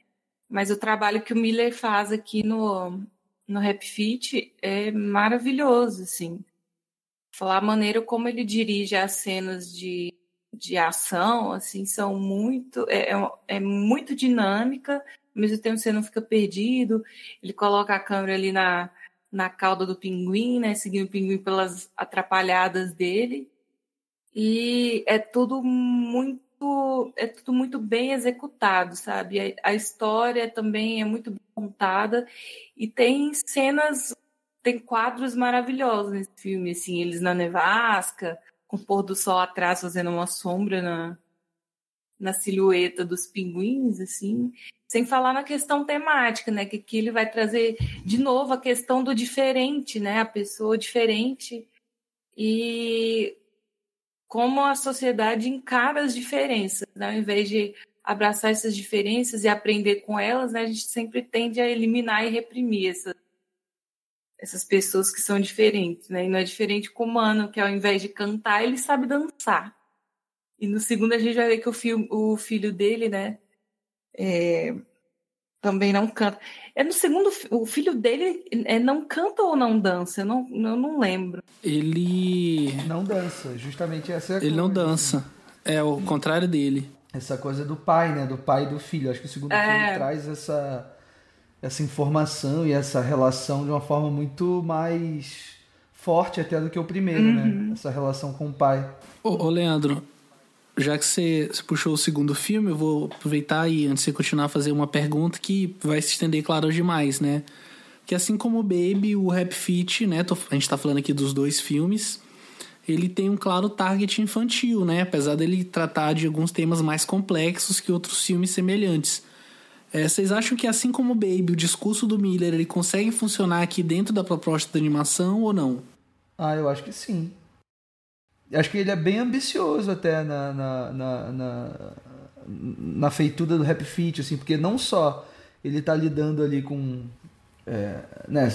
Mas o trabalho que o Miller faz aqui no, no Rap Fit é maravilhoso, assim. Falar a maneira como ele dirige as cenas de, de ação, assim, são muito... É, é, é muito dinâmica, ao mesmo tempo você não fica perdido. Ele coloca a câmera ali na, na cauda do pinguim, né? Seguindo o pinguim pelas atrapalhadas dele. E é tudo muito é tudo muito bem executado, sabe? A, a história também é muito contada e tem cenas, tem quadros maravilhosos nesse filme, assim, eles na nevasca, com o pôr do sol atrás fazendo uma sombra na, na silhueta dos pinguins, assim, sem falar na questão temática, né? Que aqui ele vai trazer de novo a questão do diferente, né? A pessoa diferente e como a sociedade encara as diferenças, né? ao invés de abraçar essas diferenças e aprender com elas, né? a gente sempre tende a eliminar e reprimir essas, essas pessoas que são diferentes, né? E não é diferente com o Mano, que ao invés de cantar, ele sabe dançar. E no segundo a gente vai ver que o, filho, o filho dele, né, é, também não canta. É no segundo, o filho dele é, não canta ou não dança? Eu não, eu não lembro. Ele. Não dança, justamente essa é a Ele não dança. É o contrário dele. Essa coisa do pai, né? Do pai e do filho. Acho que o segundo é... filme traz essa, essa informação e essa relação de uma forma muito mais forte até do que o primeiro, né? uhum. né? Essa relação com o pai. Ô, ô Leandro, já que você, você, puxou o segundo filme, eu vou aproveitar e, antes de você continuar, fazer uma pergunta que vai se estender, claro, demais, né? Que assim como o Baby, o Rap Fit, né? Tô, a gente tá falando aqui dos dois filmes, ele tem um claro target infantil, né? Apesar dele tratar de alguns temas mais complexos que outros filmes semelhantes. É, vocês acham que assim como o Baby, o discurso do Miller, ele consegue funcionar aqui dentro da proposta da animação ou não? Ah, eu acho que sim acho que ele é bem ambicioso até na, na, na, na, na feitura do Rap Fit, assim, porque não só ele está lidando ali com. É, né,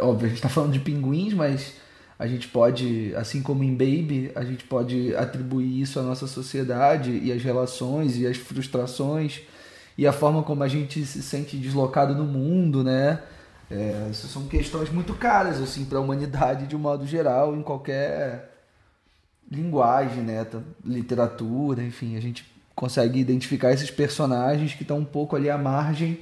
óbvio, a gente está falando de pinguins, mas a gente pode, assim como em Baby, a gente pode atribuir isso à nossa sociedade e às relações e às frustrações e a forma como a gente se sente deslocado no mundo, né? É, são questões muito caras assim para a humanidade de um modo geral, em qualquer linguagem, né? Literatura, enfim, a gente consegue identificar esses personagens que estão um pouco ali à margem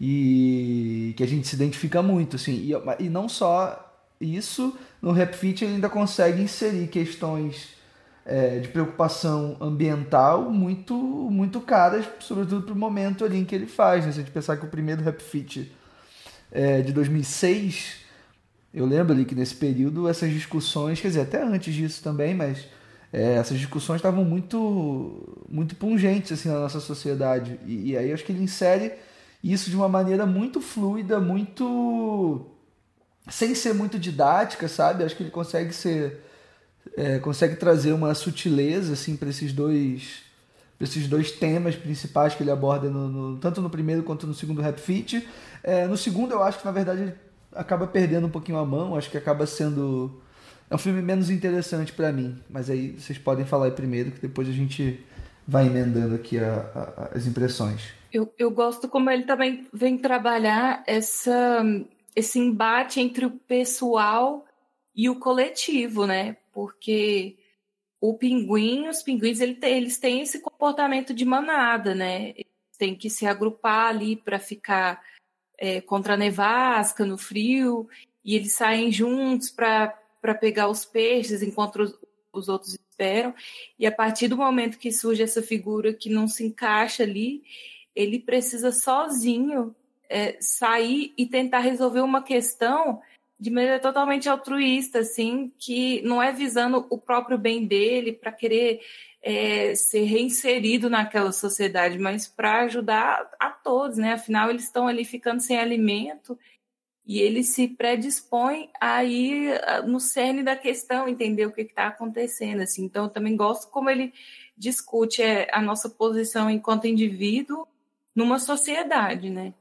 e que a gente se identifica muito, assim. E, e não só isso, no Rap Fit ele ainda consegue inserir questões é, de preocupação ambiental muito muito caras, sobretudo para o momento ali em que ele faz. Né? Se a gente pensar que o primeiro Rap Fit é de 2006 eu lembro ali que nesse período essas discussões, quer dizer, até antes disso também, mas é, essas discussões estavam muito, muito pungentes assim na nossa sociedade. E, e aí acho que ele insere isso de uma maneira muito fluida, muito sem ser muito didática, sabe? Acho que ele consegue ser é, consegue trazer uma sutileza assim para esses dois esses dois temas principais que ele aborda no, no, tanto no primeiro quanto no segundo Rap Fit. É, no segundo eu acho que na verdade ele acaba perdendo um pouquinho a mão, acho que acaba sendo é um filme menos interessante para mim, mas aí vocês podem falar aí primeiro que depois a gente vai emendando aqui a, a, as impressões. Eu, eu gosto como ele também vem trabalhar essa, esse embate entre o pessoal e o coletivo, né? Porque o pinguim, os pinguins, ele eles têm esse comportamento de manada, né? Eles têm que se agrupar ali para ficar é, contra a nevasca, no frio, e eles saem juntos para pegar os peixes enquanto os, os outros esperam. E a partir do momento que surge essa figura que não se encaixa ali, ele precisa sozinho é, sair e tentar resolver uma questão de maneira totalmente altruísta, assim, que não é visando o próprio bem dele para querer é, ser reinserido naquela sociedade, mas para ajudar a todos, né? Afinal, eles estão ali ficando sem alimento e ele se predispõe a ir no cerne da questão, entender o que está acontecendo. Assim. Então, eu também gosto como ele discute é, a nossa posição enquanto indivíduo numa sociedade, né?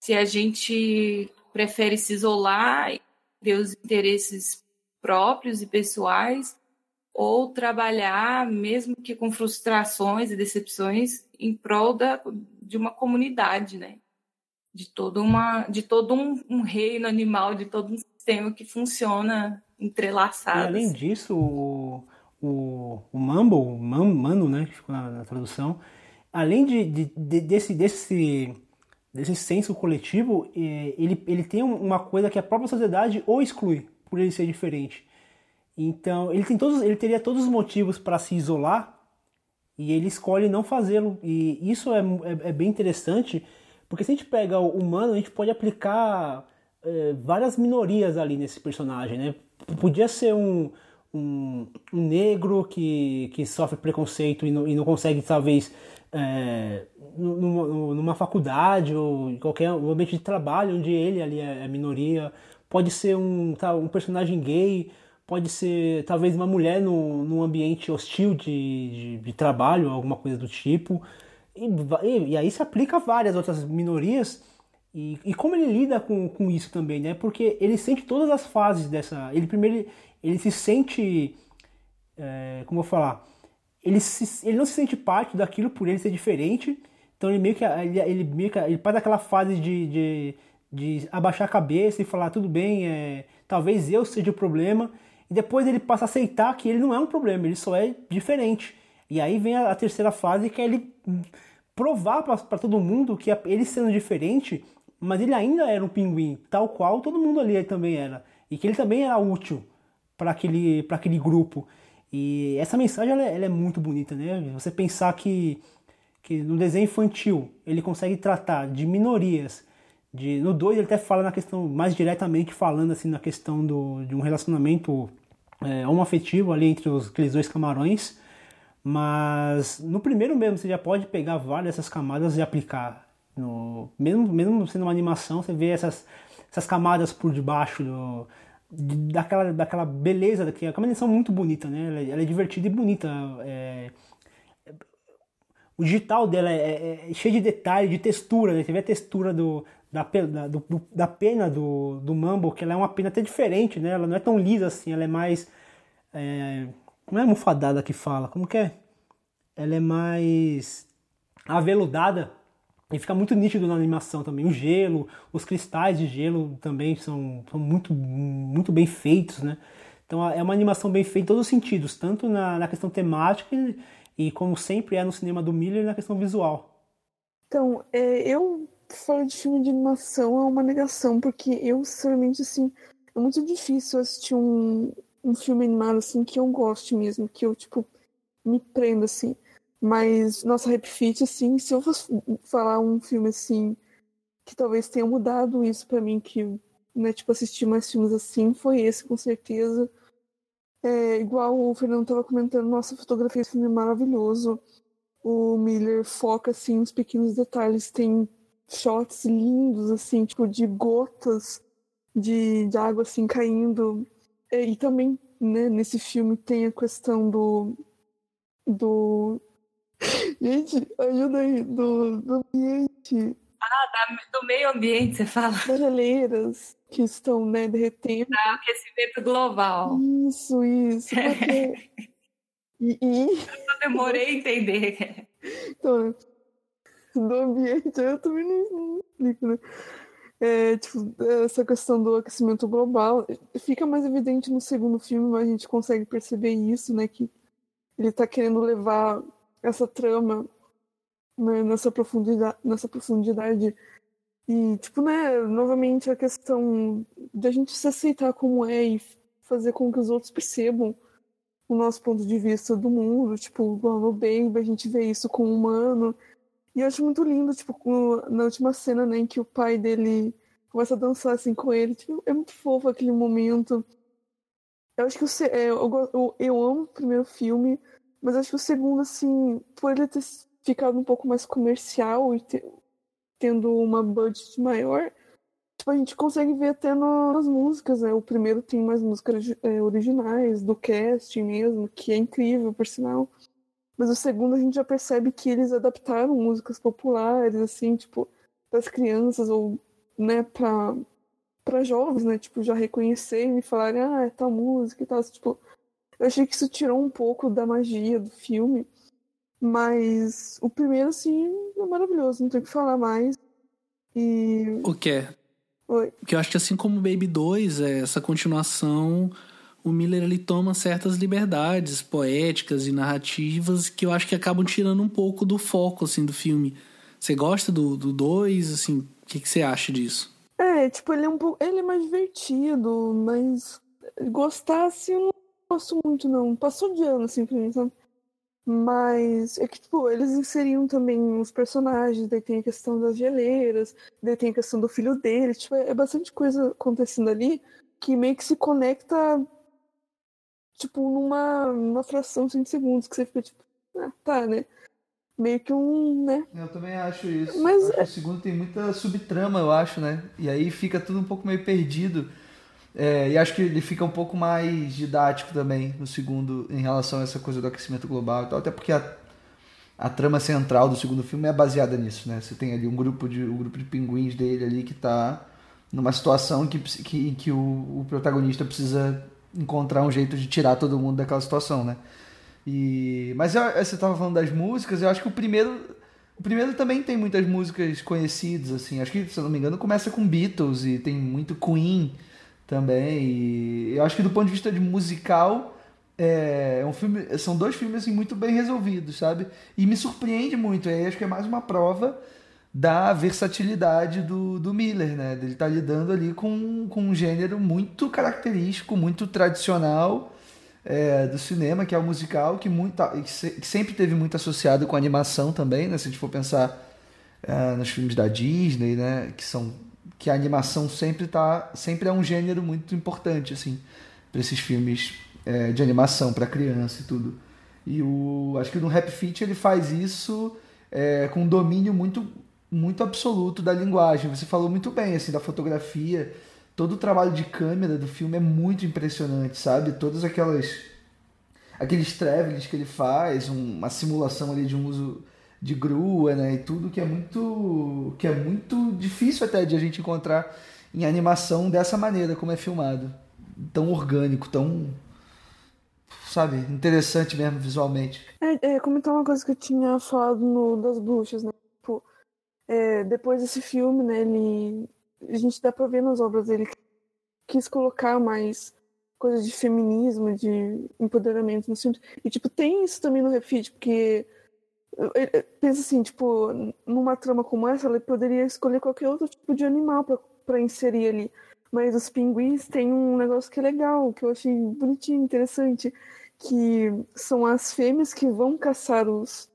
Se a gente prefere se isolar, ter os interesses próprios e pessoais, ou trabalhar, mesmo que com frustrações e decepções, em prol da, de uma comunidade, né? De todo, uma, de todo um, um reino animal, de todo um sistema que funciona entrelaçado. E além assim. disso, o, o, o Mumble, o Mano, né, que ficou na, na tradução, além de, de, de, desse, desse, desse senso coletivo, ele, ele tem uma coisa que a própria sociedade o exclui por ele ser diferente. Então, ele, tem todos, ele teria todos os motivos para se isolar e ele escolhe não fazê-lo. E isso é, é, é, bem interessante, porque se a gente pega o humano, a gente pode aplicar é, várias minorias ali nesse personagem. Né? Podia ser um, um, um negro que, que sofre preconceito e não, e não consegue, talvez, é, numa, numa, faculdade ou em qualquer ambiente de trabalho onde ele ali é, é minoria. Pode ser um, tá, um personagem gay pode ser talvez uma mulher no, num ambiente hostil de, de, de trabalho, alguma coisa do tipo. E, e, e, aí se aplica a várias outras minorias. E, e como ele lida com, com isso também, né? Porque ele sente todas as fases dessa. Ele primeiro ele, se sente. É, como eu vou falar? Ele, se, ele não se sente parte daquilo por ele ser diferente. Então ele meio que ele, ele meio que ele passa aquela fase de, de, de abaixar a cabeça e falar tudo bem, é, talvez eu seja o problema e depois ele passa a aceitar que ele não é um problema, ele só é diferente. E aí vem a, terceira fase que é ele provar para todo mundo que ele sendo diferente, mas ele ainda era um pinguim, tal qual todo mundo ali também era. E que ele também era útil para aquele, aquele grupo. E essa mensagem ela, é, ela é muito bonita, né? Você pensar que, que no desenho infantil ele consegue tratar de minorias. De, no 2 ele até fala na questão, mais diretamente falando assim na questão do, de um relacionamento é, homoafetivo ali entre os, aqueles dois camarões, mas no primeiro mesmo você já pode pegar várias dessas camadas e aplicar. No, mesmo, mesmo sendo uma animação, você vê essas, essas camadas por debaixo do, daquela, daquela beleza, que é uma animação muito bonita, né? Ela, é, ela é divertida e bonita. É, o digital dela é, é, é, cheio de detalhe, de textura, né? Você vê a textura do, da, da, do, da pena do, do Mambo, que ela é uma pena até diferente, né? Ela não é tão lisa assim, ela é mais. É, não é almofadada que fala, como que é? Ela é mais aveludada e fica muito nítido na animação também. O gelo, os cristais de gelo também são, são muito, muito bem feitos, né? Então é uma animação bem feita em todos os sentidos, tanto na, na questão temática e, como sempre é no cinema do Miller, na questão visual. Então, é, eu fora de filme de animação é uma negação, porque eu, sinceramente, assim, é muito difícil assistir um, um filme animado, assim, que eu goste mesmo, que eu, tipo, me prenda, assim. Mas, nossa, Rap Fit, assim, se eu fosse falar um filme, assim, que talvez tenha mudado isso para mim, que, né, tipo, assistir mais filmes assim, foi esse, com certeza. É, igual o Fernando tava comentando, nossa, fotografia esse filme é maravilhoso. O Miller foca, assim, nos pequenos detalhes, tem shots lindos, assim, tipo, de gotas de, de água, assim, caindo. E, e também, né, nesse filme tem a questão do. do. Gente, ajuda aí, do, do ambiente. Ah, da, do meio ambiente, você fala? Das geleiras que estão, né, derretendo. Ah, aquecimento global. Isso, isso. Porque... e, e... Eu demorei a entender. Então, do ambiente, eu também não, explico, né? É, tipo, essa questão do aquecimento global fica mais evidente no segundo filme, mas a gente consegue perceber isso, né? Que ele está querendo levar essa trama né, nessa profundidade, nessa profundidade e tipo, né? Novamente a questão de a gente se aceitar como é e fazer com que os outros percebam o nosso ponto de vista do mundo, tipo, no Baby, a gente vê isso com o humano E eu acho muito lindo, tipo, na última cena, né, em que o pai dele começa a dançar assim com ele. Tipo, é muito fofo aquele momento. Eu acho que o, é, eu, eu, eu amo o primeiro filme, mas acho que o segundo, assim, por ele ter ficado um pouco mais comercial e ter, tendo uma budget maior, tipo, a gente consegue ver até nas músicas, né? O primeiro tem mais músicas é, originais, do casting mesmo, que é incrível, por sinal. Mas o segundo a gente já percebe que eles adaptaram músicas populares, assim, tipo, para as crianças ou, né, para para jovens, né, tipo, já reconhecerem e falarem, ah, é tal música e tal, tipo, eu achei que isso tirou um pouco da magia do filme, mas o primeiro, assim, é maravilhoso, não tem o que falar mais. E... O que é? Oi. Porque eu acho que assim como Baby 2, é, essa continuação o Miller ele toma certas liberdades poéticas e narrativas que eu acho que acabam tirando um pouco do foco assim do filme. Você gosta do 2, do assim, o que, que você acha disso? É, tipo, ele é um pouco, ele é mais divertido, mas gostar assim eu não gosto muito não. Passou de ano assim pra mim, sabe? Mas é que, tipo, eles inseriam também os personagens, daí tem a questão das geleiras, daí tem a questão do filho dele, tipo, é bastante coisa acontecendo ali que meio que se conecta tipo, numa, numa fração de segundos, que você fica tipo, ah, tá, né? Meio que um, né? Eu também acho isso. Mas acho é... o segundo tem muita subtrama, eu acho, né? E aí fica tudo um pouco meio perdido. É, e acho que ele fica um pouco mais didático também no segundo, em relação a essa coisa do aquecimento global e tal, até porque a, a trama central do segundo filme é baseada nisso, né? Você tem ali um grupo de, um grupo de pinguins dele ali que está numa situação que, que, que o, o protagonista precisa encontrar um jeito de tirar todo mundo daquela situação, né? E mas eu, você estava falando das músicas, eu acho que o primeiro o primeiro também tem muitas músicas conhecidas assim. Acho que se eu não me engano começa com Beatles e tem muito Queen também. E eu acho que do ponto de vista de musical é, é um filme, são dois filmes assim, muito bem resolvidos, sabe? E me surpreende muito. Aí acho que é mais uma prova da versatilidade do, do Miller, né? Ele está lidando ali com, com um gênero muito característico, muito tradicional é, do cinema, que é o musical, que, muito, que sempre teve muito associado com animação também, né? Se a gente for pensar é, nos filmes da Disney, né? Que são que a animação sempre tá sempre é um gênero muito importante assim para esses filmes é, de animação para criança e tudo. E o acho que no Rap Fit ele faz isso é, com um domínio muito muito absoluto da linguagem. Você falou muito bem assim da fotografia, todo o trabalho de câmera do filme é muito impressionante, sabe? Todas aquelas aqueles travelings que ele faz, uma simulação ali de um uso de grua, né, e tudo que é muito que é muito difícil até de a gente encontrar em animação dessa maneira como é filmado, tão orgânico, tão sabe, interessante mesmo visualmente. É, é comentar uma coisa que eu tinha falado no das bruxas, né? É, depois desse filme, né, ele, a gente dá pra ver nas obras dele quis colocar mais coisas de feminismo, de empoderamento no filme. E, tipo, tem isso também no Refit, porque pensa assim, tipo, numa trama como essa, ele poderia escolher qualquer outro tipo de animal para inserir ali. Mas os pinguins têm um negócio que é legal, que eu achei bonitinho, interessante, que são as fêmeas que vão caçar os,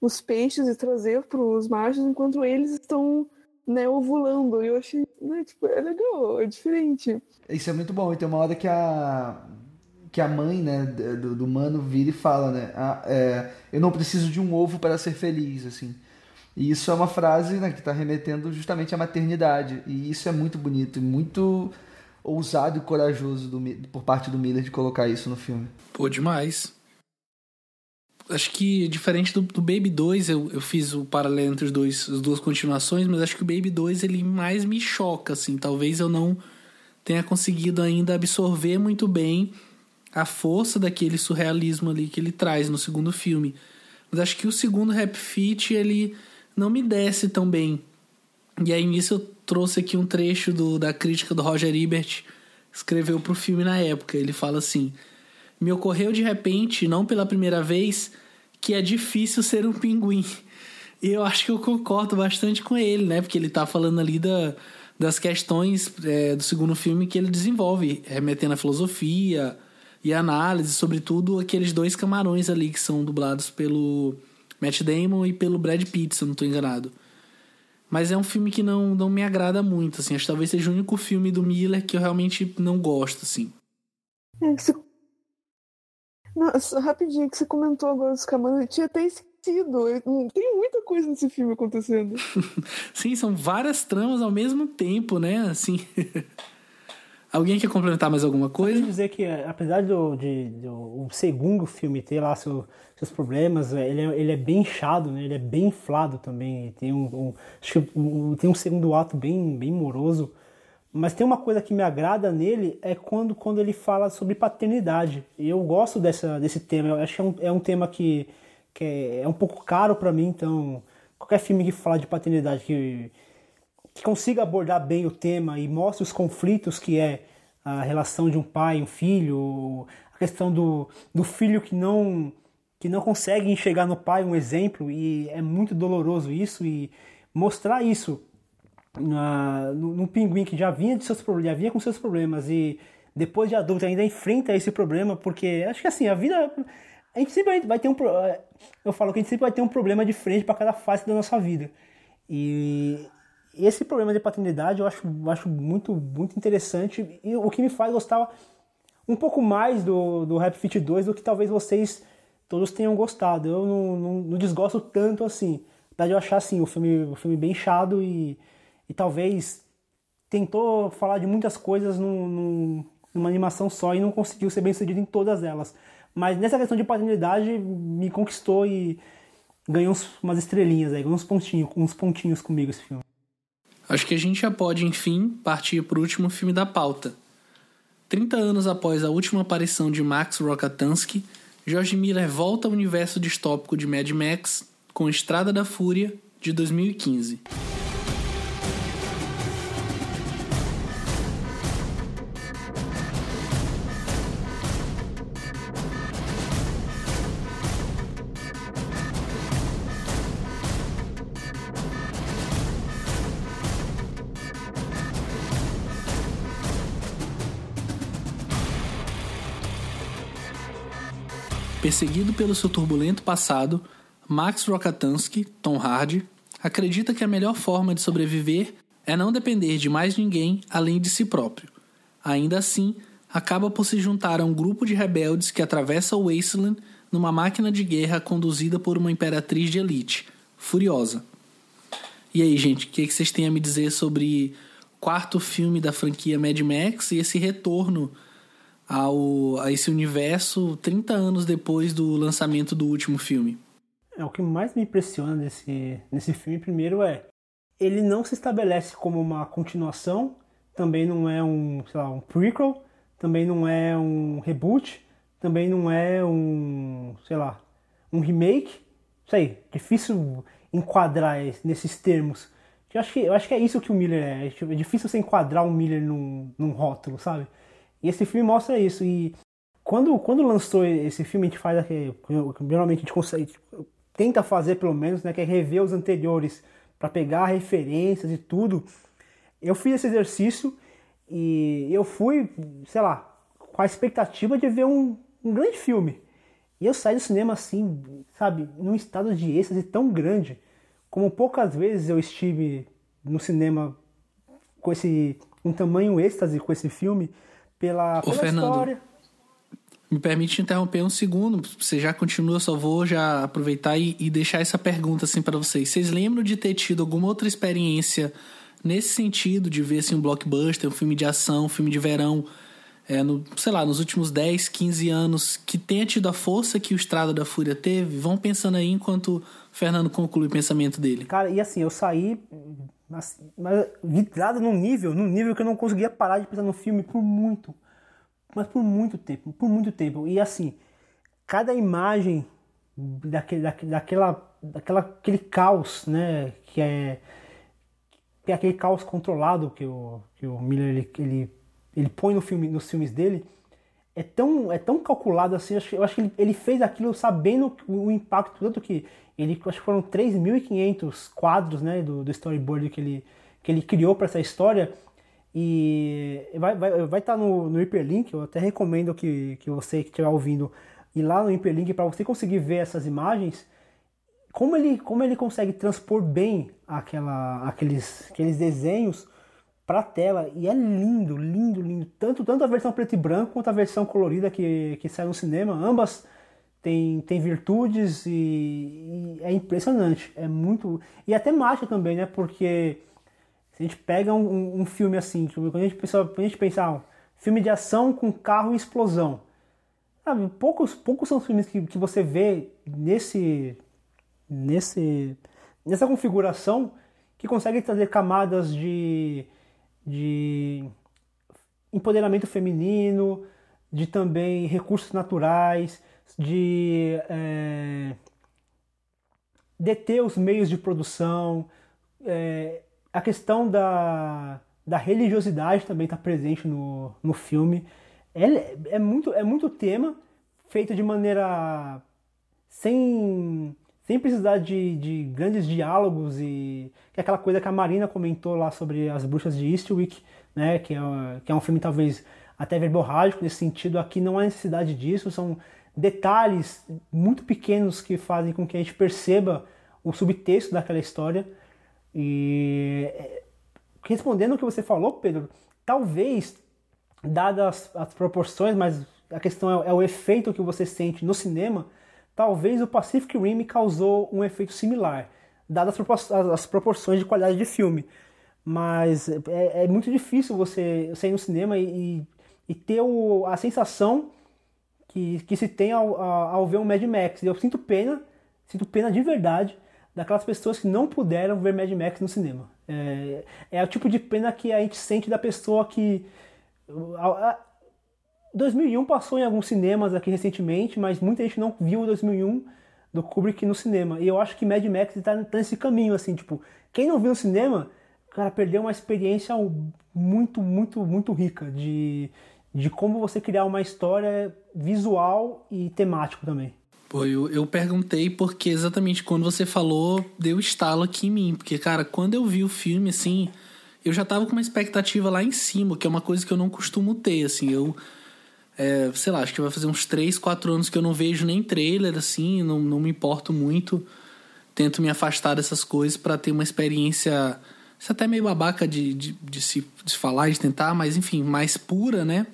os peixes e trazer para os machos enquanto eles estão né, ovulando. E eu achei, né, tipo, é legal, é diferente. Isso é muito bom. E tem uma hora que a que a mãe, né, do, do mano vira e fala, né, ah, é, eu não preciso de um ovo para ser feliz, assim. E isso é uma frase né, que está remetendo justamente à maternidade. E isso é muito bonito e muito ousado e corajoso do, por parte do Miller de colocar isso no filme. Pô, demais acho que diferente do, do Baby 2, eu, eu fiz o paralelo entre os dois, as duas continuações, mas acho que o Baby 2 ele mais me choca, assim. Talvez eu não tenha conseguido ainda absorver muito bem a força daquele surrealismo ali que ele traz no segundo filme. Mas acho que o segundo Rap Fit ele não me desce tão bem. E aí nisso eu trouxe aqui um trecho do, da crítica do Roger Ebert, escreveu pro filme na época. Ele fala assim: Me ocorreu de repente, não pela primeira vez, que é difícil ser um pinguim. E eu acho que eu concordo bastante com ele, né? Porque ele tá falando ali da, das questões é, do segundo filme que ele desenvolve, remetendo à filosofia e análise, sobretudo aqueles dois camarões ali que são dublados pelo Matt Damon e pelo Brad Pitt, se eu não tô enganado. Mas é um filme que não, não me agrada muito, assim. Acho que talvez seja o único filme do Miller que eu realmente não gosto, assim. É, você... Nossa, rapidinho, que você comentou agora dos camarotes. Eu tinha até esquecido. Tem muita coisa nesse filme acontecendo. Sim, são várias tramas ao mesmo tempo, né? Assim. Alguém quer complementar mais alguma coisa? Eu dizer que, apesar do, de, do o segundo filme ter lá seu, seus problemas, é, ele é, ele é bem inchado, né? Ele é bem inflado também. Tem um, um acho que um, tem um segundo ato bem, bem moroso. Mas tem uma coisa que me agrada nele é quando, quando ele fala sobre paternidade. E eu gosto dessa, desse tema. Eu acho que é um, é um tema que, que é, é um pouco caro para mim. Então, qualquer filme que fala de paternidade que que consiga abordar bem o tema e mostre os conflitos que é a relação de um pai e um filho, a questão do, do filho que não que não consegue enxergar no pai um exemplo e é muito doloroso isso e mostrar isso uh, num pinguim que já vinha de seus já vinha com seus problemas e depois de adulto ainda enfrenta esse problema porque acho que assim a vida a gente sempre vai ter um eu falo que a gente sempre vai ter um problema de frente para cada fase da nossa vida e esse problema de paternidade eu acho, acho muito, muito interessante e o que me faz gostar um pouco mais do, do Rap Fit 2 do que talvez vocês todos tenham gostado. Eu não, não, não desgosto tanto assim. Apesar de eu achar assim, o filme, o filme bem chato e, e talvez tentou falar de muitas coisas num, num, numa animação só e não conseguiu ser bem sucedido em todas elas. Mas nessa questão de paternidade me conquistou e ganhou umas estrelinhas aí, uns pontinhos, uns pontinhos comigo esse filme. Acho que a gente já pode, enfim, partir para o último filme da pauta. 30 anos após a última aparição de Max Rokatansky, George Miller volta ao universo distópico de Mad Max com Estrada da Fúria, de 2015. Perseguido pelo seu turbulento passado, Max Rokatansky, Tom Hardy, acredita que a melhor forma de sobreviver é não depender de mais ninguém além de si próprio. Ainda assim, acaba por se juntar a um grupo de rebeldes que atravessa o Wasteland numa máquina de guerra conduzida por uma imperatriz de elite, Furiosa. E aí, gente, o que, que vocês têm a me dizer sobre o quarto filme da franquia Mad Max e esse retorno ao, a esse universo 30 anos depois do lançamento do último filme. É, o que mais me impressiona nesse, nesse filme, primeiro, é ele não se estabelece como uma continuação, também não é um, sei lá, um prequel, também não é um reboot, também não é um, sei lá, um remake. Sei, difícil enquadrar nesses termos. Eu acho que, eu acho que é isso que o Miller é. É difícil você enquadrar o Miller num, num rótulo, sabe? E esse filme mostra isso. E quando, quando lançou esse filme, a gente faz aqui, geralmente a gente consegue, tenta fazer pelo menos, né, que é rever os anteriores para pegar referências e tudo. Eu fiz esse exercício e eu fui, sei lá, com a expectativa de ver um, um grande filme. E eu saí do cinema assim, sabe, num estado de êxtase tão grande, como poucas vezes eu estive no cinema com esse um tamanho êxtase com esse filme pela, pela Fernando, história. Me permite interromper um segundo. Você já continua, só vou já aproveitar e, e deixar essa pergunta assim para vocês. Vocês lembram de ter tido alguma outra experiência nesse sentido de ver assim, um blockbuster, um filme de ação, um filme de verão, é, no, sei lá, nos últimos 10, 15 anos, que tenha tido a força que o Estrada da Fúria teve? Vão pensando aí enquanto o Fernando conclui o pensamento dele. Cara, e assim, eu saí mas, mas vidrado num nível, num nível que eu não conseguia parar de pensar no filme por muito, mas por muito tempo, por muito tempo. E assim, cada imagem daquele, daquele, daquela, daquela, aquele caos, né, que é, que é aquele caos controlado que o, que o Miller ele, ele, ele põe no filme, nos filmes dele, é tão, é tão calculado assim, eu acho que ele, ele fez aquilo sabendo o impacto, tanto que ele, acho que foram 3.500 quadros né, do, do storyboard que ele, que ele criou para essa história, e vai estar vai, vai tá no, no hiperlink, eu até recomendo que, que você que estiver ouvindo ir lá no hiperlink para você conseguir ver essas imagens. como ele, como ele consegue transpor bem aquela, aqueles, aqueles desenhos para tela e é lindo, lindo, lindo. Tanto, tanto a versão preto e branco quanto a versão colorida que, que sai no cinema, ambas têm, têm virtudes e, e é impressionante. É muito. E até mágica também, né? Porque se a gente pega um, um filme assim, quando a gente pensa, quando a gente pensa ah, filme de ação com carro e explosão. Sabe, poucos, poucos são os filmes que, que você vê nesse, nesse, nessa configuração que consegue trazer camadas de, de empoderamento feminino, de também recursos naturais, de é, deter os meios de produção. É, a questão da, da religiosidade também está presente no, no filme. É, é, muito, é muito tema, feito de maneira sem, sem precisar de, de grandes diálogos e que é aquela coisa que a Marina comentou lá sobre as bruxas de Eastwick, né, que, é, que é um filme talvez até verborrágico nesse sentido. Aqui não há necessidade disso, são detalhes muito pequenos que fazem com que a gente perceba o subtexto daquela história. E é, respondendo o que você falou, Pedro, talvez, dadas as proporções, mas a questão é, é, o efeito que você sente no cinema, talvez o Pacific Rim causou um efeito similar, dadas as proporções de qualidade de filme. Mas é, é muito difícil você sair no cinema e, e ter o, a sensação que, que se tem ao, ao ver um Mad Max. Eu sinto pena, sinto pena de verdade daquelas pessoas que não puderam ver Mad Max no cinema. É, é o tipo de pena que a gente sente da pessoa que. A, a, 2001 passou em alguns cinemas aqui recentemente, mas muita gente não viu 2001 do Kubrick no cinema. E eu acho que Mad Max está tá nesse caminho, assim, tipo, quem não viu no cinema, cara, perdeu uma experiência muito, muito, muito rica de, de como você criar uma história visual e temático também. Pô, eu, eu perguntei porque exatamente quando você falou, deu estalo aqui em mim. Porque, cara, quando eu vi o filme, assim, eu já tava com uma expectativa lá em cima, que é uma coisa que eu não costumo ter, assim. Eu, é, sei lá, acho que vai fazer uns 3, 4 anos que eu não vejo nem trailer, assim, não, não me importo muito. Tento me afastar dessas coisas para ter uma experiência. Isso é até meio babaca de, de, de, se, de falar, de tentar, mas enfim, mais pura, né?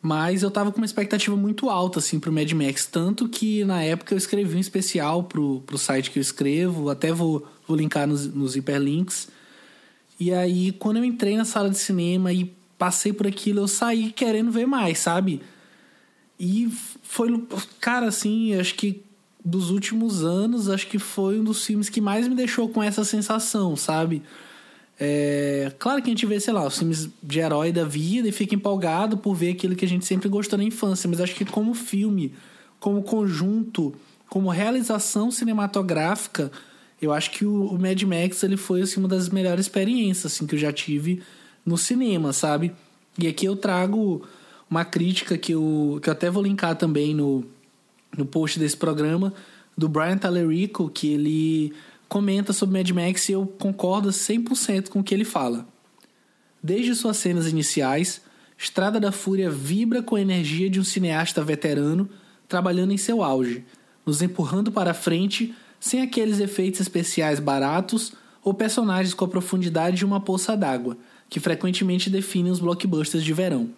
Mas eu tava com uma expectativa muito alta, assim, pro Mad Max. Tanto que na época eu escrevi um especial pro, pro site que eu escrevo, até vou, vou linkar nos, nos hiperlinks. E aí, quando eu entrei na sala de cinema e passei por aquilo, eu saí querendo ver mais, sabe? E foi, cara, assim, acho que dos últimos anos, acho que foi um dos filmes que mais me deixou com essa sensação, sabe? É, claro que a gente vê, sei lá, os filmes de herói da vida e fica empolgado por ver aquilo que a gente sempre gostou na infância, mas acho que como filme, como conjunto, como realização cinematográfica, eu acho que o, Mad Max ele foi assim, uma das melhores experiências assim, que eu já tive no cinema, sabe? E aqui eu trago uma crítica que eu, que eu até vou linkar também no, no post desse programa, do Brian Tallerico, que ele comenta sobre Mad Max e eu concordo 100% com o que ele fala. Desde suas cenas iniciais, Estrada da Fúria vibra com a energia de um cineasta veterano trabalhando em seu auge, nos empurrando para frente sem aqueles efeitos especiais baratos ou personagens com a profundidade de uma poça d'água, que frequentemente definem os blockbusters de verão.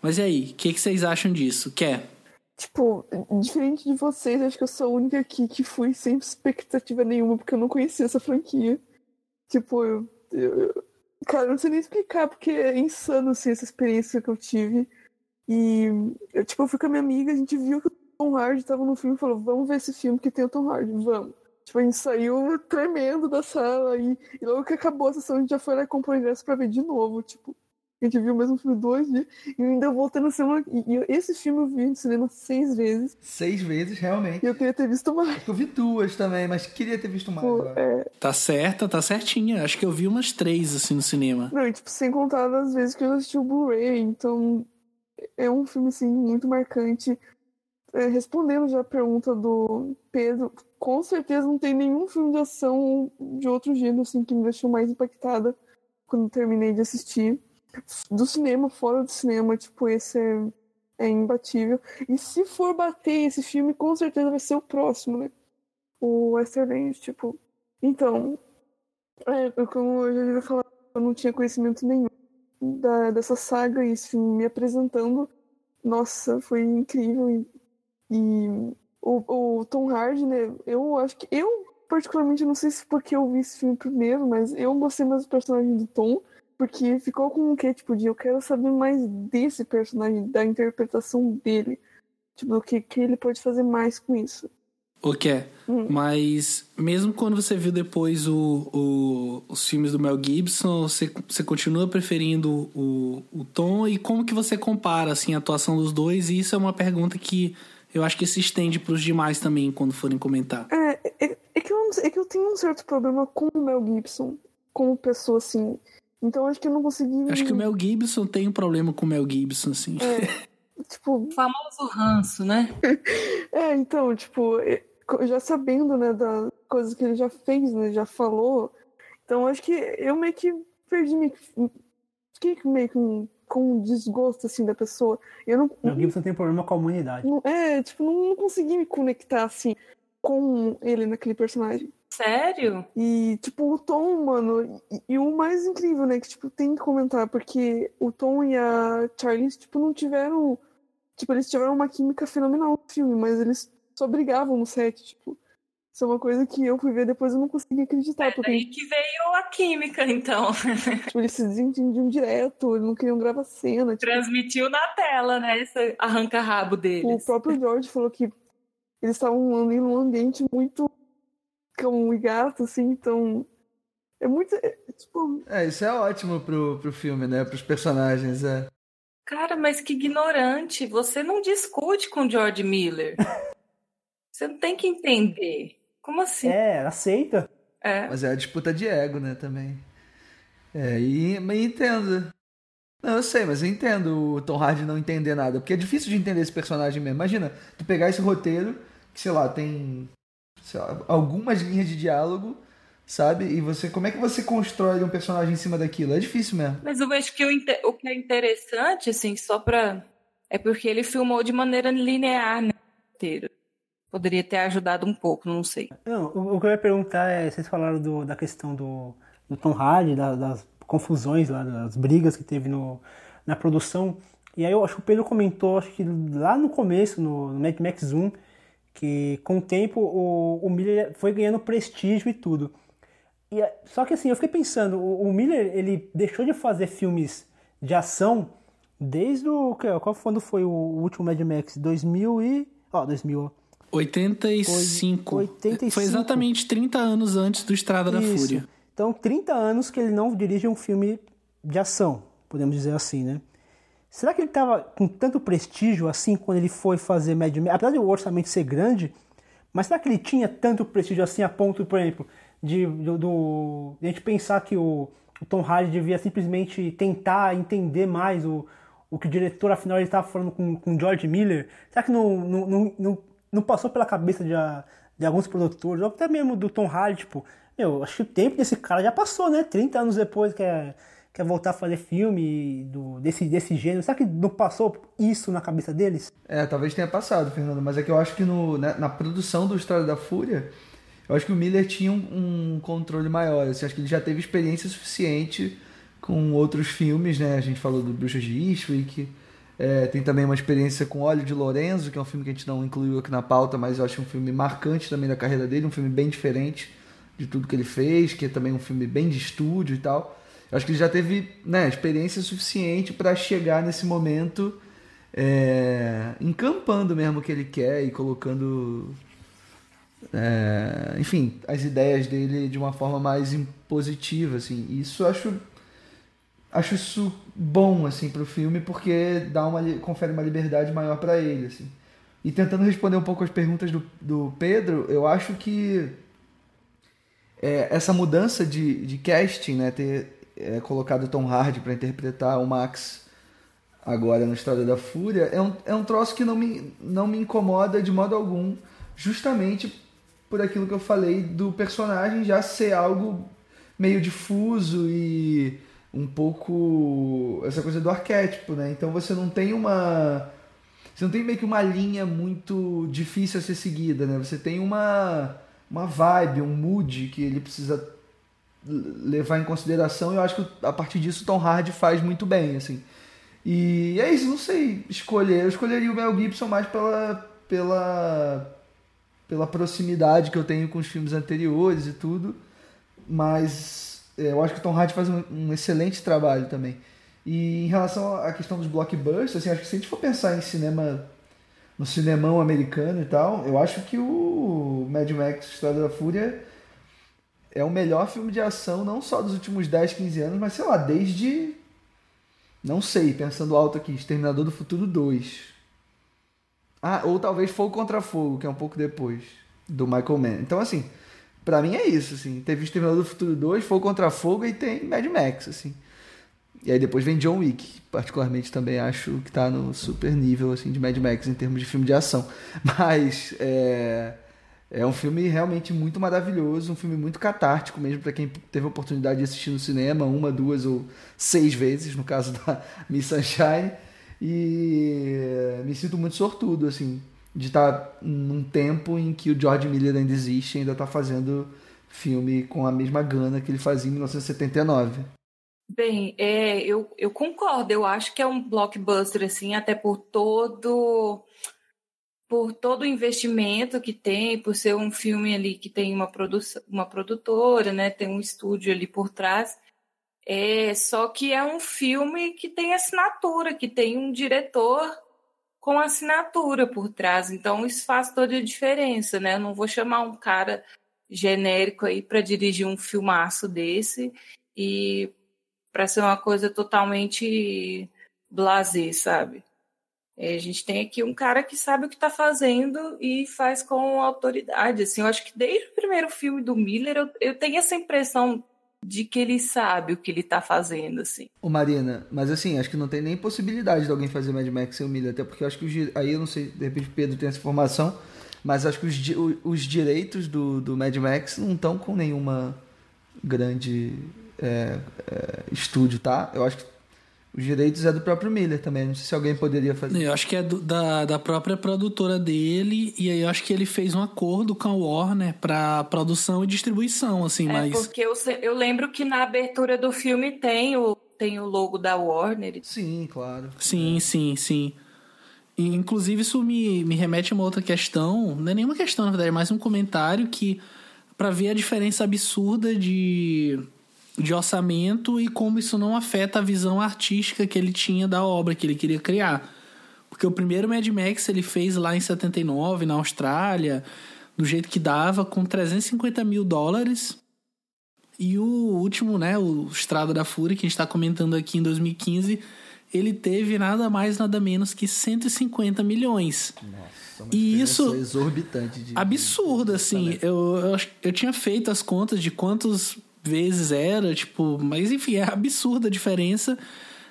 Mas e aí, o que, que vocês acham disso? Quer? Tipo, diferente de vocês, acho que eu sou a única aqui que fui sem expectativa nenhuma, porque eu não conhecia essa franquia. Tipo, eu, eu, cara, não sei nem explicar, porque é insano, assim, essa experiência que eu tive. E, eu, tipo, eu fui com a minha amiga, a gente viu que o Tom Hardy tava no filme e falou, vamos ver esse filme que tem o Tom Hardy, vamos. Tipo, a gente saiu tremendo da sala e, e logo que acabou a sessão, a gente já foi lá e comprou ingresso pra ver de novo, tipo a gente viu o mesmo filme dois dias e eu ainda voltei no cinema. E eu, esse filme eu vi no cinema seis vezes. Seis vezes, realmente. E eu queria ter visto mais. Eu vi duas também, mas queria ter visto mais. Pô, é... Tá certa, tá certinha. Acho que eu vi umas três assim no cinema. Não, e, tipo, sem contar as vezes que eu assisti o Blu-ray. Então, é um filme, assim, muito marcante. É, respondendo já a pergunta do Pedro, com certeza não tem nenhum filme de ação de outro gênero, assim, que me deixou mais impactada quando terminei de assistir do cinema, fora do cinema, tipo, esse é, é imbatível. E se for bater esse filme, com certeza vai ser o próximo, né? o Westerland, tipo. Então, é, como eu já devia falar, eu não tinha conhecimento nenhum da, dessa saga e assim, me apresentando, nossa, foi incrível. E, e o, o, Tom Hardy, né? Eu acho que. Eu, particularmente, não sei se porque eu vi esse filme primeiro, mas eu gostei mais do personagem do Tom. Porque ficou com o quê? Tipo, de eu quero saber mais desse personagem, da interpretação dele. Tipo, o que, que ele pode fazer mais com isso. O que é? Hum. Mas mesmo quando você viu depois o, o, os filmes do Mel Gibson, você, você continua preferindo o, o Tom e como que você compara assim, a atuação dos dois? E isso é uma pergunta que eu acho que se estende para os demais também quando forem comentar. É, é, é, que eu, é que eu tenho um certo problema com o Mel Gibson, como pessoa assim. Então acho que eu não consegui. Acho que o Mel Gibson tem um problema com o Mel Gibson, assim. É. Tipo... O famoso ranço, né? é, então, tipo, já sabendo, né, das coisas que ele já fez, né, já falou. Então acho que eu meio que perdi, meio que, fiquei meio com, com desgosto, assim, da pessoa. Eu não... O Gibson tem problema com a humanidade. Não, é, tipo, não, não consegui me conectar, assim, com ele naquele personagem. Sério? E, tipo, o Tom, mano, e, e, o mais incrível, né, que, tipo, tem que comentar, porque o Tom e a Charlize, tipo, não tiveram. Tipo, eles tiveram uma química fenomenal no filme, mas eles só brigavam no set, tipo. Isso é uma coisa que eu fui ver depois eu não consegui acreditar. É porque... daí que veio a química, então. tipo, eles se desentendiam direto, eles não queriam gravar cena. Tipo... Transmitiu na tela, né? Esse arranca-rabo deles. O próprio George falou que eles estavam em um ambiente muito cão e gato, assim, então. É muito. É, tipo... é isso é ótimo pro, pro filme, né? Pros personagens, é. Cara, mas que ignorante. Você não discute com George Miller. Você não tem que entender. Como assim? É, aceita. É. Mas é a disputa de ego, né, também. É, e mas entendo. Não, eu sei, mas eu entendo o Tom Hardy não entender nada. Porque é difícil de entender esse personagem mesmo. Imagina, tu pegar esse roteiro, que, sei lá, tem lá, algumas linhas de diálogo, sabe? E você, como é que você constrói um personagem em cima daquilo? É difícil mesmo. Mas eu acho que o, o que é interessante, assim, só pra. É porque ele filmou de maneira linear, né? Roteiro. Poderia ter ajudado um pouco, não sei. Não, o, que eu ia perguntar é, vocês falaram do, da questão do, do Tom Hardy, da, das confusões lá, das brigas que teve no, na produção. E aí eu acho que o Pedro comentou, acho que lá no começo, no, no Mad Max 1, que com o tempo o, o Miller foi ganhando prestígio e tudo. E, só que assim, eu fiquei pensando, o, o Miller ele deixou de fazer filmes de ação desde o. Qual quando foi o último Mad Max? 2000 e. Ó, oh, 2000. 85. 85. Foi exatamente 30 anos antes do Estrada Isso. da Fúria. Então, 30 anos que ele não dirige um filme de ação, podemos dizer assim, né? Será que ele estava com tanto prestígio assim quando ele foi fazer Mad Max? Apesar de o orçamento ser grande, mas será que ele tinha tanto prestígio assim a ponto, por exemplo, de, do, do de a gente pensar que o, o, Tom Hardy devia simplesmente tentar entender mais o, o que o diretor, afinal, ele estava falando com, com George Miller? Será que não, não, não, não não passou pela cabeça de, de alguns produtores, ou até mesmo do Tom Hardy, tipo, meu, acho que o tempo desse cara já passou, né? 30 anos depois quer, quer voltar a fazer filme do, desse, desse gênero. Será que não passou isso na cabeça deles? É, talvez tenha passado, Fernando, mas é que eu acho que no, né, na produção do História da Fúria, eu acho que o Miller tinha um, um controle maior. Assim, acho que ele já teve experiência suficiente com outros filmes, né? A gente falou do Bruxas de Eastwick, é, tem também uma experiência com Óleo de Lorenzo, que é um filme que a gente não incluiu aqui na pauta, mas eu acho um filme marcante também da carreira dele, um filme bem diferente de tudo que ele fez, que é também um filme bem de estúdio e tal. Eu acho que ele já teve né, experiência suficiente para chegar nesse momento é, encampando mesmo o que ele quer e colocando, é, enfim, as ideias dele de uma forma mais impositiva. Assim. Isso eu acho acho isso bom assim para o filme porque dá uma confere uma liberdade maior para ele assim. E tentando responder um pouco as perguntas do, do Pedro eu acho que é, essa mudança de, de casting né ter é, colocado Tom Hardy para interpretar o Max agora na História da Fúria é um, é um troço que não me, não me incomoda de modo algum justamente por aquilo que eu falei do personagem já ser algo meio difuso e um pouco essa coisa do arquétipo, né? Então você não tem uma você não tem meio que uma linha muito difícil a ser seguida, né? Você tem uma uma vibe, um mood que ele precisa levar em consideração. E eu acho que a partir disso Tom Hardy faz muito bem, assim. E é isso, não sei escolher. Eu escolheria o Mel Gibson mais pela, pela, pela proximidade que eu tenho com os filmes anteriores e tudo. Mas eu acho que o Tom Hardy faz um, um, excelente trabalho também. E em relação à questão dos blockbusters, assim, acho que se a gente for pensar em cinema, no cinemão americano e tal, eu acho que o Mad Max História da Fúria é o melhor filme de ação, não só dos últimos 10, 15 anos, mas sei lá, desde. Não sei, pensando alto aqui, Exterminador do Futuro 2. Ah, ou talvez Fogo contra Fogo, que é um pouco depois, do Michael Mann. Então, assim, para mim é isso, assim. Teve Exterminador do Futuro 2, Fogo contra Fogo e tem Mad Max, assim. E aí depois vem John Wick, particularmente também acho que tá no super nível, assim, de Mad Max em termos de filme de ação. Mas, é... É um filme realmente muito maravilhoso, um filme muito catártico mesmo para quem teve a oportunidade de assistir no cinema uma, duas ou seis vezes, no caso da Miss Sunshine. E me sinto muito sortudo, assim, de estar num tempo em que o George Miller ainda existe ainda está fazendo filme com a mesma gana que ele fazia em 1979. Bem, é, eu, eu concordo. Eu acho que é um blockbuster, assim, até por todo por todo o investimento que tem, por ser um filme ali que tem uma, produ uma produtora, né, tem um estúdio ali por trás. É, só que é um filme que tem assinatura, que tem um diretor com assinatura por trás. Então isso faz toda a diferença, né? Eu não vou chamar um cara genérico aí para dirigir um filmaço desse e para ser uma coisa totalmente blasé, sabe? É, a gente tem aqui um cara que sabe o que está fazendo e faz com autoridade. Assim, eu acho que desde o primeiro filme do Miller eu, eu tenho essa impressão de que ele sabe o que ele está fazendo, assim. Ô Marina, mas assim, acho que não tem nem possibilidade de alguém fazer Mad Max sem Miller, até porque eu acho que os, aí eu não sei, de repente o Pedro tem essa informação, mas acho que os, os direitos do, do Mad Max não estão com nenhuma grande é, é, estúdio, tá? Eu acho que os direitos é do próprio Miller também. Não sei se alguém poderia fazer. Eu acho que é do, da, da própria produtora dele. E aí eu acho que ele fez um acordo com a Warner para produção e distribuição, assim, é mas. Porque eu, eu lembro que na abertura do filme tem o, tem o logo da Warner. Sim, claro. Sim, sim, sim. E, inclusive, isso me, me remete a uma outra questão. Não é nenhuma questão, na verdade, é mais um comentário que. para ver a diferença absurda de de orçamento e como isso não afeta a visão artística que ele tinha da obra que ele queria criar. Porque o primeiro Mad Max ele fez lá em 79, na Austrália, do jeito que dava, com 350 mil dólares. E o último, né, o Estrada da Fúria, que a gente está comentando aqui em 2015, ele teve nada mais, nada menos que 150 milhões. Nossa, e isso exorbitante. De, absurdo, assim. Eu, eu, eu tinha feito as contas de quantos vezes era, tipo, mas enfim, é absurda a diferença.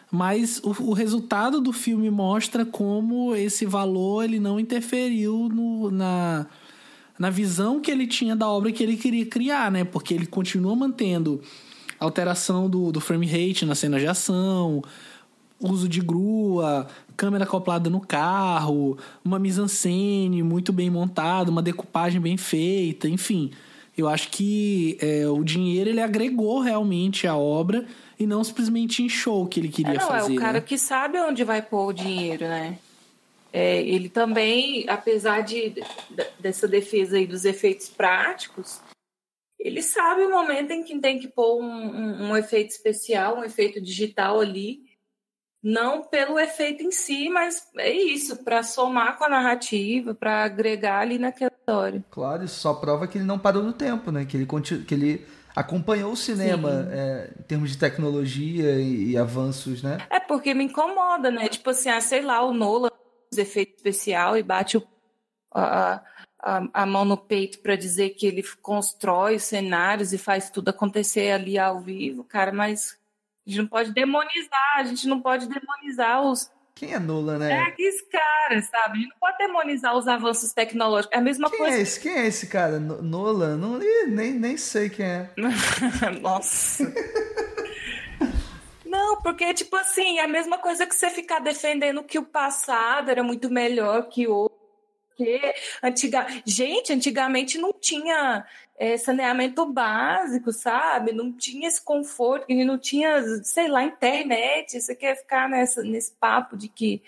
Mas o, o resultado do filme mostra como esse valor ele não interferiu no, na, na visão que ele tinha da obra que ele queria criar, né? Porque ele continua mantendo alteração do, do frame rate na cena de ação, uso de grua, câmera acoplada no carro, uma mise-en-scène muito bem montada, uma decupagem bem feita, enfim. Eu acho que é, o dinheiro ele agregou realmente a obra e não simplesmente inchou o que ele queria é, não, fazer. É o cara né? que sabe onde vai pôr o dinheiro, né? É, ele também, apesar de, dessa defesa aí dos efeitos práticos, ele sabe o momento em que tem que pôr um, um, um efeito especial, um efeito digital ali não pelo efeito em si, mas é isso, para somar com a narrativa, para agregar ali naquela história. Claro, isso só prova que ele não parou no tempo, né? Que ele, que ele acompanhou o cinema é, em termos de tecnologia e, e, avanços, né? É porque me incomoda, né? Tipo assim, ah, sei lá, o Nolan os efeitos especial e bate o, a, a, a mão no peito para dizer que ele constrói os cenários e faz tudo acontecer ali ao vivo, cara, mas a gente não pode demonizar, a gente não pode demonizar os. Quem é Nula, né? É esse cara, sabe? A gente não pode demonizar os avanços tecnológicos. É a mesma quem coisa. É esse? Quem é esse cara? Nolan? Não, nem, nem sei quem é. Nossa. Não, porque, tipo assim, é a mesma coisa que você ficar defendendo que o passado era muito melhor que o. quê. Antiga... Gente, antigamente não tinha é, saneamento básico, sabe? Não tinha esse conforto, não tinha, sei lá, internet. Você quer ficar nessa, nesse papo de que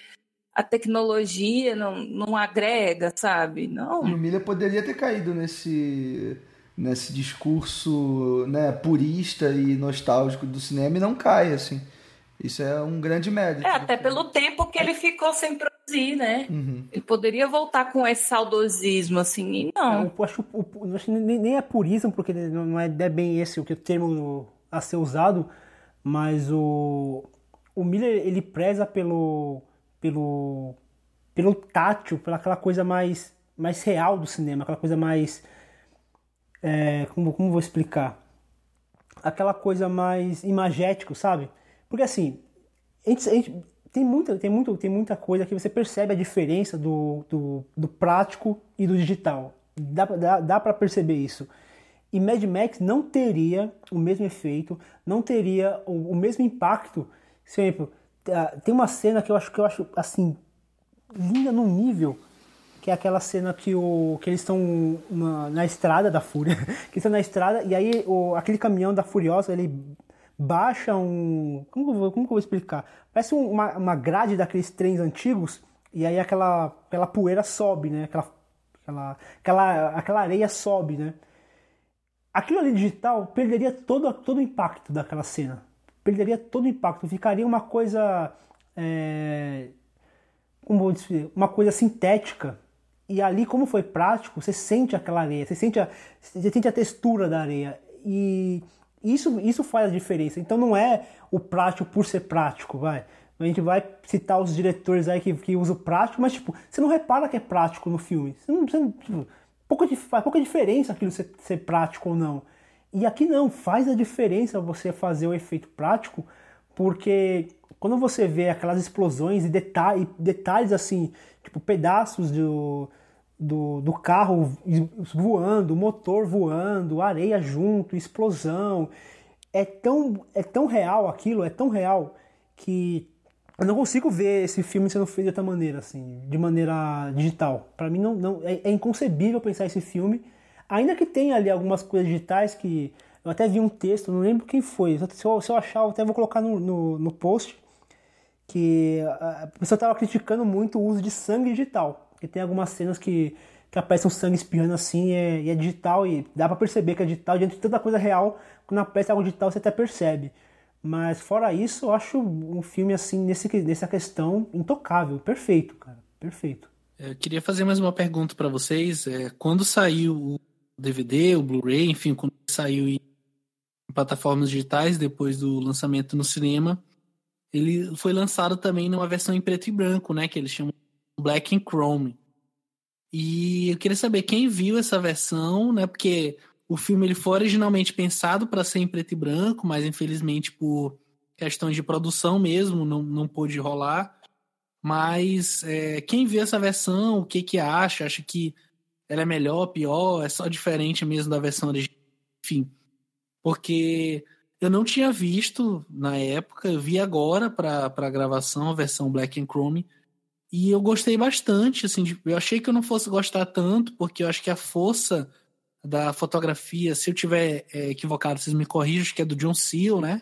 a tecnologia não, não agrega, sabe? Não. O Miller poderia ter caído nesse nesse discurso né, purista e nostálgico do cinema e não cai, assim. Isso é um grande mérito. É, até pelo tempo que ele ficou sem produzir, né? Uhum. Ele poderia voltar com esse saudosismo, assim, e não. Eu acho, eu acho nem, nem é purismo, porque não é, é bem esse o, termo a ser usado, mas o, o Miller, ele preza pelo, pelo, pelo tátil, pela aquela coisa mais, mais real do cinema, aquela coisa mais... É, como, como vou explicar? Aquela coisa mais imagético, sabe? Porque assim, a gente, a gente, tem, muita, tem, muito, tem muita coisa que você percebe a diferença do, do, do prático e do digital. Dá, dá, dá para perceber isso. E Mad Max não teria o mesmo efeito, não teria o, o mesmo impacto. Por exemplo, tem uma cena que eu acho que eu acho assim linda no nível que é aquela cena que, o, que eles estão na, na, estrada da Fúria, que estão na estrada e aí o, aquele caminhão da Furiosa ele baixa um. Como, como que eu vou explicar? Parece uma, uma grade daqueles trens antigos, e aí aquela, aquela poeira sobe, né? Aquela, aquela, aquela, aquela areia sobe, né? Aquilo ali digital perderia todo, todo o impacto daquela cena. Perderia todo o impacto. Ficaria uma coisa. É, como vou dizer? Uma coisa sintética. E ali, como foi prático, você sente aquela areia, você sente a, você sente a textura da areia. E isso, isso faz a diferença. Então não é o prático por ser prático, vai. A gente vai citar os diretores aí que, que usam prático, mas tipo, você não repara que é prático no filme. Você não, você tipo, pouca, faz pouca diferença aquilo ser, ser prático ou não. E aqui não, faz a diferença você fazer o efeito prático, porque quando você vê aquelas explosões e detalhes, detalhes assim, tipo pedaços do, do, do carro voando, motor voando, areia junto, explosão. É tão, é tão real aquilo, é tão real que eu não consigo ver esse filme sendo feito de outra maneira, assim, de maneira digital. Para mim não, não é, é, inconcebível pensar esse filme, ainda que tenha ali algumas coisas digitais que eu até vi um texto, não lembro quem foi. Se eu, se eu achar, eu até vou colocar no, no, no post que a pessoa estava criticando muito o uso de sangue digital. Porque tem algumas cenas que, que aparece um sangue espirrando assim e é, e é digital e dá para perceber que é digital. Diante de tanta coisa real, quando aparece algo digital você até percebe. Mas fora isso, eu acho um filme assim, nesse, nessa questão, intocável. Perfeito, cara. Perfeito. Eu queria fazer mais uma pergunta para vocês. É, quando saiu o DVD, o Blu-ray, enfim, quando saiu em plataformas digitais depois do lançamento no cinema, ele foi lançado também numa versão em preto e branco, né? Que eles chamam Black and Chrome. E eu queria saber quem viu essa versão, né? Porque o filme ele foi originalmente pensado para ser em preto e branco, mas infelizmente por questões de produção mesmo não, não pôde rolar. Mas é, quem viu essa versão, o que que acha? Acha que ela é melhor, pior? É só diferente mesmo da versão original? Enfim, porque eu não tinha visto na época, eu vi agora para a gravação a versão Black and Chrome e eu gostei bastante, assim, de, eu achei que eu não fosse gostar tanto, porque eu acho que a força da fotografia, se eu tiver é, equivocado, vocês me corrijam, acho que é do John Seal, né?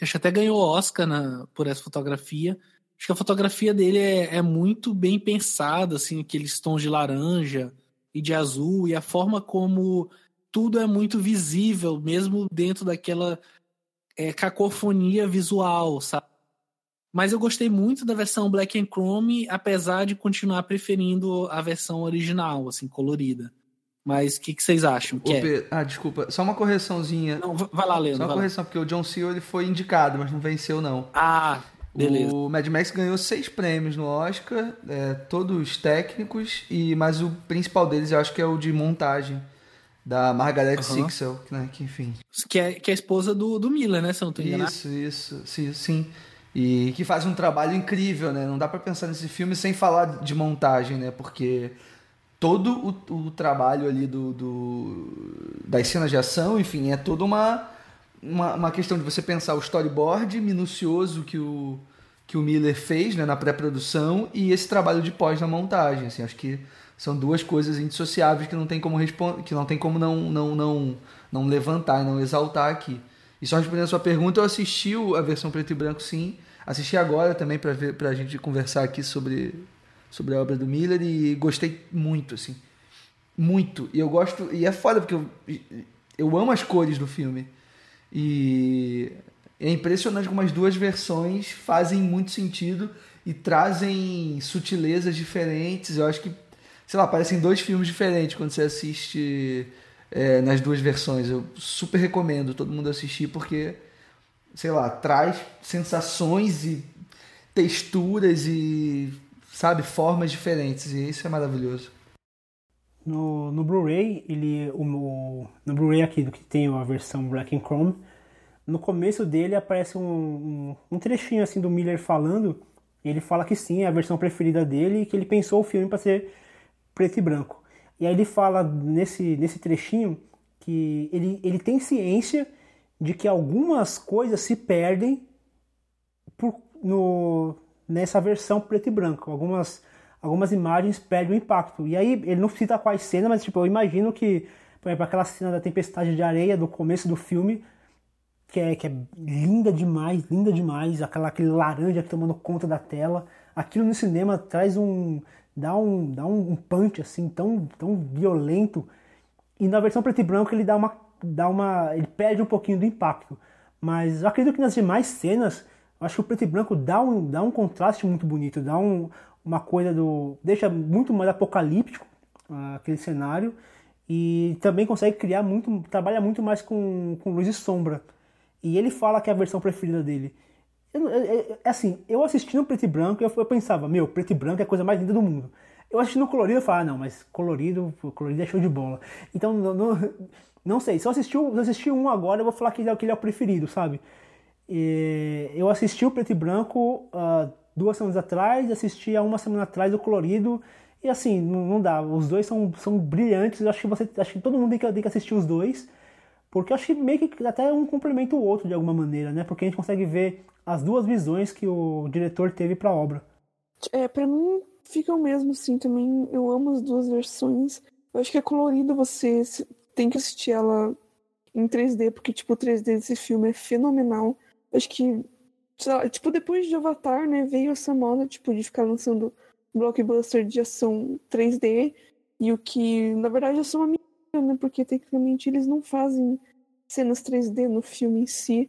Acho que até ganhou Oscar na, por essa fotografia. Acho que a fotografia dele é, é muito bem pensada, assim, aqueles tons de laranja e de azul, e a forma como tudo é muito visível, mesmo dentro daquela é, cacofonia visual, sabe? Mas eu gostei muito da versão Black and Chrome, apesar de continuar preferindo a versão original, assim, colorida. Mas o que, que, vocês acham? Que é? Ah, desculpa. Só uma correção,zinha Não, vai lá, Leandro. Só uma correção, lá. porque o John Cena ele foi indicado, mas não venceu, não. Ah, beleza. O Mad Max ganhou seis prêmios no Oscar, é, todos técnicos, e mas o principal deles eu acho que é o de montagem, da Margaret uhum. Sixel, né? Que, enfim. Que é, que é a esposa do, do Miller, né? Se eu não tô enganado. Isso, isso. Sim, sim e que faz um trabalho incrível, né? Não dá para pensar nesse filme sem falar de montagem, né? Porque todo o, o trabalho ali do, do, das cenas de ação, enfim, é toda uma, uma, uma, questão de você pensar o storyboard minucioso que o, que o Miller fez né, na pré-produção e esse trabalho de pós na montagem. Assim, acho que são duas coisas indissociáveis que não tem como que não tem como não, não, não, não levantar, não exaltar aqui. E só respondendo a sua pergunta, eu assisti a versão preto e branco sim. Assisti agora também para ver pra gente conversar aqui sobre, sobre a obra do Miller e gostei muito, assim. Muito. E eu gosto. E é foda porque eu, eu amo as cores do filme. E é impressionante como as duas versões fazem muito sentido e trazem sutilezas diferentes. Eu acho que, sei lá, parecem dois filmes diferentes quando você assiste é, nas duas versões. Eu super recomendo todo mundo assistir porque, sei lá, traz sensações e texturas e, sabe, formas diferentes. E isso é maravilhoso. No, no Blu-ray, ele, o, no Blu-ray aqui do que tem a versão Black and Chrome, no começo dele aparece um, um, um, trechinho assim do Miller falando. ele fala que sim, é a versão preferida dele e que ele pensou o filme para ser preto e branco. E aí ele fala nesse, nesse trechinho que ele, ele tem ciência de que algumas coisas se perdem por, no, nessa versão preto e branco. Algumas, algumas imagens perdem o impacto. E aí ele não cita quais cenas, mas tipo, eu imagino que, por exemplo, aquela cena da tempestade de areia do começo do filme, que é, que é linda demais, linda demais, aquela, aquele laranja tomando conta da tela. Aquilo no cinema traz um dá um, dá um punch assim tão, tão violento. E na versão preto e branco ele dá uma, dá uma, ele perde um pouquinho do impacto. Mas eu acredito que nas demais cenas, eu acho que o preto e branco dá um, dá um contraste muito bonito, dá um, uma coisa do, deixa muito mais apocalíptico uh, aquele cenário e também consegue criar muito, trabalha muito mais com, com luz e sombra. E ele fala que é a versão preferida dele. É assim, eu assisti no preto e branco eu, eu, pensava, meu, preto e branco é a coisa mais linda do mundo. Eu assisti no colorido e falava, ah, não, mas colorido, colorido é show de bola. Então, não, não sei, se eu assisti, se eu assisti um agora, eu vou falar que ele é, que ele é o preferido, sabe? E eu assisti o preto e branco uh, duas semanas atrás, assisti há uma semana atrás o colorido, e assim, não, não dá. Os dois são, são brilhantes, eu acho que, você, acho que todo mundo tem que, tem que assistir os dois. Porque eu acho que meio que até um complementa o outro de alguma maneira, né? Porque a gente consegue ver as duas visões que o diretor teve para a obra. É, para mim fica o mesmo assim também. Eu amo as duas versões. Eu acho que é colorido, você tem que assistir ela em 3D, porque tipo, o 3D desse filme é fenomenal. Acho que lá, tipo, depois de Avatar, né, veio essa moda tipo de ficar lançando blockbuster de ação 3D, e o que na verdade é só uma né? Porque tecnicamente eles não fazem cenas 3D no filme em si.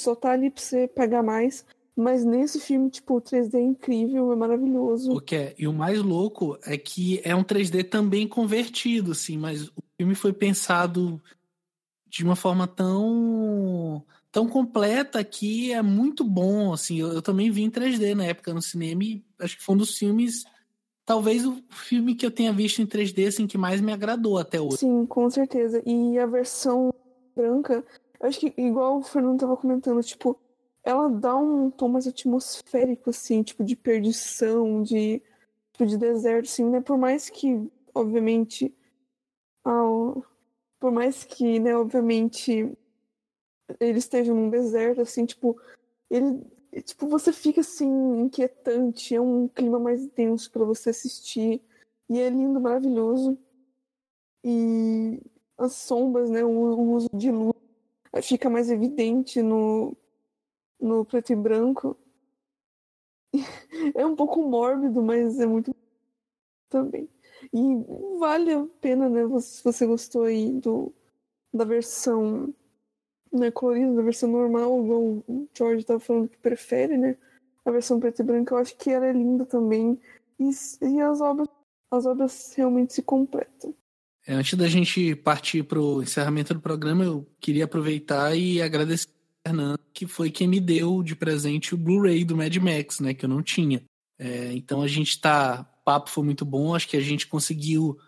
Só tá ali pra você pegar mais. Mas nesse filme, tipo, o 3D é incrível, é maravilhoso. O que é? E o mais louco é que é um 3D também convertido, assim, mas o filme foi pensado de uma forma tão tão completa que é muito bom, assim. Eu, eu também vi em 3D na época no cinema e acho que foi um dos filmes talvez o filme que eu tenha visto em 3D assim, que mais me agradou até hoje. Sim, com certeza. E a versão branca, acho que igual o Fernando tava comentando, tipo, ela dá um tom mais atmosférico, assim, tipo, de perdição, de, tipo, de deserto, assim, né? Por mais que, obviamente, ao, por mais que, né, obviamente, ele esteja num deserto, assim, tipo, ele tipo, você fica assim, inquietante, é um clima mais denso para você assistir. E é lindo, maravilhoso. E as sombras, né, o, o uso de luz fica mais evidente no, no preto e branco. É um pouco mórbido, mas é muito também. E vale a pena, né, se você gostou aí do, da versão né, colorida, na versão normal, o George estava falando que prefere, né? A versão preto e branco, eu acho que ela é linda também. E, e as obras as obras realmente se completam. É, antes da gente partir para o encerramento do programa, eu queria aproveitar e agradecer a Fernando, que foi quem me deu de presente o Blu-ray do Mad Max, né, que eu não tinha. É, então a gente tá. Papo foi muito bom, acho que a gente conseguiu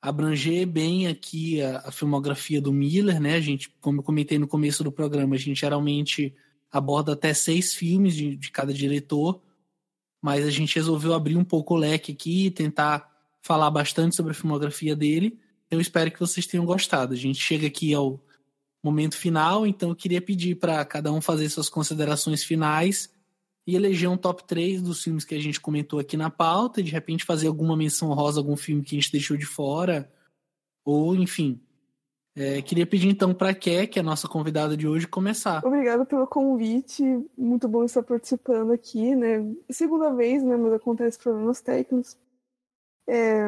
abranger bem aqui a, a, filmografia do Miller, né? A gente, como eu comentei no começo do programa, a gente geralmente aborda até seis filmes de, de cada diretor, mas a gente resolveu abrir um pouco o leque aqui e tentar falar bastante sobre a filmografia dele. Eu espero que vocês tenham gostado. A gente chega aqui ao momento final, então eu queria pedir para cada um fazer suas considerações finais e eleger um top 3 dos filmes que a gente comentou aqui na pauta, e de repente fazer alguma menção rosa, algum filme que a gente deixou de fora, ou enfim. É, queria pedir então para Ké, que é a nossa convidada de hoje, começar. Obrigada pelo convite, muito bom estar participando aqui, né? Segunda vez, né? Mas acontece problemas técnicos. É...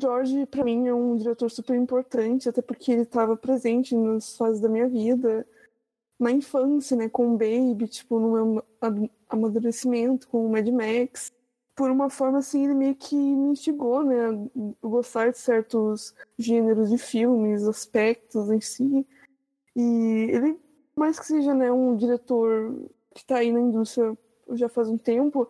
George, para mim, é um diretor super importante, até porque ele estava presente nas fases da minha vida na infância, né, com o Baby, tipo, no meu amadurecimento com o Mad Max. Por uma forma, assim, ele meio que me instigou, né, a gostar de certos gêneros de filmes, aspectos em si. E ele, mais que seja, né, um diretor que está aí na indústria já faz um tempo,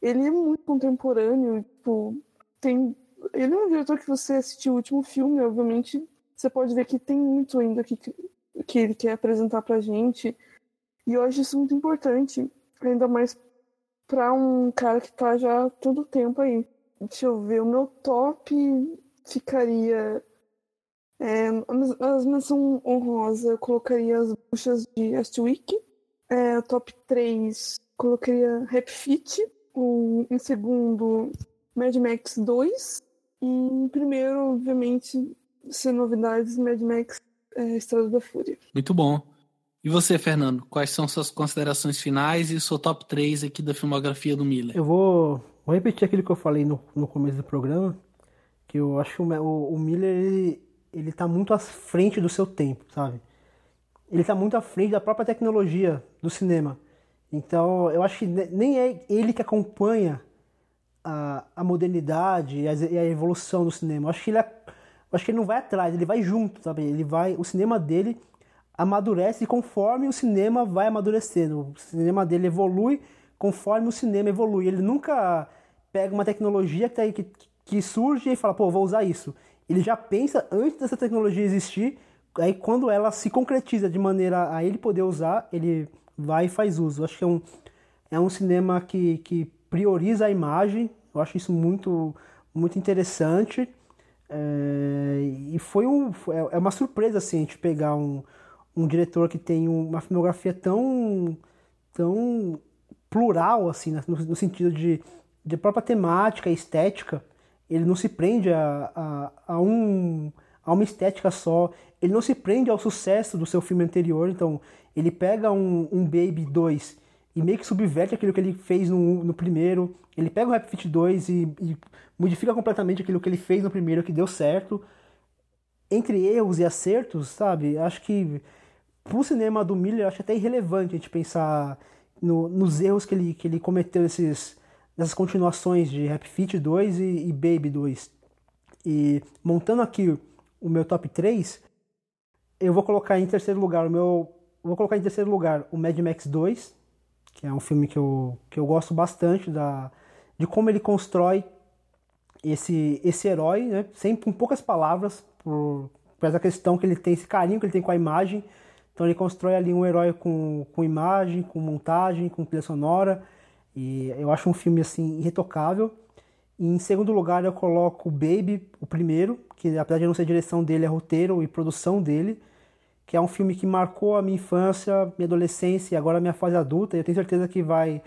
ele é muito contemporâneo, tipo, tem... Ele é um diretor que você assistiu o último filme, obviamente, você pode ver que tem muito ainda que que ele quer apresentar pra gente. E eu acho isso muito importante, ainda mais para um cara que tá já todo tempo aí. Deixa eu ver, o meu top ficaria. É, as menção honrosa, eu colocaria as buchas de Astwick. É, top 3, colocaria Rap Fit. O, em segundo, Mad Max 2. E em primeiro, obviamente, sem novidades, Mad Max é, Estrada da Fúria. Muito bom. E você, Fernando, quais são suas considerações finais e o seu top 3 aqui da filmografia do Miller? Eu vou, vou repetir aquilo que eu falei no, no começo do programa, que eu acho que o, o, o Miller, ele, ele tá muito à frente do seu tempo, sabe? Ele tá muito à frente da própria tecnologia do cinema. Então, eu acho que nem é ele que acompanha a, a modernidade e a, e a evolução do cinema. Eu acho que ele é eu acho que ele não vai atrás, ele vai junto, sabe? Ele vai, o cinema dele amadurece conforme o cinema vai amadurecendo. O cinema dele evolui conforme o cinema evolui. Ele nunca pega uma tecnologia que, tá que, que surge e fala, pô, vou usar isso. Ele já pensa antes dessa tecnologia existir, aí quando ela se concretiza de maneira a ele poder usar, ele vai e faz uso. Eu acho que é um, é um cinema que, que prioriza a imagem, eu acho isso muito, muito interessante. É, e foi um, é, é uma surpresa assim, a gente pegar um, um diretor que tem uma filmografia tão, tão plural, assim, no, no sentido de, de própria temática estética. Ele não se prende a, a, a, um, a uma estética só, ele não se prende ao sucesso do seu filme anterior. Então, ele pega um, um Baby 2 e meio que subverte aquilo que ele fez no, no primeiro. Ele pega o Rap Fit 2 e, e, modifica completamente aquilo que ele fez no primeiro, que deu certo. Entre erros e acertos, sabe? Acho que pro cinema do Miller, acho até irrelevante a gente pensar no, nos erros que ele, que ele cometeu nesses, nessas continuações de Rap Fit 2 e, e Baby 2. E montando aqui o meu top 3, eu vou colocar em terceiro lugar o meu. Vou colocar em terceiro lugar o Mad Max 2, que é um filme que eu, que eu gosto bastante da, de como ele constrói esse, esse herói, né? sempre com poucas palavras, por, por essa questão que ele tem, esse carinho que ele tem com a imagem. Então ele constrói ali um herói com, com imagem, com montagem, com trilha sonora. E eu acho um filme assim irretocável. E em segundo lugar eu coloco Baby, o primeiro, que apesar de não ser direção dele, é roteiro e produção dele que é um filme que marcou a minha infância, minha adolescência e agora a minha fase adulta. E eu tenho certeza que vai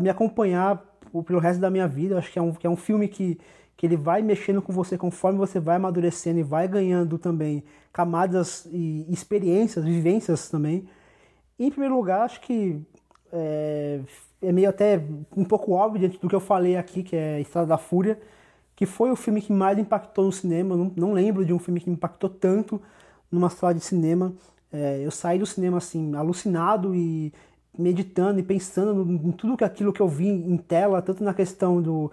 me acompanhar pelo resto da minha vida. Eu acho que é um, que é um filme que, que ele vai mexendo com você conforme você vai amadurecendo e vai ganhando também camadas e experiências, vivências também. E, em primeiro lugar, acho que é, é meio até um pouco óbvio diante do que eu falei aqui, que é Estrada da Fúria, que foi o filme que mais impactou no cinema. Eu não, não lembro de um filme que impactou tanto numa sala de cinema. É, eu saí do cinema assim, alucinado e meditando e pensando em tudo aquilo que eu vi em tela, tanto na questão do,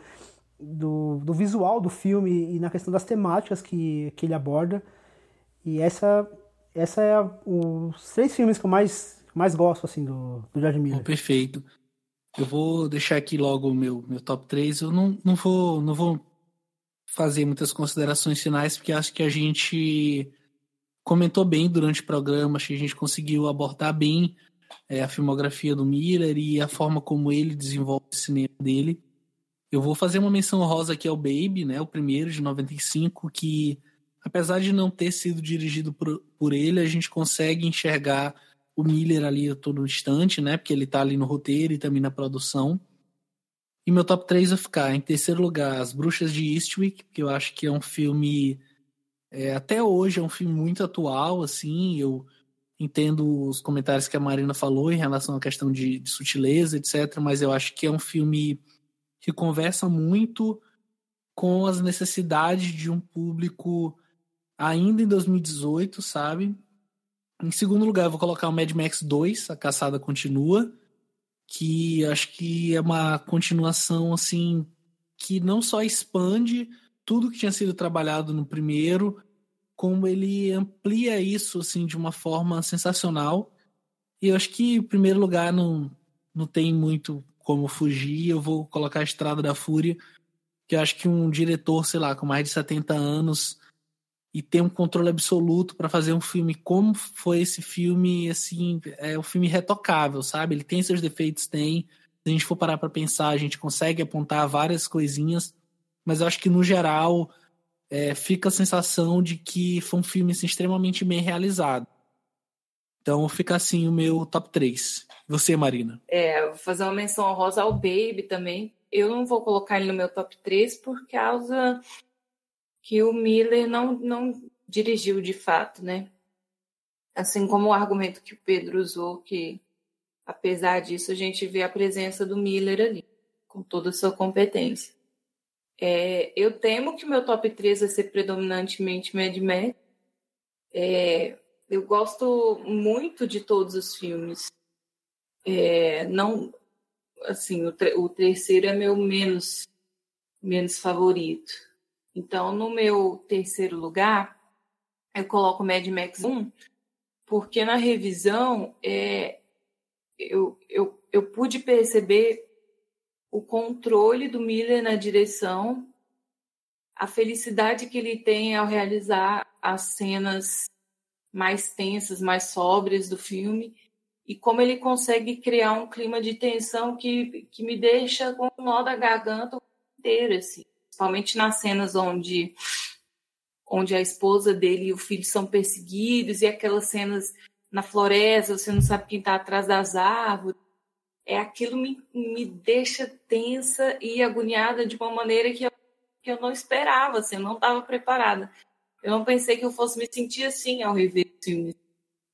do, do visual do filme e na questão das temáticas que, que ele aborda. E essa, essa é a, os três filmes que eu mais, mais gosto assim do, do George Miller. Oh, perfeito. Eu vou deixar aqui logo o meu, meu top 3. Eu não, não, vou, não vou fazer muitas considerações finais, porque acho que a gente comentou bem durante o programa, acho que a gente conseguiu abordar bem é, a filmografia do Miller e a forma como ele desenvolve o cinema dele. Eu vou fazer uma menção rosa aqui ao Baby, né, o primeiro de 95, que apesar de não ter sido dirigido por, por ele, a gente consegue enxergar o Miller ali a todo instante, né? Porque ele tá ali no roteiro e também na produção. E meu top 3 vai ficar em terceiro lugar As Bruxas de Eastwick, que eu acho que é um filme é, até hoje é um filme muito atual, assim, eu entendo os comentários que a Marina falou em relação à questão de, de sutileza, etc, mas eu acho que é um filme que conversa muito com as necessidades de um público ainda em 2018, sabe? Em segundo lugar, eu vou colocar o Mad Max 2, A Caçada Continua, que acho que é uma continuação assim que não só expande tudo que tinha sido trabalhado no primeiro, como ele amplia isso assim de uma forma sensacional. E eu acho que, em primeiro lugar, não, não tem muito como fugir. Eu vou colocar a Estrada da Fúria, que eu acho que um diretor, sei lá, com mais de 70 anos e ter um controle absoluto para fazer um filme como foi esse filme, assim, é um filme retocável, sabe? Ele tem seus defeitos, tem. Se a gente for parar para pensar, a gente consegue apontar várias coisinhas, mas eu acho que no geral é, fica a sensação de que foi um filme assim, extremamente bem realizado. Então fica assim o meu top 3. Você, Marina? É, vou fazer uma menção honrosa ao Baby também. Eu não vou colocar ele no meu top 3 por causa que o Miller não, não dirigiu de fato, né? Assim como o argumento que o Pedro usou, que apesar disso a gente vê a presença do Miller ali, com toda a sua competência. É, eu temo que o meu top 3 vai ser predominantemente Mad Max. É, eu gosto muito de todos os filmes. É, não, assim, o, o, terceiro é meu menos menos favorito. Então, no meu terceiro lugar, eu coloco Mad Max 1, porque na revisão é, eu, eu, eu pude perceber o controle do Miller na direção, a felicidade que ele tem ao realizar as cenas mais tensas, mais sóbrias do filme, e como ele consegue criar um clima de tensão que, que me deixa com o nó da garganta inteira, assim. Principalmente nas cenas onde, onde a esposa dele e o filho são perseguidos, e aquelas cenas na floresta, você não sabe quem está atrás das árvores é aquilo me, me deixa tensa e agoniada de uma maneira que eu, que eu não esperava, assim, eu não estava preparada. Eu não pensei que eu fosse me sentir assim ao rever o filme.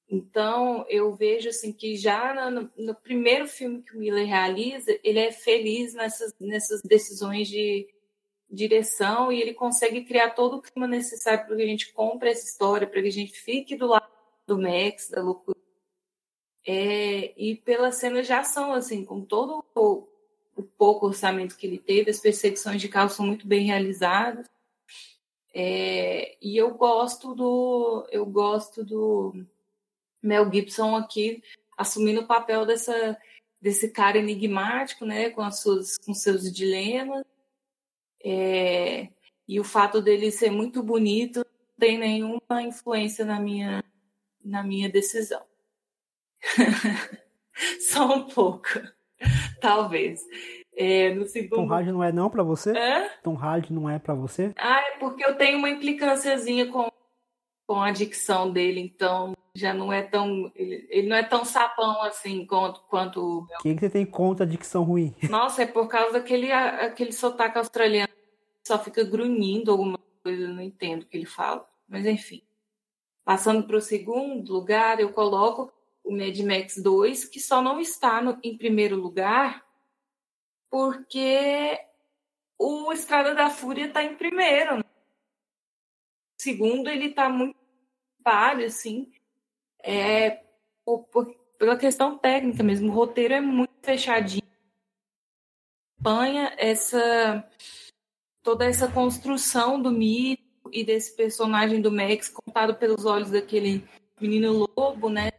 Então, eu vejo assim que já no, no, primeiro filme que o Miller realiza, ele é feliz nessas, nessas decisões de direção e ele consegue criar todo o clima necessário para que a gente compre essa história, para que a gente fique do lado do Max, da loucura é, e pelas cenas de ação, assim, com todo o, o, pouco orçamento que ele teve, as perseguições de carro são muito bem realizadas. É, e eu gosto do eu gosto do Mel Gibson aqui assumindo o papel dessa desse cara enigmático, né, com as suas com seus dilemas. É, e o fato dele ser muito bonito não tem nenhuma influência na minha na minha decisão. Só um pouco, talvez. É, no segundo... Tom Hardy não é não para você? Hã? Tom Hardy não é para você? Ah, é porque eu tenho uma implicânciazinha com, com a dicção dele, então já não é tão. Ele, ele não é tão sapão assim quanto. quanto... O que, que você tem contra a dicção ruim? Nossa, é por causa daquele aquele sotaque australiano só fica grunhindo alguma coisa, eu não entendo o que ele fala. Mas enfim. Passando para o segundo lugar, eu coloco o Mad Max 2, que só não está no, em primeiro lugar porque o Estrada da Fúria está em primeiro. Né? Segundo, ele está muito páreo, assim, é, por, por, pela questão técnica mesmo. O roteiro é muito fechadinho. Acompanha essa toda essa construção do mito e desse personagem do Max contado pelos olhos daquele menino lobo, né?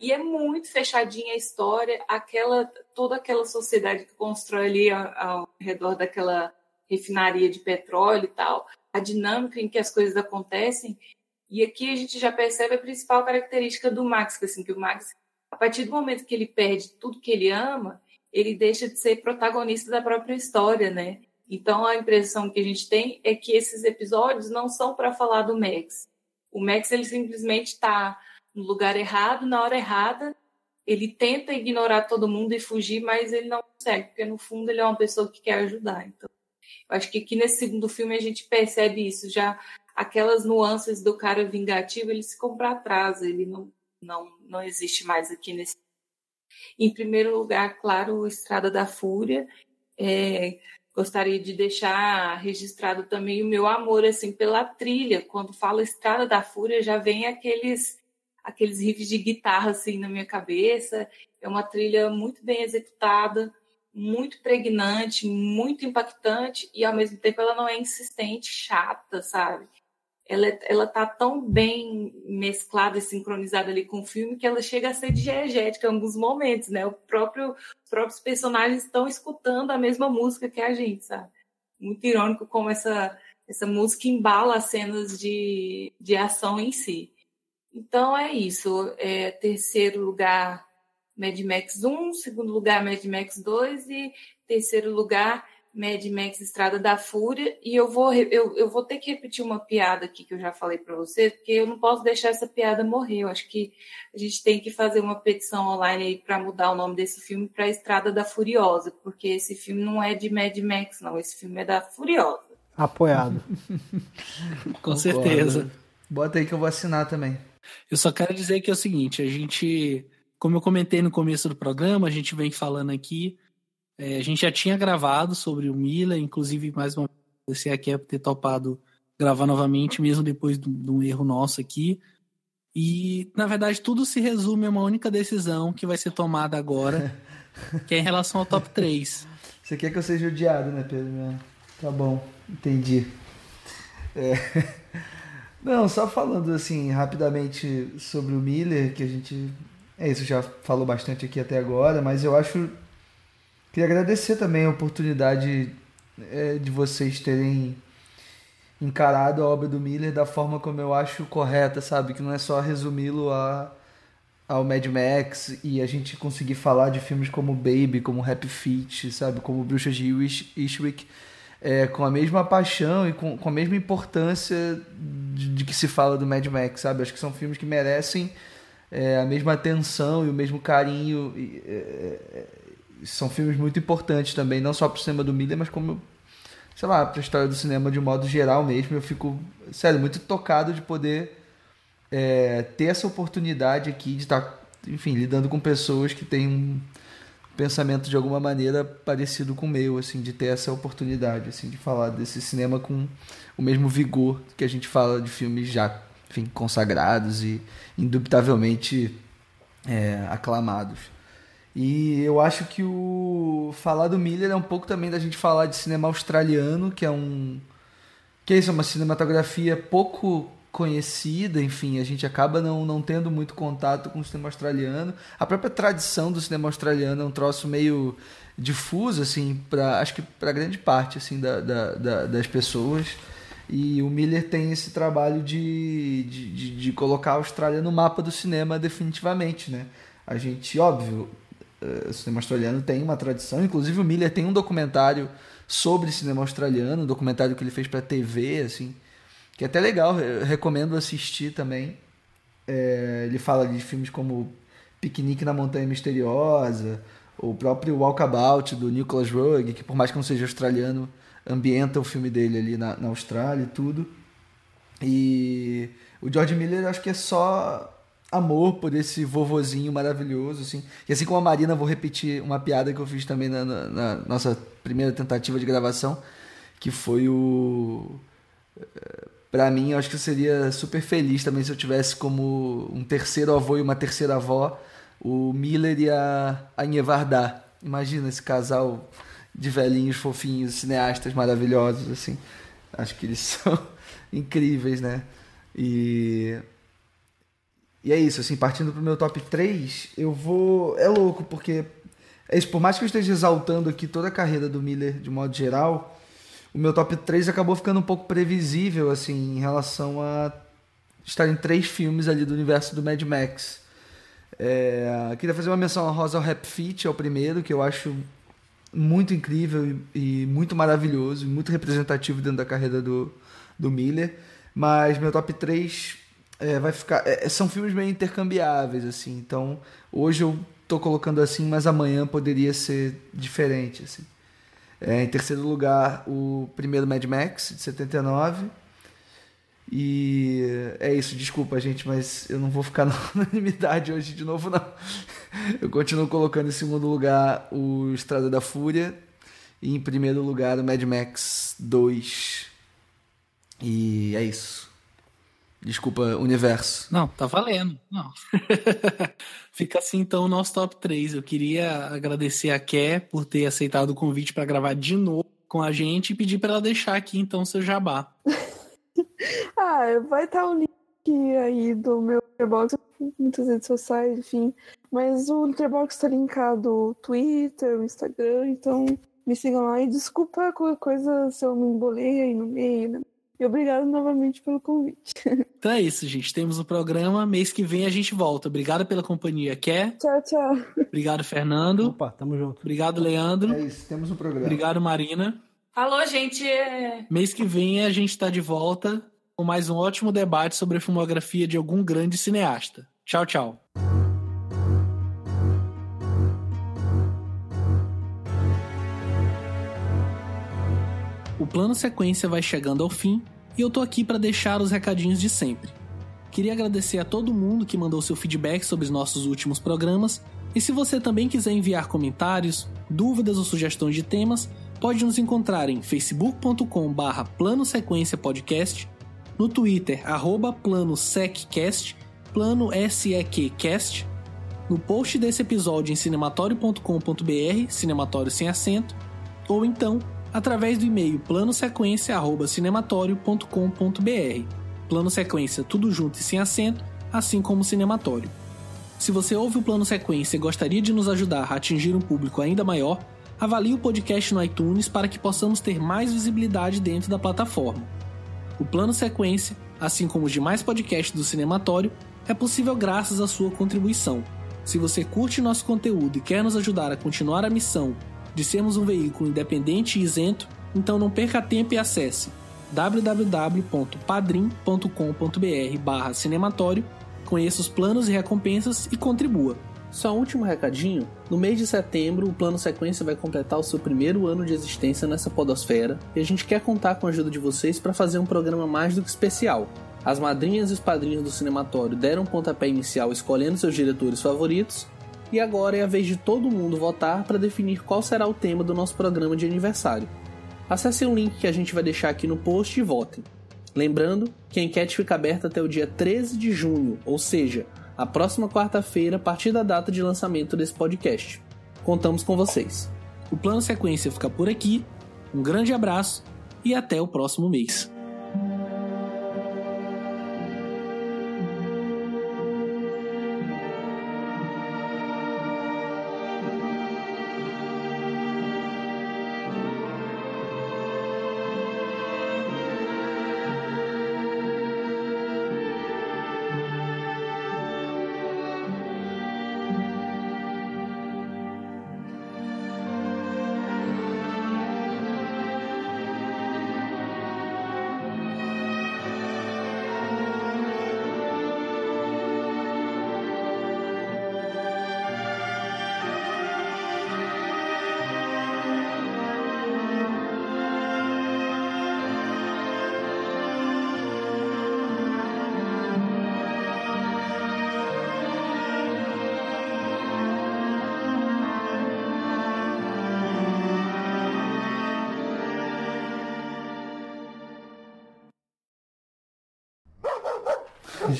E é muito fechadinha a história, aquela toda aquela sociedade que constrói ali ao, ao, redor daquela refinaria de petróleo e tal, a dinâmica em que as coisas acontecem. E aqui a gente já percebe a principal característica do Max, que assim que o Max, a partir do momento que ele perde tudo que ele ama, ele deixa de ser protagonista da própria história, né? Então a impressão que a gente tem é que esses episódios não são para falar do Max. O Max ele simplesmente está no lugar errado, na hora errada, ele tenta ignorar todo mundo e fugir, mas ele não consegue, porque no fundo ele é uma pessoa que quer ajudar. Então, eu acho que aqui nesse segundo filme a gente percebe isso, já aquelas nuances do cara vingativo, ele se compra atrás, ele não, não, não existe mais aqui nesse. Em primeiro lugar, claro, Estrada da Fúria. É, gostaria de deixar registrado também o meu amor assim pela trilha. Quando falo Estrada da Fúria, já vem aqueles aqueles riffs de guitarra assim na minha cabeça. É uma trilha muito bem executada, muito pregnante, muito impactante e ao mesmo tempo ela não é insistente, chata, sabe? Ela, ela tá tão bem mesclada e sincronizada ali com o filme que ela chega a ser diegética em alguns momentos, né? O próprio, os próprios personagens estão escutando a mesma música que a gente, sabe? Muito irônico como essa, essa música embala as cenas de, de ação em si. Então é isso. É, terceiro lugar, Mad Max 1, segundo lugar, Mad Max 2 e terceiro lugar, Mad Max Estrada da Fúria. E eu vou, eu, eu vou ter que repetir uma piada aqui que eu já falei para você, porque eu não posso deixar essa piada morrer. Eu acho que a gente tem que fazer uma petição online aí para mudar o nome desse filme para Estrada da Furiosa, porque esse filme não é de Mad Max, não. Esse filme é da Furiosa. Apoiado. Com certeza. Bota aí que eu vou assinar também. Eu só quero dizer que é o seguinte, a gente, como eu comentei no começo do programa, a gente vem falando aqui, é, a gente já tinha gravado sobre o Mila, inclusive mais uma vez aqui é ter topado gravar novamente, mesmo depois de um erro nosso aqui. E, na verdade, tudo se resume a uma única decisão que vai ser tomada agora, que é em relação ao top 3. Você quer que eu seja odiado, né, Pedro? Tá bom, entendi. É... Não, só falando assim rapidamente sobre o Miller, que a gente. É isso, já falou bastante aqui até agora, mas eu acho. Queria agradecer também a oportunidade é, de vocês terem encarado a obra do Miller da forma como eu acho correta, sabe? Que não é só resumi-lo a, ao Mad Max e a gente conseguir falar de filmes como Baby, como Happy Feet, sabe? Como Bruxas de Eastwick é, com a mesma paixão e com, com a mesma importância de, de, que se fala do Mad Max, sabe? Acho que são filmes que merecem é, a mesma atenção e o mesmo carinho. E, é, é são filmes muito importantes também, não só para o cinema do Miller, mas como, sei lá, para a história do cinema de modo geral mesmo. Eu fico, sério, muito tocado de poder é, ter essa oportunidade aqui de estar, tá, enfim, lidando com pessoas que têm um pensamento de alguma maneira parecido com o meu, assim, de ter essa oportunidade, assim, de falar desse cinema com o mesmo vigor que a gente fala de filmes já, enfim, consagrados e indubitavelmente é, aclamados. E eu acho que o falar do Miller é um pouco também da gente falar de cinema australiano, que é um que é isso, é uma cinematografia pouco conhecida, enfim, a gente acaba não, não tendo muito contato com o cinema australiano. A própria tradição do cinema australiano é um troço meio difuso, assim, para acho que para grande parte assim da, da, da, das pessoas. E o Miller tem esse trabalho de, de, de, de, colocar a Austrália no mapa do cinema definitivamente, né? A gente, óbvio, eh, o cinema australiano tem uma tradição, inclusive o Miller tem um documentário sobre cinema australiano, um documentário que ele fez para TV, assim, que é até legal, eu recomendo assistir também. É, ele fala de filmes como Piquenique na Montanha Misteriosa, o próprio Walkabout do Nicholas Roeg, que por mais que não seja australiano, ambienta o filme dele ali na, na Austrália e tudo. E o George Miller acho que é só amor por esse vovozinho maravilhoso, assim. E assim como a Marina, vou repetir uma piada que eu fiz também na, na, na nossa primeira tentativa de gravação, que foi o para mim, eu acho que eu seria super feliz também se eu tivesse como um terceiro avô e uma terceira avó o Miller e a, a. Imagina esse casal de velhinhos fofinhos, cineastas maravilhosos, assim. Acho que eles são incríveis, né? E e é isso, assim, partindo pro meu top 3, eu vou. É louco, porque. É isso, por mais que eu esteja exaltando aqui toda a carreira do Miller de modo geral, o meu top 3 acabou ficando um pouco previsível, assim, em relação a estar em três filmes ali do universo do Mad Max. É, queria fazer uma menção a Rosa Rap Fit, é o primeiro, que eu acho muito incrível e, e, muito maravilhoso, muito representativo dentro da carreira do, do Miller. Mas meu top 3 é, vai ficar. é, são filmes meio intercambiáveis, assim. Então, hoje eu tô colocando assim, mas amanhã poderia ser diferente, assim. É, em terceiro lugar, o primeiro Mad Max, de 79. E é isso, desculpa, gente, mas eu não vou ficar na unanimidade hoje de novo, não. Eu continuo colocando em segundo lugar o Estrada da Fúria e em primeiro lugar o Mad Max 2. E é isso. Desculpa, universo. Não, tá valendo. Não. Fica assim então o nosso top 3. Eu queria agradecer a Ké por ter aceitado o convite para gravar de novo com a gente e pedir para ela deixar aqui então seu jabá. Ah, vai estar o link aí do meu Letterboxd, muitas redes sociais, enfim. Mas o Letterboxd está linkado no Twitter, no Instagram, então me sigam lá. E desculpa qualquer coisa se eu me embolei aí no meio, né? E obrigado novamente pelo convite. Então é isso, gente. Temos o programa. Mês que vem a gente volta. Obrigado pela companhia, Ké. tchau, tchau. Obrigado, Fernando. Opa, tamo junto. Obrigado, Leandro. É isso, temos um programa. Obrigado, Marina. Falou, gente. Mês que vem a gente está de volta com mais um ótimo debate sobre a filmografia de algum grande cineasta. Tchau, tchau. O plano sequência vai chegando ao fim e eu tô aqui para deixar os recadinhos de sempre. Queria agradecer a todo mundo que mandou seu feedback sobre os nossos últimos programas e se você também quiser enviar comentários, dúvidas ou sugestões de temas, pode nos encontrar em facebook.com/barra plano sequência podcast, no Twitter arroba plano seccast, plano no post desse episódio em cinematório.com.br, cinematório sem acento, ou então através do e-mail planosequência@cinematório.com.br. Plano sequência tudo junto e sem acento, assim como cinematório. Se você ouve o Plano Sequência e gostaria de nos ajudar a atingir um público ainda maior, avalie o podcast no iTunes para que possamos ter mais visibilidade dentro da plataforma. O Plano Sequência, assim como os demais podcasts do Cinematório, é possível graças à sua contribuição. Se você curte nosso conteúdo e quer nos ajudar a continuar a missão de sermos um veículo independente e isento, então não perca tempo e acesse www.padrim.com.br barra cinematório, conheça os planos e recompensas e contribua. Só um último recadinho, no mês de setembro o Plano Sequência vai completar o seu primeiro ano de existência nessa podosfera e a gente quer contar com a ajuda de vocês para fazer um programa mais do que especial. As madrinhas e os padrinhos do cinematório deram um pontapé inicial escolhendo seus diretores favoritos e agora é a vez de todo mundo votar para definir qual será o tema do nosso programa de aniversário. Acessem o link que a gente vai deixar aqui no post e votem. Lembrando que a enquete fica aberta até o dia 13 de junho, ou seja, a próxima quarta-feira, a partir da data de lançamento desse podcast. Contamos com vocês. O plano sequência fica por aqui. Um grande abraço e até o próximo mês.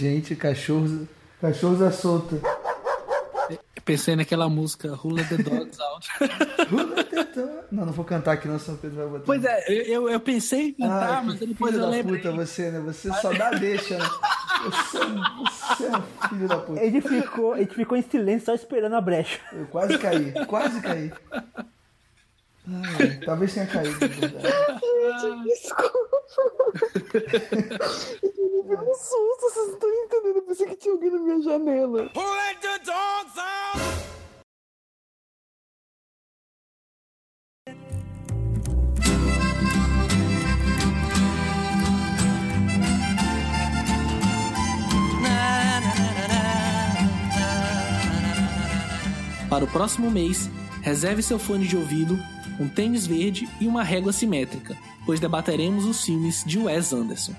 Gente, cachorros, cachorros à solta. Eu pensei naquela música Let the Dogs Out. Não, não vou cantar aqui, não, São Pedro vai botar. pois é, eu, eu pensei em cantar, Ah, mas depois filho eu da lembrei. puta você, né? Você só dá deixa, né? Você, você é filho da puta. Ele ficou, ele ficou em silêncio só esperando a brecha. Eu quase caí, quase caí. Não, talvez tenha caído. Desculpa. Eu tive um susto, vocês não estão entendendo. Eu pensei que tinha alguém na minha janela. Who the dogs out? Para o próximo mês, reserve seu fone de ouvido um tênis verde e uma régua simétrica, pois debateremos os filmes de Wes Anderson.